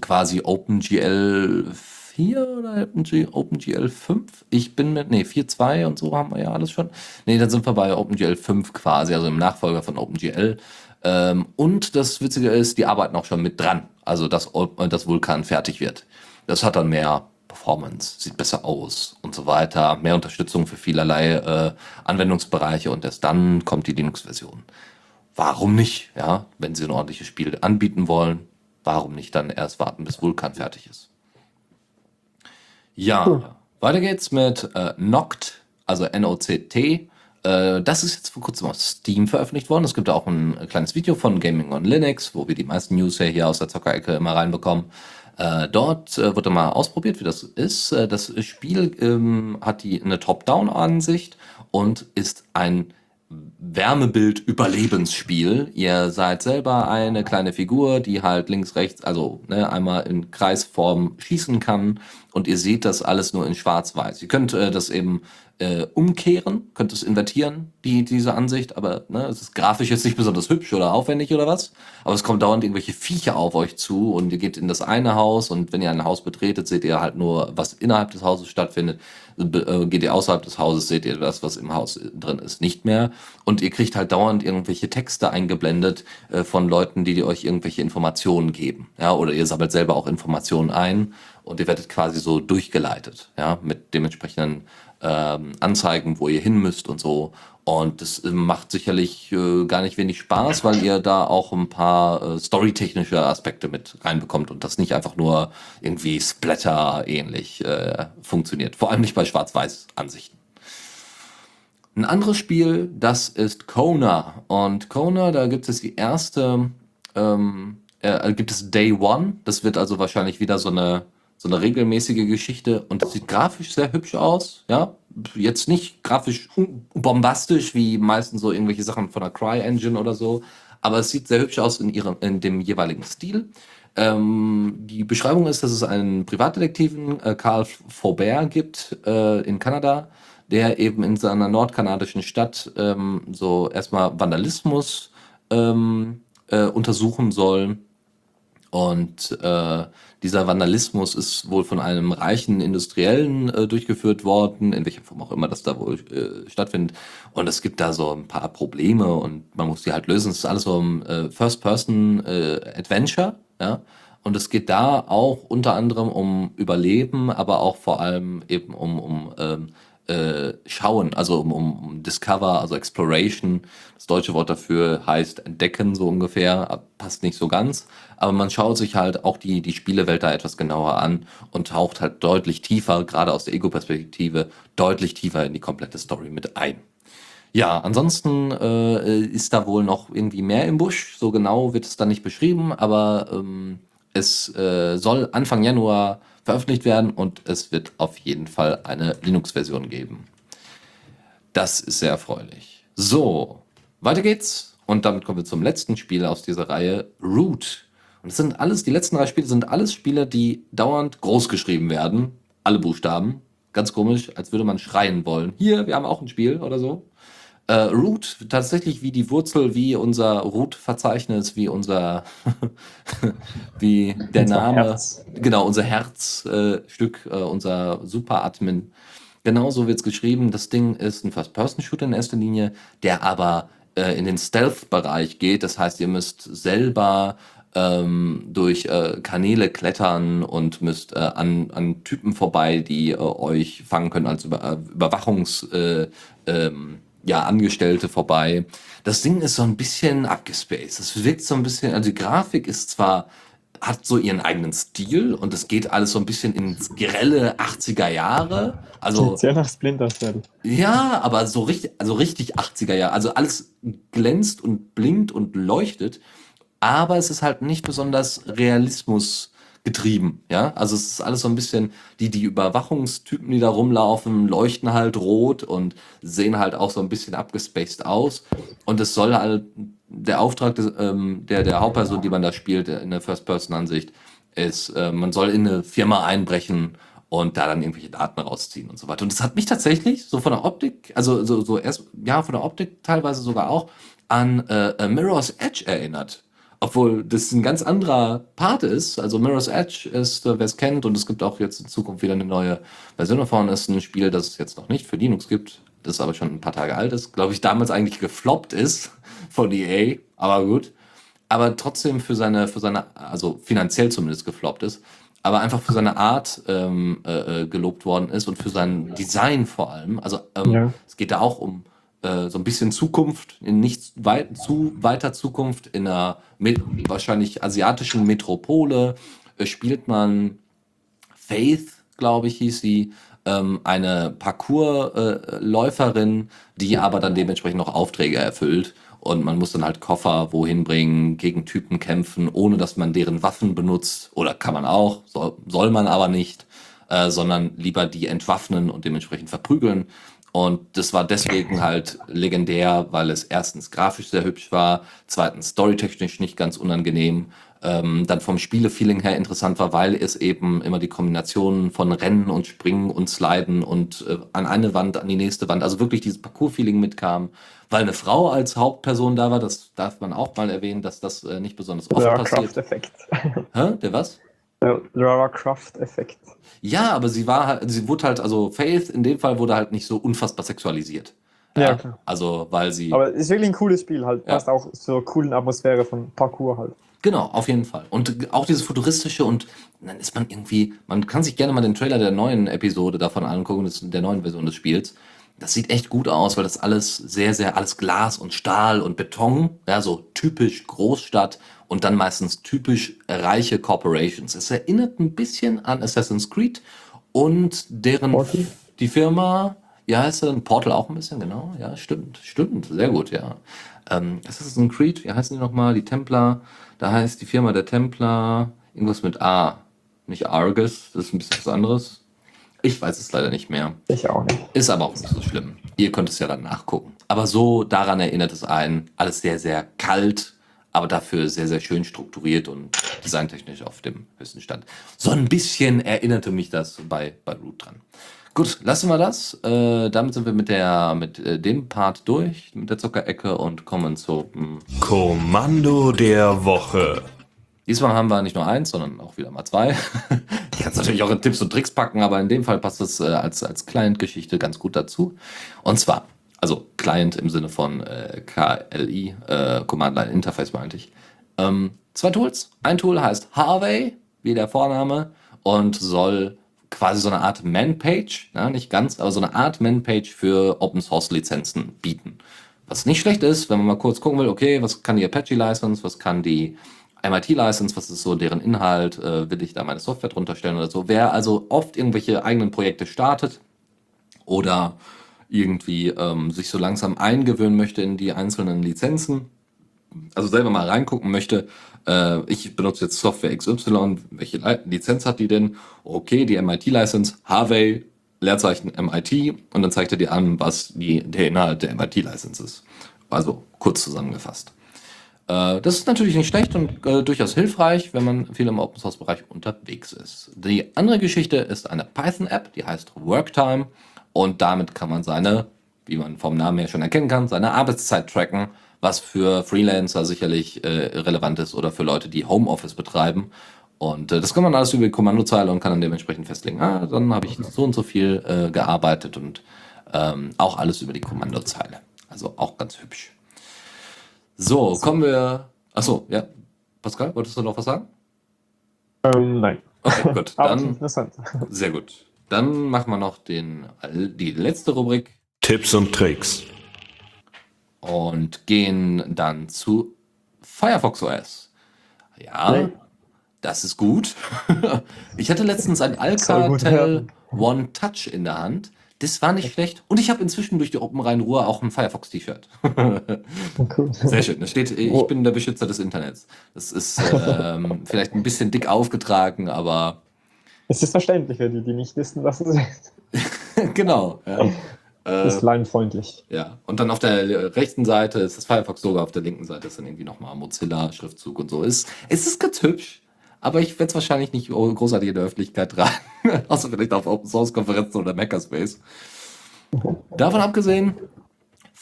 quasi OpenGL 4 oder OpenG, OpenGL 5? Ich bin mit, nee, 4.2 und so haben wir ja alles schon. Nee, dann sind wir bei OpenGL 5 quasi, also im Nachfolger von OpenGL. Ähm, und das Witzige ist, die arbeiten auch schon mit dran, also dass das Vulkan fertig wird. Das hat dann mehr Performance, sieht besser aus und so weiter, mehr Unterstützung für vielerlei äh, Anwendungsbereiche und erst dann kommt die Linux-Version. Warum nicht? Ja, wenn Sie ein ordentliches Spiel anbieten wollen, warum nicht dann erst warten, bis Vulkan fertig ist? Ja, cool. weiter geht's mit äh, Noct, also N-O-C-T. Äh, das ist jetzt vor kurzem auf Steam veröffentlicht worden. Es gibt auch ein kleines Video von Gaming on Linux, wo wir die meisten News hier aus der Zockerecke immer reinbekommen. Äh, dort äh, wurde mal ausprobiert, wie das ist. Äh, das Spiel ähm, hat die, eine Top-Down-Ansicht und ist ein Wärmebild-Überlebensspiel. Ihr seid selber eine kleine Figur, die halt links, rechts, also ne, einmal in Kreisform schießen kann und ihr seht das alles nur in Schwarz-Weiß. Ihr könnt äh, das eben äh, umkehren, könnt es invertieren, die, diese Ansicht, aber ne, es ist grafisch jetzt nicht besonders hübsch oder aufwendig oder was, aber es kommt dauernd irgendwelche Viecher auf euch zu und ihr geht in das eine Haus und wenn ihr ein Haus betretet, seht ihr halt nur, was innerhalb des Hauses stattfindet, äh, geht ihr außerhalb des Hauses, seht ihr das, was im Haus drin ist, nicht mehr. Und ihr kriegt halt dauernd irgendwelche Texte eingeblendet äh, von Leuten, die, die euch irgendwelche Informationen geben, ja, oder ihr sammelt selber auch Informationen ein und ihr werdet quasi so durchgeleitet, ja, mit dementsprechenden ähm, Anzeigen, wo ihr hin müsst und so. Und das äh, macht sicherlich äh, gar nicht wenig Spaß, weil ihr da auch ein paar äh, storytechnische Aspekte mit reinbekommt und das nicht einfach nur irgendwie Splatter-ähnlich äh, funktioniert. Vor allem nicht bei Schwarz-Weiß-Ansichten. Ein anderes Spiel, das ist Kona. Und Kona, da gibt es die erste, ähm, äh, gibt es Day One. Das wird also wahrscheinlich wieder so eine so eine regelmäßige Geschichte und das sieht grafisch sehr hübsch aus, ja. Jetzt nicht grafisch bombastisch wie meistens so irgendwelche Sachen von der CryEngine oder so, aber es sieht sehr hübsch aus in ihrem, in dem jeweiligen Stil. Ähm, die Beschreibung ist, dass es einen Privatdetektiven, äh, Karl Faubert, gibt äh, in Kanada, der eben in seiner nordkanadischen Stadt ähm, so erstmal Vandalismus ähm, äh, untersuchen soll und äh, dieser Vandalismus ist wohl von einem reichen Industriellen äh, durchgeführt worden, in welcher Form auch immer das da wohl äh, stattfindet. Und es gibt da so ein paar Probleme und man muss die halt lösen. Es ist alles so ein äh, First-Person-Adventure, äh, ja. Und es geht da auch unter anderem um Überleben, aber auch vor allem eben um, um ähm, äh, schauen, also um, um, Discover, also Exploration. Das deutsche Wort dafür heißt entdecken, so ungefähr, passt nicht so ganz. Aber man schaut sich halt auch die, die Spielewelt da etwas genauer an und taucht halt deutlich tiefer, gerade aus der Ego-Perspektive, deutlich tiefer in die komplette Story mit ein. Ja, ansonsten äh, ist da wohl noch irgendwie mehr im Busch. So genau wird es da nicht beschrieben, aber ähm, es äh, soll Anfang Januar veröffentlicht werden und es wird auf jeden Fall eine Linux-Version geben. Das ist sehr erfreulich. So, weiter geht's. Und damit kommen wir zum letzten Spiel aus dieser Reihe, Root. Und es sind alles, die letzten drei Spiele sind alles Spiele, die dauernd groß geschrieben werden. Alle Buchstaben. Ganz komisch, als würde man schreien wollen. Hier, wir haben auch ein Spiel oder so. Äh, Root, tatsächlich wie die Wurzel, wie unser Root-Verzeichnis, wie unser, wie der unser Name, Herz. genau, unser Herzstück, äh, äh, unser Super-Admin. Genauso wird es geschrieben. Das Ding ist ein First-Person-Shooter in erster Linie, der aber äh, in den Stealth-Bereich geht. Das heißt, ihr müsst selber ähm, durch äh, Kanäle klettern und müsst äh, an, an Typen vorbei, die äh, euch fangen können als Über äh, Überwachungs... Äh, ähm, ja, Angestellte vorbei. Das Ding ist so ein bisschen abgespaced. Es wirkt so ein bisschen, also die Grafik ist zwar, hat so ihren eigenen Stil und es geht alles so ein bisschen ins grelle 80er Jahre. Also, sehr nach Splinter Cell. Ja, aber so richtig, also richtig 80er Jahre. Also alles glänzt und blinkt und leuchtet, aber es ist halt nicht besonders Realismus getrieben, ja. Also es ist alles so ein bisschen, die, die Überwachungstypen, die da rumlaufen, leuchten halt rot und sehen halt auch so ein bisschen abgespaced aus. Und es soll halt, der Auftrag des, ähm, der, der Hauptperson, die man da spielt, in der First-Person-Ansicht, ist, äh, man soll in eine Firma einbrechen und da dann irgendwelche Daten rausziehen und so weiter. Und das hat mich tatsächlich so von der Optik, also so, so erst, ja, von der Optik teilweise sogar auch an äh, Mirror's Edge erinnert. Obwohl das ein ganz anderer Part ist. Also Mirror's Edge ist, äh, wer es kennt, und es gibt auch jetzt in Zukunft wieder eine neue Version davon, ist ein Spiel, das es jetzt noch nicht für Linux gibt, das aber schon ein paar Tage alt ist, glaube ich, damals eigentlich gefloppt ist von EA, aber gut. Aber trotzdem für seine, für seine, also finanziell zumindest gefloppt ist, aber einfach für seine Art ähm, äh, äh gelobt worden ist und für sein Design vor allem. Also ähm, ja. es geht da auch um äh, so ein bisschen Zukunft, in nicht weit, zu weiter Zukunft, in einer wahrscheinlich asiatischen Metropole äh, spielt man Faith, glaube ich, hieß sie, ähm, eine Parcoursläuferin, die aber dann dementsprechend noch Aufträge erfüllt. Und man muss dann halt Koffer wohin bringen, gegen Typen kämpfen, ohne dass man deren Waffen benutzt. Oder kann man auch, soll, soll man aber nicht, äh, sondern lieber die entwaffnen und dementsprechend verprügeln. Und das war deswegen halt legendär, weil es erstens grafisch sehr hübsch war, zweitens storytechnisch nicht ganz unangenehm, ähm, dann vom Spielefeeling her interessant war, weil es eben immer die Kombination von Rennen und Springen und Sliden und äh, an eine Wand, an die nächste Wand, also wirklich dieses Parcours-Feeling mitkam, weil eine Frau als Hauptperson da war, das darf man auch mal erwähnen, dass das äh, nicht besonders oft Der passiert. Kraft-Effekt. Hä? Der was? Lara Croft-Effekt. Ja, aber sie war halt, sie wurde halt, also Faith in dem Fall wurde halt nicht so unfassbar sexualisiert. Ja, ja klar. Also, weil sie. Aber es ist wirklich ein cooles Spiel, halt. Ja. Passt auch zur coolen Atmosphäre von Parkour halt. Genau, auf jeden Fall. Und auch dieses futuristische und dann ist man irgendwie, man kann sich gerne mal den Trailer der neuen Episode davon angucken, der neuen Version des Spiels. Das sieht echt gut aus, weil das alles sehr, sehr, alles Glas und Stahl und Beton, ja, so typisch Großstadt und dann meistens typisch reiche Corporations. Es erinnert ein bisschen an Assassin's Creed und deren Portal? die Firma, ja, heißt denn Portal auch ein bisschen, genau, ja, stimmt, stimmt, sehr gut, ja. Ähm, Assassin's Creed, wie heißen die nochmal? Die Templar, da heißt die Firma der Templar irgendwas mit A, nicht Argus, das ist ein bisschen was anderes. Ich weiß es leider nicht mehr. Ich auch nicht. Ist aber auch nicht so schlimm. Ihr könnt es ja dann nachgucken. Aber so daran erinnert es einen. Alles sehr, sehr kalt, aber dafür sehr, sehr schön strukturiert und designtechnisch auf dem höchsten Stand. So ein bisschen erinnerte mich das bei, bei Root dran. Gut, lassen wir das. Äh, damit sind wir mit, der, mit äh, dem Part durch, mit der Zuckerecke und kommen zum Kommando der Woche. Diesmal haben wir nicht nur eins, sondern auch wieder mal zwei. ich kann es natürlich auch in Tipps und Tricks packen, aber in dem Fall passt es äh, als, als Client-Geschichte ganz gut dazu. Und zwar also Client im Sinne von äh, KLI, äh, Command Line Interface meinte ich. Ähm, zwei Tools. Ein Tool heißt Harvey, wie der Vorname, und soll quasi so eine Art Man-Page, ja, nicht ganz, aber so eine Art Man-Page für Open-Source-Lizenzen bieten. Was nicht schlecht ist, wenn man mal kurz gucken will, okay, was kann die Apache-License, was kann die MIT-License, was ist so deren Inhalt, äh, will ich da meine Software drunter stellen oder so. Wer also oft irgendwelche eigenen Projekte startet oder irgendwie ähm, sich so langsam eingewöhnen möchte in die einzelnen Lizenzen, also selber mal reingucken möchte, äh, ich benutze jetzt Software XY, welche Lizenz hat die denn? Okay, die MIT-License, Harvey, Leerzeichen MIT und dann zeigt er dir an, was die, der Inhalt der MIT-License ist. Also kurz zusammengefasst. Äh, das ist natürlich nicht schlecht und äh, durchaus hilfreich, wenn man viel im Open-Source-Bereich unterwegs ist. Die andere Geschichte ist eine Python-App, die heißt Worktime. Und damit kann man seine, wie man vom Namen her schon erkennen kann, seine Arbeitszeit tracken, was für Freelancer sicherlich äh, relevant ist oder für Leute, die Homeoffice betreiben. Und äh, das kann man alles über die Kommandozeile und kann dann dementsprechend festlegen, ah, dann habe ich so und so viel äh, gearbeitet und ähm, auch alles über die Kommandozeile. Also auch ganz hübsch. So, kommen wir. Achso, ja. Pascal, wolltest du noch was sagen? Ähm, nein. Okay, gut. Dann, interessant. Sehr gut. Dann machen wir noch den, die letzte Rubrik. Tipps und Tricks. Und gehen dann zu Firefox OS. Ja, nee. das ist gut. ich hatte letztens ein Alcatel One Touch in der Hand. Das war nicht schlecht. Und ich habe inzwischen durch die Open Rhein-Ruhr auch ein Firefox-T-Shirt. cool. Sehr schön. Da steht, ich bin der Beschützer des Internets. Das ist ähm, vielleicht ein bisschen dick aufgetragen, aber es ist verständlich für die, die nicht wissen, was es ist. genau. Ja. ist äh, leinfreundlich. Ja, und dann auf der rechten Seite ist das Firefox sogar, auf der linken Seite ist dann irgendwie nochmal Mozilla-Schriftzug und so. Es, es ist ganz hübsch, aber ich werde es wahrscheinlich nicht großartig in der Öffentlichkeit tragen. Außer vielleicht auf Open Source Konferenzen oder Makerspace. Davon abgesehen,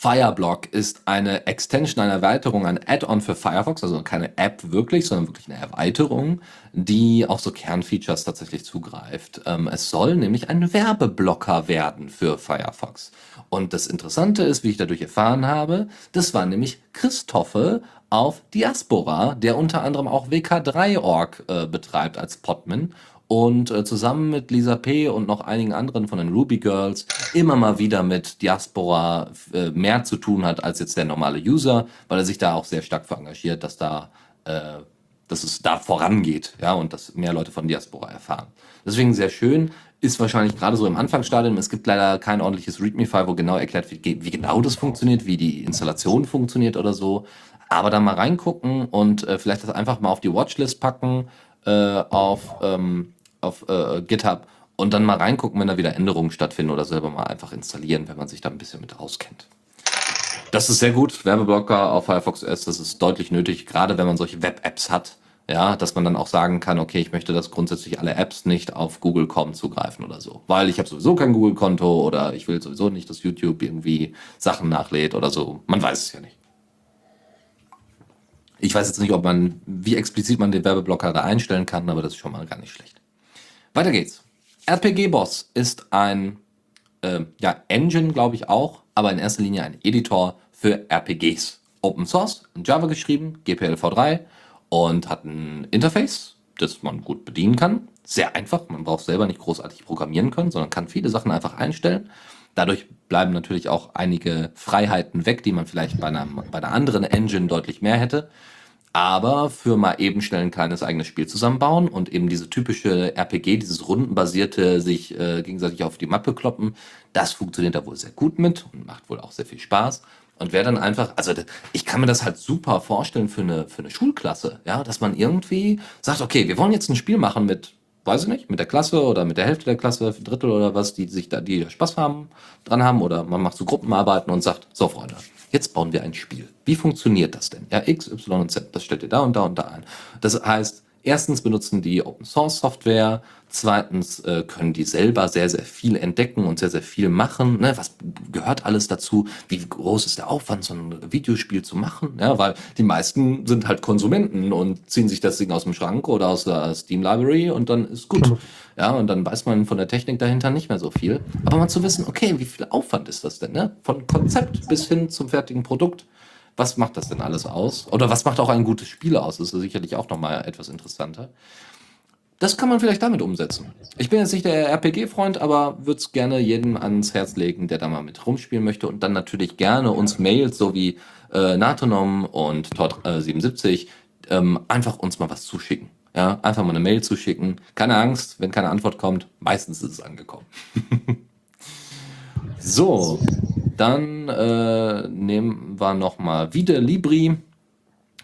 Fireblock ist eine Extension, eine Erweiterung, ein Add-on für Firefox, also keine App wirklich, sondern wirklich eine Erweiterung, die auf so Kernfeatures tatsächlich zugreift. Ähm, es soll nämlich ein Werbeblocker werden für Firefox. Und das Interessante ist, wie ich dadurch erfahren habe, das war nämlich Christophe auf Diaspora, der unter anderem auch WK3.org äh, betreibt als Podman und äh, zusammen mit Lisa P. und noch einigen anderen von den Ruby Girls immer mal wieder mit Diaspora äh, mehr zu tun hat als jetzt der normale User, weil er sich da auch sehr stark für engagiert, dass da äh, dass es da vorangeht, ja, und dass mehr Leute von Diaspora erfahren. Deswegen sehr schön, ist wahrscheinlich gerade so im Anfangsstadium. Es gibt leider kein ordentliches README-File, wo genau erklärt wird, wie genau das funktioniert, wie die Installation funktioniert oder so. Aber da mal reingucken und äh, vielleicht das einfach mal auf die Watchlist packen, äh, auf ähm, auf äh, GitHub und dann mal reingucken, wenn da wieder Änderungen stattfinden oder selber mal einfach installieren, wenn man sich da ein bisschen mit auskennt. Das ist sehr gut. Werbeblocker auf Firefox OS, das ist deutlich nötig, gerade wenn man solche Web-Apps hat. Ja, dass man dann auch sagen kann, okay, ich möchte, dass grundsätzlich alle Apps nicht auf Google.com zugreifen oder so. Weil ich habe sowieso kein Google-Konto oder ich will sowieso nicht, dass YouTube irgendwie Sachen nachlädt oder so. Man weiß es ja nicht. Ich weiß jetzt nicht, ob man, wie explizit man den Werbeblocker da einstellen kann, aber das ist schon mal gar nicht schlecht. Weiter geht's. RPG Boss ist ein äh, ja, Engine, glaube ich auch, aber in erster Linie ein Editor für RPGs. Open Source, in Java geschrieben, GPLv3 und hat ein Interface, das man gut bedienen kann. Sehr einfach, man braucht selber nicht großartig programmieren können, sondern kann viele Sachen einfach einstellen. Dadurch bleiben natürlich auch einige Freiheiten weg, die man vielleicht bei, einer, bei einer anderen Engine deutlich mehr hätte aber für mal eben schnell ein kleines eigenes Spiel zusammenbauen und eben diese typische RPG, dieses rundenbasierte, sich äh, gegenseitig auf die Mappe kloppen, das funktioniert da wohl sehr gut mit und macht wohl auch sehr viel Spaß. Und wer dann einfach, also ich kann mir das halt super vorstellen für eine, für eine Schulklasse, ja, dass man irgendwie sagt, okay, wir wollen jetzt ein Spiel machen mit, weiß ich nicht, mit der Klasse oder mit der Hälfte der Klasse, Drittel oder was, die sich da, die Spaß haben, dran haben oder man macht so Gruppenarbeiten und sagt, so Freunde, Jetzt bauen wir ein Spiel. Wie funktioniert das denn? Ja, X, Y und Z, das stellt ihr da und da und da ein. Das heißt, Erstens benutzen die Open Source Software. Zweitens äh, können die selber sehr, sehr viel entdecken und sehr, sehr viel machen. Ne? Was gehört alles dazu? Wie groß ist der Aufwand, so ein Videospiel zu machen? Ja, weil die meisten sind halt Konsumenten und ziehen sich das Ding aus dem Schrank oder aus der Steam Library und dann ist gut. Ja, und dann weiß man von der Technik dahinter nicht mehr so viel. Aber mal zu wissen, okay, wie viel Aufwand ist das denn? Ne? Von Konzept bis hin zum fertigen Produkt was macht das denn alles aus? Oder was macht auch ein gutes Spiel aus? Das ist sicherlich auch nochmal etwas interessanter. Das kann man vielleicht damit umsetzen. Ich bin jetzt nicht der RPG-Freund, aber würde es gerne jedem ans Herz legen, der da mal mit rumspielen möchte und dann natürlich gerne uns Mails, so wie äh, Natonom und Tod77, äh, ähm, einfach uns mal was zuschicken. Ja, einfach mal eine Mail zuschicken. Keine Angst, wenn keine Antwort kommt, meistens ist es angekommen. so, dann äh, nehmen wir nochmal wieder Libri.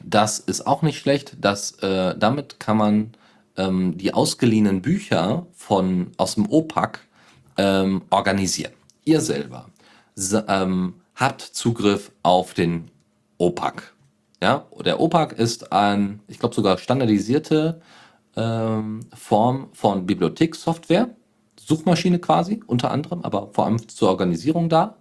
Das ist auch nicht schlecht. Das, äh, damit kann man ähm, die ausgeliehenen Bücher von, aus dem OPAC ähm, organisieren. Ihr selber ähm, habt Zugriff auf den OPAC. Ja, der OPAC ist ein, ich glaube sogar standardisierte ähm, Form von Bibliothekssoftware, Suchmaschine quasi unter anderem, aber vor allem zur Organisierung da.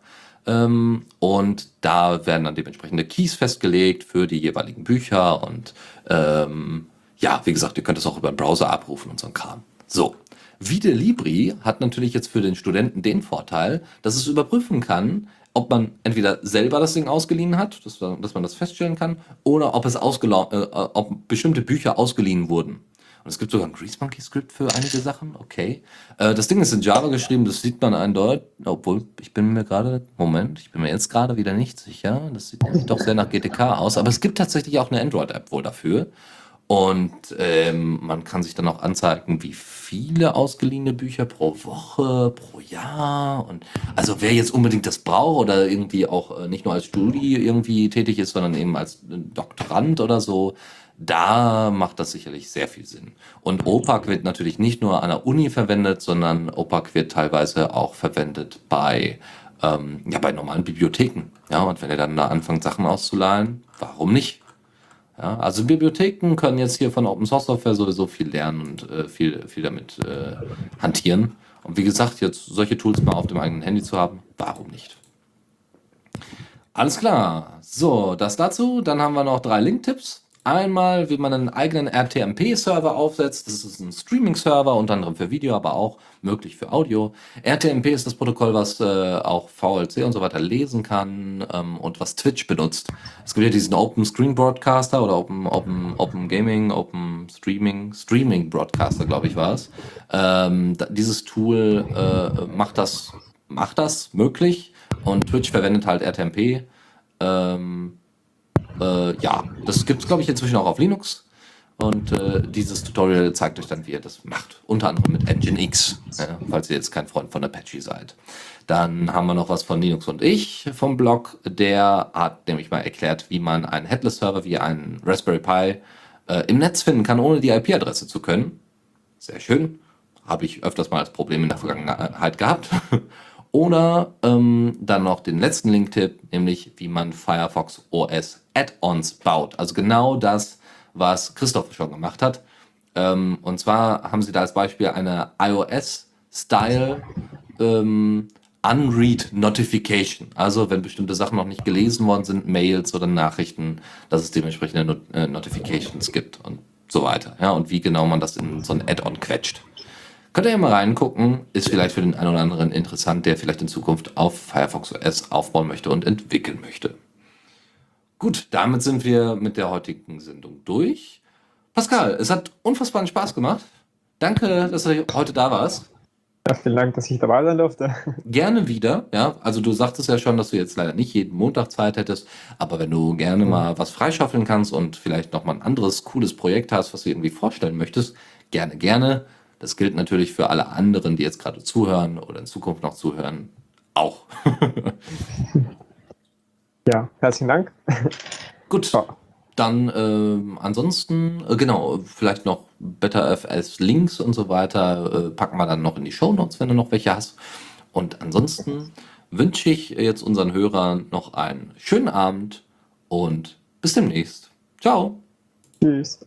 Ähm, und da werden dann dementsprechende Keys festgelegt für die jeweiligen Bücher. Und ähm, ja, wie gesagt, ihr könnt es auch über den Browser abrufen und so ein Kram. So. Vide Libri hat natürlich jetzt für den Studenten den Vorteil, dass es überprüfen kann, ob man entweder selber das Ding ausgeliehen hat, dass, dass man das feststellen kann, oder ob es äh, ob bestimmte Bücher ausgeliehen wurden. Und es gibt sogar ein Grease Monkey Script für einige Sachen. Okay. Äh, das Ding ist in Java geschrieben, das sieht man eindeutig. Obwohl, ich bin mir gerade, Moment, ich bin mir jetzt gerade wieder nicht sicher. Das sieht nämlich doch sehr nach GTK aus. Aber es gibt tatsächlich auch eine Android-App wohl dafür. Und ähm, man kann sich dann auch anzeigen, wie viele ausgeliehene Bücher pro Woche, pro Jahr. Und also wer jetzt unbedingt das braucht oder irgendwie auch äh, nicht nur als Studi irgendwie tätig ist, sondern eben als Doktorand oder so, da macht das sicherlich sehr viel Sinn. Und OPAC wird natürlich nicht nur an der Uni verwendet, sondern OPAC wird teilweise auch verwendet bei, ähm, ja, bei normalen Bibliotheken. Ja, und wenn ihr dann da anfangt, Sachen auszuleihen, warum nicht? Ja, also Bibliotheken können jetzt hier von Open Source Software sowieso viel lernen und äh, viel, viel damit äh, hantieren. Und wie gesagt, jetzt solche Tools mal auf dem eigenen Handy zu haben, warum nicht? Alles klar. So, das dazu. Dann haben wir noch drei Link-Tipps. Einmal, wie man einen eigenen RTMP-Server aufsetzt. Das ist ein Streaming-Server, unter anderem für Video, aber auch möglich für Audio. RTMP ist das Protokoll, was äh, auch VLC und so weiter lesen kann ähm, und was Twitch benutzt. Es gibt ja diesen Open Screen Broadcaster oder Open, Open, Open Gaming, Open Streaming, Streaming Broadcaster, glaube ich, war es. Ähm, dieses Tool äh, macht, das, macht das möglich und Twitch verwendet halt RTMP. Ähm, äh, ja, das gibt es, glaube ich, inzwischen auch auf Linux. Und äh, dieses Tutorial zeigt euch dann, wie ihr das macht. Unter anderem mit Nginx, ja, falls ihr jetzt kein Freund von Apache seid. Dann haben wir noch was von Linux und ich vom Blog. Der hat nämlich mal erklärt, wie man einen Headless-Server wie einen Raspberry Pi äh, im Netz finden kann, ohne die IP-Adresse zu können. Sehr schön. Habe ich öfters mal als Problem in der Vergangenheit gehabt. Oder ähm, dann noch den letzten Link-Tipp, nämlich wie man Firefox OS Add-ons baut. Also genau das, was Christoph schon gemacht hat. Ähm, und zwar haben sie da als Beispiel eine iOS-Style ähm, Unread Notification. Also wenn bestimmte Sachen noch nicht gelesen worden sind, Mails oder Nachrichten, dass es dementsprechende Not äh, Notifications gibt und so weiter. Ja, und wie genau man das in so ein Add-on quetscht. Könnt ihr ja mal reingucken, ist vielleicht für den einen oder anderen interessant, der vielleicht in Zukunft auf Firefox OS aufbauen möchte und entwickeln möchte. Gut, damit sind wir mit der heutigen Sendung durch. Pascal, es hat unfassbaren Spaß gemacht. Danke, dass du heute da warst. Ja, vielen Dank, dass ich dabei sein durfte. Gerne wieder, ja. Also du sagtest ja schon, dass du jetzt leider nicht jeden Montag Zeit hättest, aber wenn du gerne mal was freischaffeln kannst und vielleicht noch mal ein anderes cooles Projekt hast, was du irgendwie vorstellen möchtest, gerne, gerne. Das gilt natürlich für alle anderen, die jetzt gerade zuhören oder in Zukunft noch zuhören, auch. ja, herzlichen Dank. Gut. Ja. Dann äh, ansonsten, äh, genau, vielleicht noch BetterFS Links und so weiter äh, packen wir dann noch in die Show Notes, wenn du noch welche hast. Und ansonsten wünsche ich jetzt unseren Hörern noch einen schönen Abend und bis demnächst. Ciao. Tschüss.